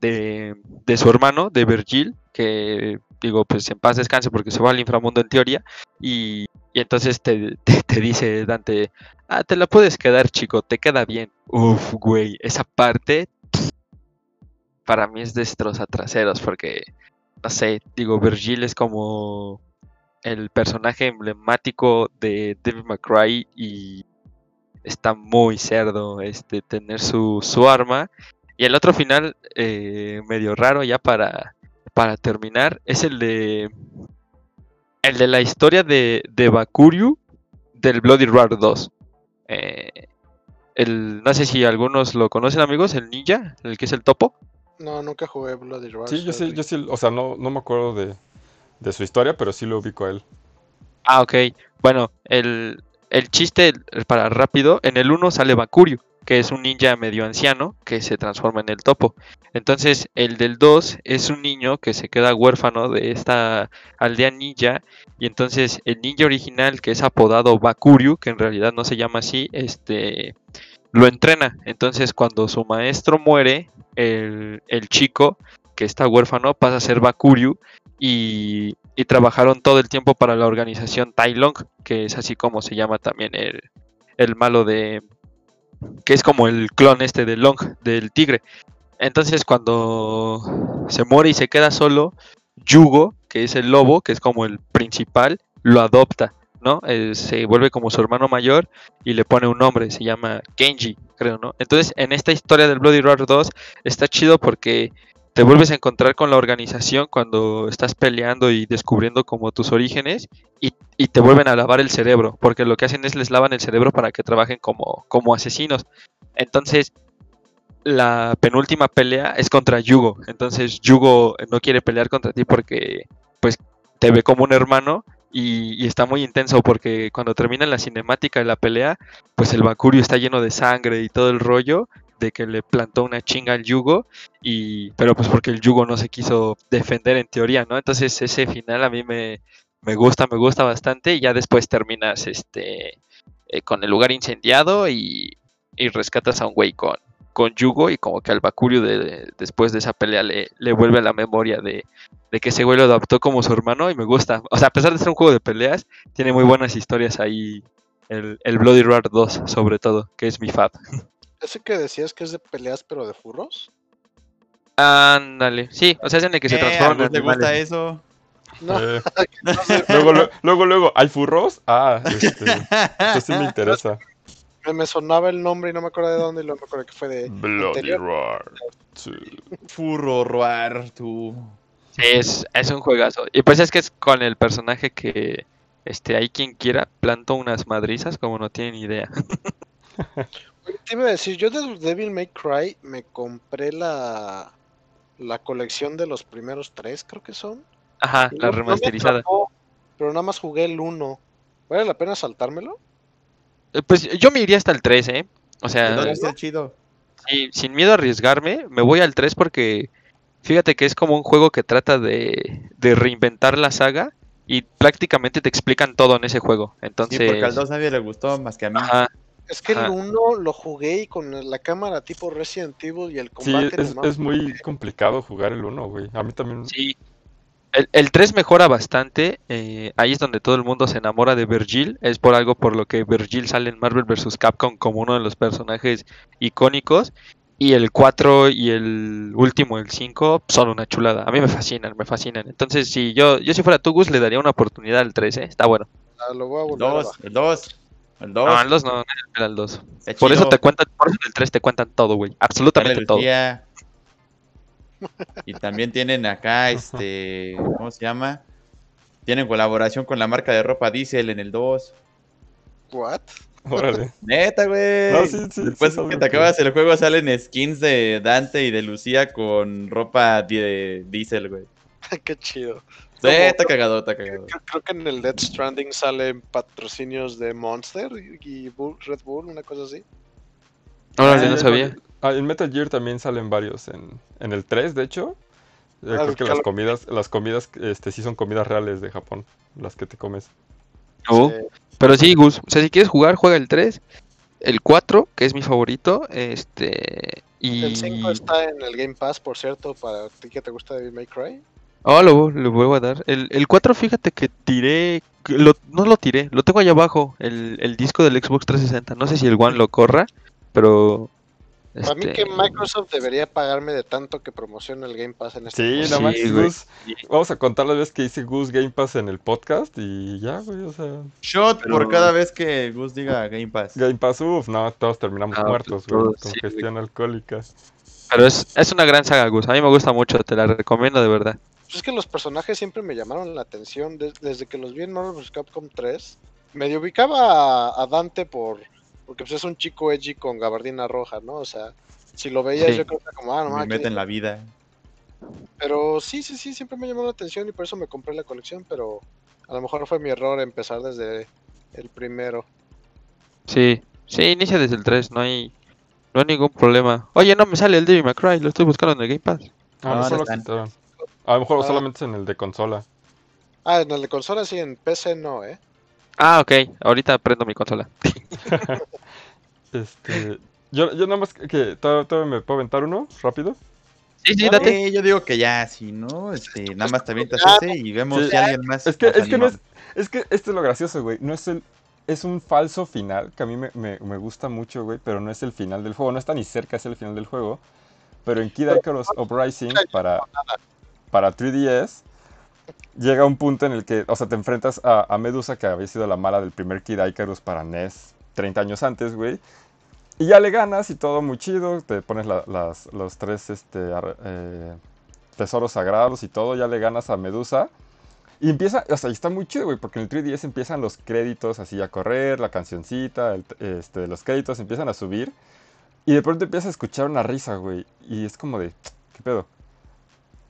de, de su hermano, de Virgil, que digo, pues en paz descanse porque se va al inframundo en teoría. Y, y entonces te, te, dice Dante, ah, te la puedes quedar, chico, te queda bien. Uf, güey, esa parte para mí es destroza traseros porque, no sé, digo, Virgil es como el personaje emblemático de May Cry y está muy cerdo este tener su, su arma. Y el otro final eh, medio raro ya para, para terminar es el de el de la historia de, de Bakuryu del Bloody Roar 2. Eh, el, no sé si algunos lo conocen, amigos, el ninja, el que es el topo. No, nunca jugué Bloody Roar. Sí, yo sí, yo sí, o sea, no, no me acuerdo de, de su historia, pero sí lo ubico a él. Ah, ok. Bueno, el, el chiste, para rápido, en el 1 sale Bakuryu, que es un ninja medio anciano que se transforma en el topo. Entonces, el del 2 es un niño que se queda huérfano de esta aldea ninja. Y entonces, el ninja original, que es apodado Bakuryu, que en realidad no se llama así, este lo entrena. Entonces, cuando su maestro muere, el chico que está huérfano pasa a ser Bakuryu y, y trabajaron todo el tiempo para la organización Tai Long, que es así como se llama también el, el malo de... que es como el clon este de Long, del tigre. Entonces cuando se muere y se queda solo, Yugo, que es el lobo, que es como el principal, lo adopta, ¿no? Eh, se vuelve como su hermano mayor y le pone un nombre, se llama Genji, creo, ¿no? Entonces en esta historia del Bloody Roar 2 está chido porque te vuelves a encontrar con la organización cuando estás peleando y descubriendo como tus orígenes y, y te vuelven a lavar el cerebro, porque lo que hacen es les lavan el cerebro para que trabajen como, como asesinos. Entonces, la penúltima pelea es contra Yugo. Entonces, Yugo no quiere pelear contra ti porque pues te ve como un hermano y, y está muy intenso porque cuando termina la cinemática de la pelea, pues el Bakurio está lleno de sangre y todo el rollo de que le plantó una chinga al Yugo y pero pues porque el Yugo no se quiso defender en teoría, ¿no? Entonces ese final a mí me, me gusta, me gusta bastante y ya después terminas este eh, con el lugar incendiado y, y rescatas a un güey con, con Yugo y como que al Bakurio de, de- después de esa pelea le, le vuelve a la memoria de, de que ese güey lo adoptó como su hermano y me gusta. O sea, a pesar de ser un juego de peleas, tiene muy buenas historias ahí. El, el Bloody Roar 2, sobre todo, que es mi fab. Ese que decías que es de peleas, pero de furros. Ándale, sí, o sea, es en el que se Eh, ¿a transforma ¿Te gusta eso? No, Eh, no sé, luego, lo- luego, luego, ¿hay furros? Ah, este, eso sí me interesa. me, me sonaba el nombre y no me acuerdo de dónde y luego me acuerdo que fue de Bloody anterior. Roar. Sí. Furro roar, tú. Sí, es, es un juegazo. Y pues es que es con el personaje que este hay quien quiera, planto unas madrizas como no tienen idea. Te iba a decir, yo de Devil May Cry me compré la, la colección de los primeros tres, creo que son. Ajá, Y la no- no me remasterizada. atrapó, pero nada más jugué el 1. ¿Vale la pena saltármelo? Eh, Pues yo me iría hasta el 3, ¿eh? O ¿De sea, está chido? sí, sin miedo a arriesgarme, me voy al 3 porque fíjate que es como un juego que trata de, de reinventar la saga y prácticamente te explican todo en ese juego. Sí, Entonces, porque al 2 nadie le gustó más que a mí. ajá, Es que el Ajá. 1 lo jugué y con la cámara tipo Resident Evil y el Sí, combate es, nomás- es muy complicado jugar el 1, güey. A mí también. Sí. El, el 3 mejora bastante. eh, ahí es donde todo el mundo se enamora de Virgil. Es por algo por lo que Virgil sale en Marvel vs. Capcom como uno de los personajes icónicos. Y el 4 y el último, el 5, son una chulada. A mí me fascinan, me fascinan. Entonces, si yo, yo si fuera tú, Gus, le daría una oportunidad al 3, ¿eh? Está bueno. Ah, lo voy a El volver a 2, bajar. el 2, el 2. No, al 2 no, era el 2. Está Por eso te cuentan, por eso en el 3 te cuentan todo, güey. Absolutamente todo. Lucía. Y también tienen acá, este, ¿cómo se llama? Tienen colaboración con la marca de ropa Diesel en el 2. ¿What? Órale. Neta, güey. No, sí, sí, Después sí, que te acabas el juego salen skins de Dante y de Lucía con ropa de Diesel, güey. Qué chido. Como- está cagado, está cagado. Creo, creo que en el Dead Stranding salen patrocinios de Monster y y Bull- Red Bull, una cosa así. Órale, Sí, no sabía. Ah, en Metal Gear también salen varios en, en el 3, de hecho. Eh, Ah, creo que claro. las comidas, las comidas, este, sí son comidas reales de Japón, las que te comes. Oh. Eh, Pero sí, Gus, o sea, si quieres jugar, juega el 3, el 4, que es mi favorito, este, y... El 5 está en el Game Pass, por cierto, para ti que te gusta Devil May Cry. Oh, lo, lo vuelvo a dar. El, el 4, fíjate que tiré, lo- no lo tiré, lo tengo allá abajo, el, el disco del Xbox 360, no sé si el One lo corra, pero... Para mí este, que Microsoft debería pagarme de tanto que promociona el Game Pass en este Sí, juego. nada más, Sí. Gus. Vamos a contar las veces que hice Gus Game Pass en el podcast y ya, güey, o sea, Shot Pero- por cada vez que Gus diga Game Pass. Game Pass, uff, no, todos terminamos Ah, muertos, güey, con sí, gestión alcohólica. Pero es, es una gran saga, Gus, a mí me gusta mucho, te la recomiendo de verdad. Pues es que los personajes siempre me llamaron la atención des- desde que los vi en Marvel vs. Capcom 3. Medio ubicaba a, a Dante por porque pues es un chico edgy con gabardina roja, ¿no? O sea, si lo veías Sí. yo creo que como, ah, no Me mames, mete ¿qué- en la vida. Pero sí, sí, sí, siempre me llamó la atención y por eso me compré la colección, pero a lo mejor fue mi error empezar desde el primero. Sí, sí, inicia desde el 3, no hay, no hay ningún problema. Oye, no me sale el Devil May Cry, lo estoy buscando en el Game Pass. Ah, No, no, no están. quitaron. A lo mejor Ah. solamente es en el de consola. Ah, en el de consola sí, en PC no, ¿eh? Ah, ok, ahorita prendo mi consola. Este, yo, yo nada más que, todavía, me puedo aventar uno, rápido. Sí, sí, Dale. date. Eh, yo digo que ya, si no, este, nada más te avientas Ah, ese y vemos Sí. si alguien más. Es que, es que no es, es que esto es lo gracioso, güey. No es el, es un falso final que a mí me, me- me gusta mucho, güey, pero no es el final del juego. No está ni cerca, es el final del juego. Pero en Kid Icarus Uprising para, para 3DS llega un punto en el que, o sea, te enfrentas a, Medusa, que había sido la mala del primer Kid Icarus para NES 30 años antes, güey. Y ya le ganas y todo muy chido. Te pones la- las, los tres este, eh, tesoros sagrados y todo. Ya le ganas a Medusa. Y empieza, o sea, y está muy chido, güey, porque en el 3DS empiezan los créditos así a correr, la cancioncita, el- este, los créditos empiezan a subir. Y de pronto empiezas a escuchar una risa, güey. Y es como de, ¿qué pedo?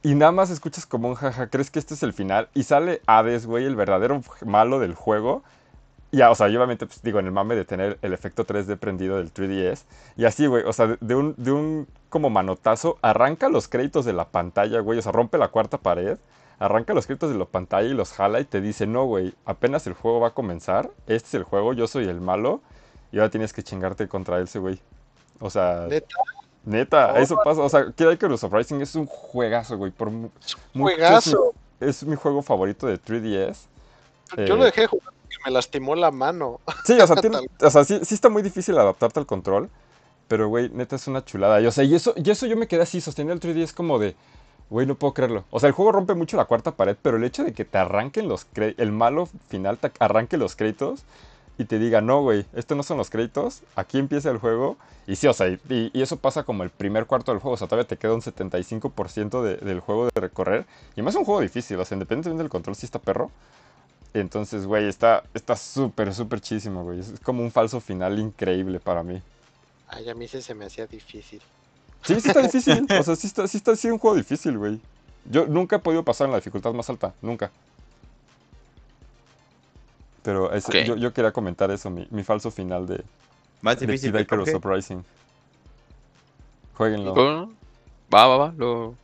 Y nada más escuchas como un jaja, ¿crees que este es el final? Y sale Hades, güey, el verdadero malo del juego. Y ya, o sea, yo obviamente, pues digo, en el mame de tener el efecto 3D prendido del 3DS. Y así, güey, o sea, de, un, de un como manotazo, arranca los créditos de la pantalla, güey, o sea, rompe la cuarta pared, arranca los créditos de la pantalla y los jala y te dice, no, güey, apenas el juego va a comenzar, este es el juego, yo soy el malo, y ahora tienes que chingarte contra ese, güey. O sea, neta, Oh. eso pasa, o sea, Kid Icarus Uprising es un juegazo, güey, por mu- es juegazo. es mi juego favorito de 3DS. Yo eh, lo dejé jugar porque me lastimó la mano. Sí, o sea, tiene- o sea, sí, sí está muy difícil adaptarte al control. Pero, güey, neta es una chulada. Y, o sea, y eso, y eso yo me quedé así, sosteniendo el 3D es como de, güey, no puedo creerlo. O sea, el juego rompe mucho la cuarta pared, pero el hecho de que te arranquen los créditos, el malo final te arranque los créditos y te diga, no, güey, estos no son los créditos, aquí empieza el juego. Y sí, o sea, y, y eso pasa como el primer cuarto del juego, o sea, todavía te queda un 75% de- del juego de recorrer. Y más es un juego difícil, o sea, independientemente del control, sí está perro. Entonces, güey, está está súper, súper chísimo, güey. Es como un falso final increíble para mí. Ay, a mí sí se me hacía difícil. Sí, sí está difícil. O sea, sí está, sí está sí un juego difícil, güey. Yo nunca he podido pasar en la dificultad más alta, nunca. Pero ese- yo, yo quería comentar eso, mi, mi falso final de, Más de difícil Kid Jorge. Uprising. Jueguenlo. Va, va, va. Lo,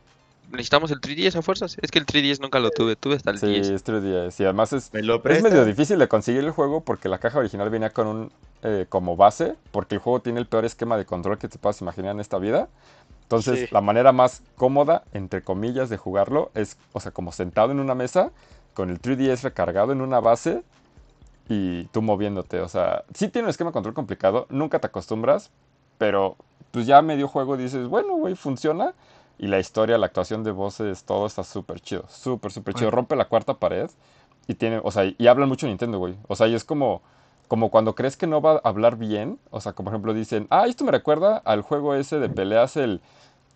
necesitamos el 3DS a fuerzas. Es que el 3DS nunca lo tuve, tuve hasta el Sí, 10. es 3DS. Y además es, ¿Me lo es medio difícil de conseguir el juego porque la caja original venía con un eh, como base, porque el juego tiene el peor esquema de control que te puedas imaginar en esta vida. Entonces, Sí. la manera más cómoda, entre comillas, de jugarlo es, o sea, como sentado en una mesa, con el 3DS recargado en una base y tú moviéndote. O sea, sí tiene un esquema de control complicado, nunca te acostumbras, pero pues ya medio juego dices, bueno, güey, funciona. Y la historia, la actuación de voces, todo está súper chido, súper, súper chido. Rompe la cuarta pared y tiene, o sea, y hablan mucho Nintendo, güey. O sea, y es como, como cuando crees que no va a hablar bien, o sea, como por ejemplo dicen, ah, esto me recuerda al juego ese de peleas, el,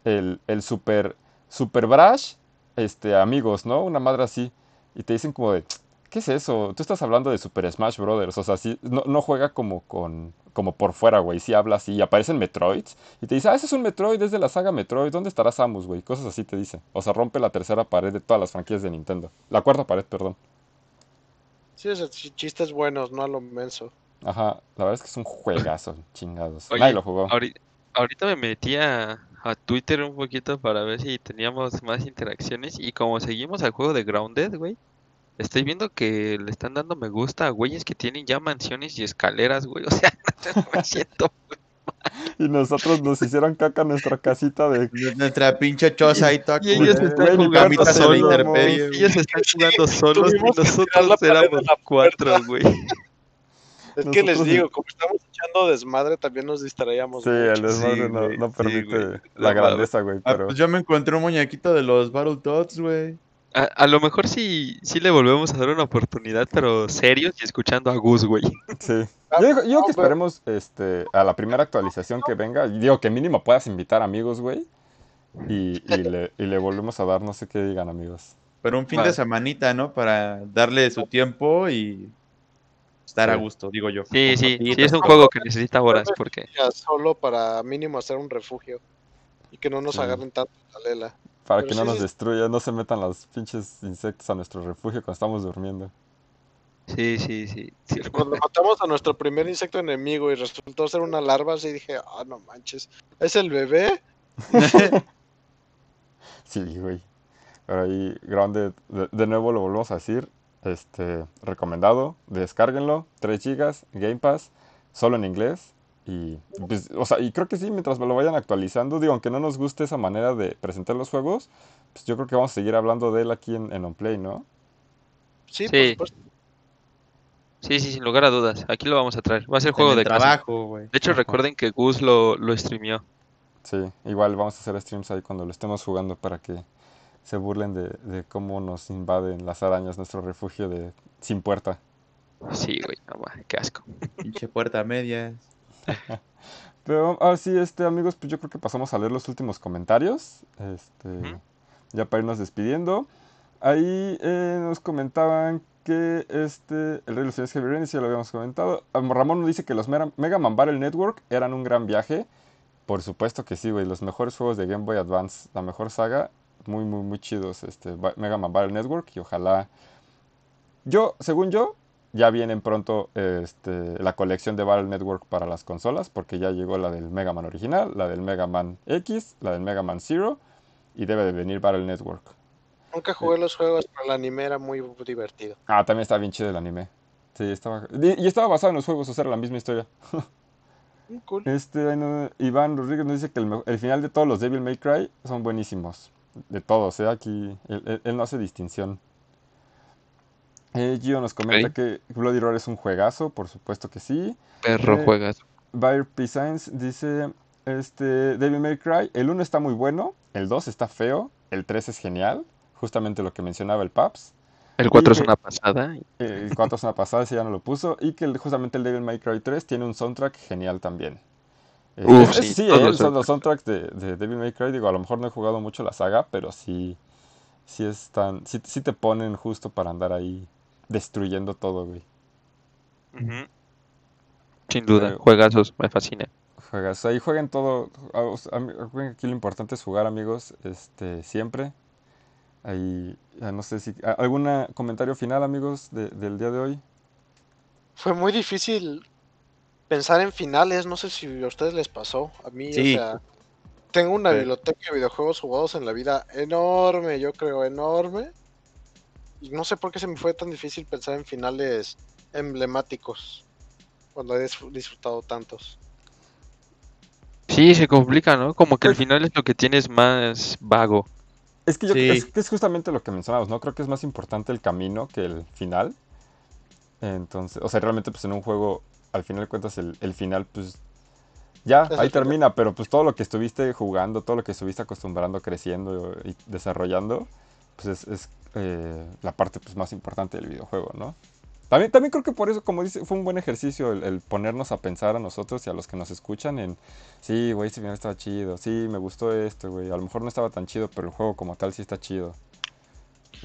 el, el Super, Super Brash, este, amigos, ¿no? Una madre así. Y te dicen como de, ¿qué es eso? Tú estás hablando de Super Smash Brothers, o sea, sí, no, no juega como con, como por fuera, güey, sí habla así, y aparecen Metroids, y te dice, ah, ese es un Metroid, es de la saga Metroid, ¿dónde estará Samus, güey? Cosas así te dice. O sea, rompe la tercera pared de todas las franquicias de Nintendo. La cuarta pared, perdón. Sí, o sea, ch- chistes buenos, no a lo menso. Ajá, la verdad es que es un juegazo, chingados. Oye, Nadie lo jugó. ahori- ahorita me metí a, a Twitter un poquito para ver si teníamos más interacciones. Y como seguimos al juego de Grounded, güey, estoy viendo que le están dando me gusta a güeyes que tienen ya mansiones y escaleras, güey. O sea, me siento. Y nosotros nos hicieron caca en nuestra casita de... Nuestra pinche choza ahí toda Y ellos están jugando solos. Ellos están jugando solos y nosotros éramos la cuatro, güey. Es que les digo, como estamos echando desmadre, también nos distraíamos Sí, mucho. el desmadre Sí, no, no permite la No grandeza, güey, Ah, pero... pues yo me encontré un muñequito de los Battletoads, güey. A, a lo mejor sí, sí le volvemos a dar una oportunidad, pero serios y escuchando a Gus, güey. Sí. Ah, Yo digo, yo digo no, que esperemos este, a la primera actualización que venga. y Digo que mínimo puedas invitar amigos, güey. Y, y le, y le volvemos a dar no sé qué digan, amigos. Pero un fin de semanita, ¿no? Para darle su tiempo y estar a gusto, digo yo. Sí, sí, sí, es un juego que necesita horas, porque... Ya solo para mínimo hacer un refugio. Y que no nos Sí. agarren tanto la lela. Para Pero que no sí, nos sí. destruya, no se metan los pinches insectos a nuestro refugio cuando estamos durmiendo. Sí, sí, sí. sí. Cuando matamos a nuestro primer insecto enemigo y resultó ser una larva, así dije, ah, no manches. ¿Es el bebé? Sí, güey. Pero ahí, grande, de, de nuevo lo volvemos a decir. Este, recomendado, descárguenlo, 3 GB, Game Pass, solo en inglés. Y, pues, o sea, y creo que sí, mientras me lo vayan actualizando, digo, aunque no nos guste esa manera de presentar los juegos, pues yo creo que vamos a seguir hablando de él aquí en, en OnPlay, ¿no? Sí, Sí. por. Sí, sí, sin lugar a dudas. Aquí lo vamos a traer. Va a ser En juego el de trabajo, güey. De hecho, Ajá. recuerden que Gus lo, lo streameó. Sí, igual vamos a hacer streams ahí cuando lo estemos jugando para que se burlen de, de cómo nos invaden las arañas nuestro refugio de sin puerta. Sí, güey, no, qué asco. Pinche puerta a Pero así, este, amigos, pues yo creo que pasamos a leer los últimos comentarios. Este, ya para irnos despidiendo. Ahí eh, nos comentaban que este, el Rey de los Señores Heavy Rain, sí ya lo habíamos comentado. Ah, Ramón nos dice que los Mega Man Battle Network eran un gran viaje. Por supuesto que sí, güey. Los mejores juegos de Game Boy Advance, la mejor saga. Muy, muy, muy chidos. Este, Mega Man Battle Network. Y ojalá. Yo, según yo, ya vienen pronto este, la colección de Battle Network para las consolas. Porque ya llegó la del Mega Man original, la del Mega Man X, la del Mega Man Zero. Y debe de venir Battle Network. Nunca jugué los juegos, pero el anime era muy divertido. Ah, también está bien chido el anime. Sí, estaba. Y estaba basado en los juegos, o sea, era la misma historia. Mm, Cool. Este, no- Iván Rodríguez nos dice que el, el final de todos los Devil May Cry son buenísimos. De todos, ¿eh? Aquí él, él- él no hace distinción. Eh, Gio nos comenta que Bloody Roar es un juegazo, por supuesto que sí. Perro Eh, juegas. Bayer P. Science dice, este, Devil May Cry, el 1 está muy bueno, el 2 está feo, el 3 es genial, justamente lo que mencionaba el Paps. El 4 es una pasada. Eh, El 4 es una pasada, ese ya no lo puso. Y que el- justamente el Devil May Cry 3 tiene un soundtrack genial también. Eh, Uf, es- es- sí, sí, todos eh, los son los soundtracks de, de Devil May Cry. Digo, a lo mejor no he jugado mucho la saga, pero sí, sí están, sí, sí te ponen justo para andar ahí destruyendo todo, güey. Sin duda, Pero- juegazos, me fascina. Juegas, ahí jueguen todo. a- os- a mí- recuerden que aquí lo importante es jugar, amigos, este, siempre. Ahí, ya no sé si, ¿algún comentario final, amigos, de- del día de hoy? Fue muy difícil pensar en finales, no sé si a ustedes les pasó. A mí, Sí. o sea, Tengo una Sí. biblioteca de videojuegos jugados en la vida enorme, yo creo, enorme. Y no sé por qué se me fue tan difícil pensar en finales emblemáticos cuando he disfr- disfrutado tantos. Sí, se complica, ¿no? Como que el final es lo que tienes más vago. Es que yo Sí. es, que es justamente lo que mencionamos, ¿no? Creo que es más importante el camino que el final. Entonces, o sea, realmente pues en un juego, al final de cuentas, el, el final, pues ya, ahí termina, pero pues todo lo que estuviste jugando, todo lo que estuviste acostumbrando, creciendo y desarrollando, pues es, es, eh, la parte pues más importante del videojuego, ¿no? También, también creo que por eso, como dice, fue un buen ejercicio el, ponernos a pensar a nosotros y a los que nos escuchan en, sí, güey, este final estaba chido, sí, me gustó esto, güey, a lo mejor no estaba tan chido, pero el juego como tal sí está chido.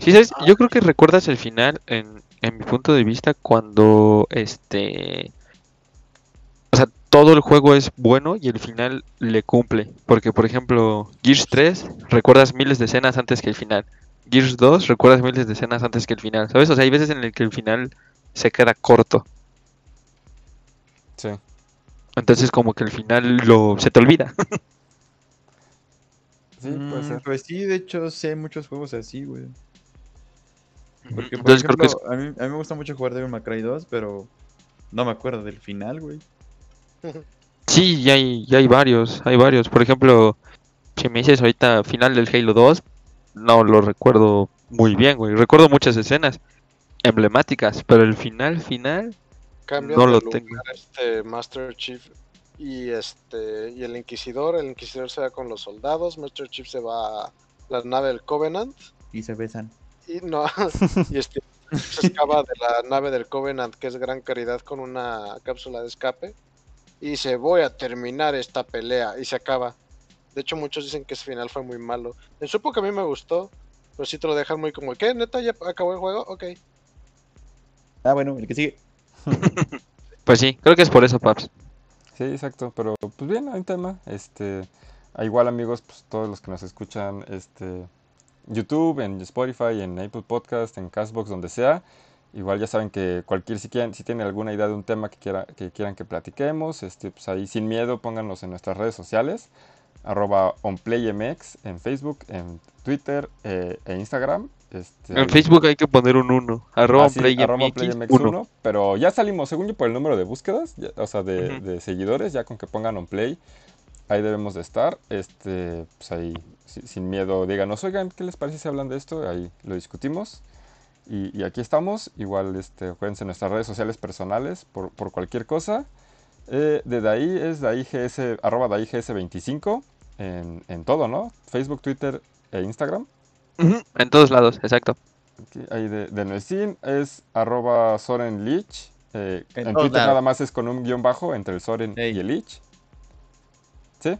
Sí. Yo creo que recuerdas el final, en, en mi punto de vista, cuando este. O sea, todo el juego es bueno y el final le cumple. Porque, por ejemplo, Gears 3, recuerdas miles de escenas antes que el final. Gears 2, recuerdas miles de escenas antes que el final. ¿Sabes? O sea, hay veces en el que el final se queda corto. Sí. Entonces, como que el final lo se te olvida. Sí, puede Mm. Pues sí, de hecho, sé muchos juegos así, güey. Porque, por Entonces, creo que es ejemplo, a, mí, a mí me gusta mucho jugar Devil May Cry 2, pero no me acuerdo del final, güey. Sí, ya hay, ya hay varios, hay varios. Por ejemplo, si me dices ahorita final del Halo 2, no lo recuerdo muy bien, güey. Recuerdo muchas escenas emblemáticas, pero el final, final, Cambian no de lo lugar, tengo. este Master Chief y este y el Inquisidor, el Inquisidor se va con los soldados, Master Chief se va a la nave del Covenant Y se besan. y no y este se escapa de la nave del Covenant que es gran caridad con una cápsula de escape y dice voy a terminar esta pelea y se acaba. De hecho muchos dicen que ese final fue muy malo. En su época a mí me gustó, pero sí te lo dejan muy como ¿qué? ¿Neta ya acabó el juego? Ok. Ah, bueno, el que sigue. pues sí, creo que es por eso, Paps. Sí, exacto, pero pues bien, hay un tema, este, igual amigos, pues todos los que nos escuchan, este, YouTube, en Spotify, en Apple Podcast, en Castbox, donde sea, igual ya saben que cualquier, si quieren, si tienen alguna idea de un tema que quiera, que quieran que platiquemos, este, pues ahí sin miedo pónganlos en nuestras redes sociales, arroba onplaymx en Facebook, en Twitter eh, e Instagram. Este, En ahí- Facebook hay que poner un 1, arroba Ah, sí, arroba PlayMX PlayMX1, 1. pero ya salimos, según yo, por el número de búsquedas, ya- o sea, de, seguidores, ya con que pongan on play, ahí debemos de estar, este, pues ahí, si- sin miedo, díganos, oigan, ¿qué les parece si hablan de esto? Ahí lo discutimos, y, y aquí estamos, igual, este, acuérdense en nuestras redes sociales personales, por, por cualquier cosa, eh, de Daí es DaíGS, arroba DaíGS25, en, en todo, ¿no? Facebook, Twitter e Instagram. En todos lados, exacto. Aquí, ahí de, de Noesin es arroba Soren Lich. eh, En Twitter lados. nada más es con un guion bajo entre el Soren y el Lich. ¿Sí?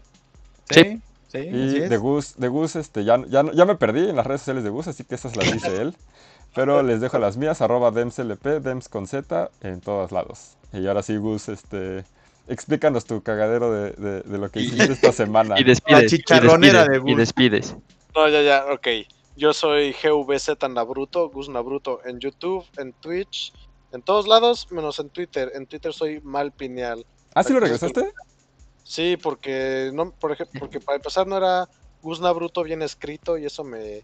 Sí, sí, Y de Gus, de Gus este, ya, ya, no- ya me perdí en las redes sociales de Gus, así que esas las dice él. Pero les dejo las mías, arroba DemsLP, Dems con Z, en todos lados. Y ahora sí, Gus, este, explícanos tu cagadero de, de- de lo que hiciste esta semana. Y despides. y chicharronera despides, de Y Gus. despides. No, ya, ya, ok. Yo soy GVZ Nabruto, Gus Nabruto en YouTube, en Twitch, en todos lados, menos en Twitter. En Twitter soy mal pineal. ¿Ah, sí lo regresaste? Sí, porque no, por ejemplo, porque para empezar no era Gus Nabruto bien escrito y eso me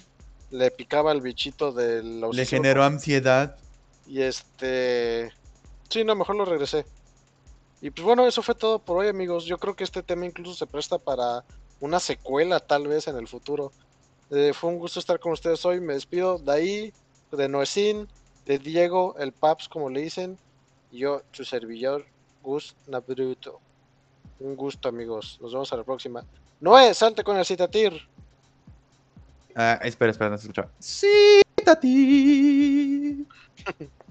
le picaba el bichito del Le generó ansiedad. Y este. Sí, no, mejor lo regresé. Y pues bueno, eso fue todo por hoy, amigos. Yo creo que este tema incluso se presta para una secuela, tal vez en el futuro. Eh, fue un gusto estar con ustedes hoy. Me despido de ahí, de Noecín, de Diego, el Paps, como le dicen. Y yo, su servidor, Gus Nabruto. Un gusto, amigos. Nos vemos a la próxima. Noé, salte con el citatir. Ah, espera, espera, no se escuchaba. Sí, Tati.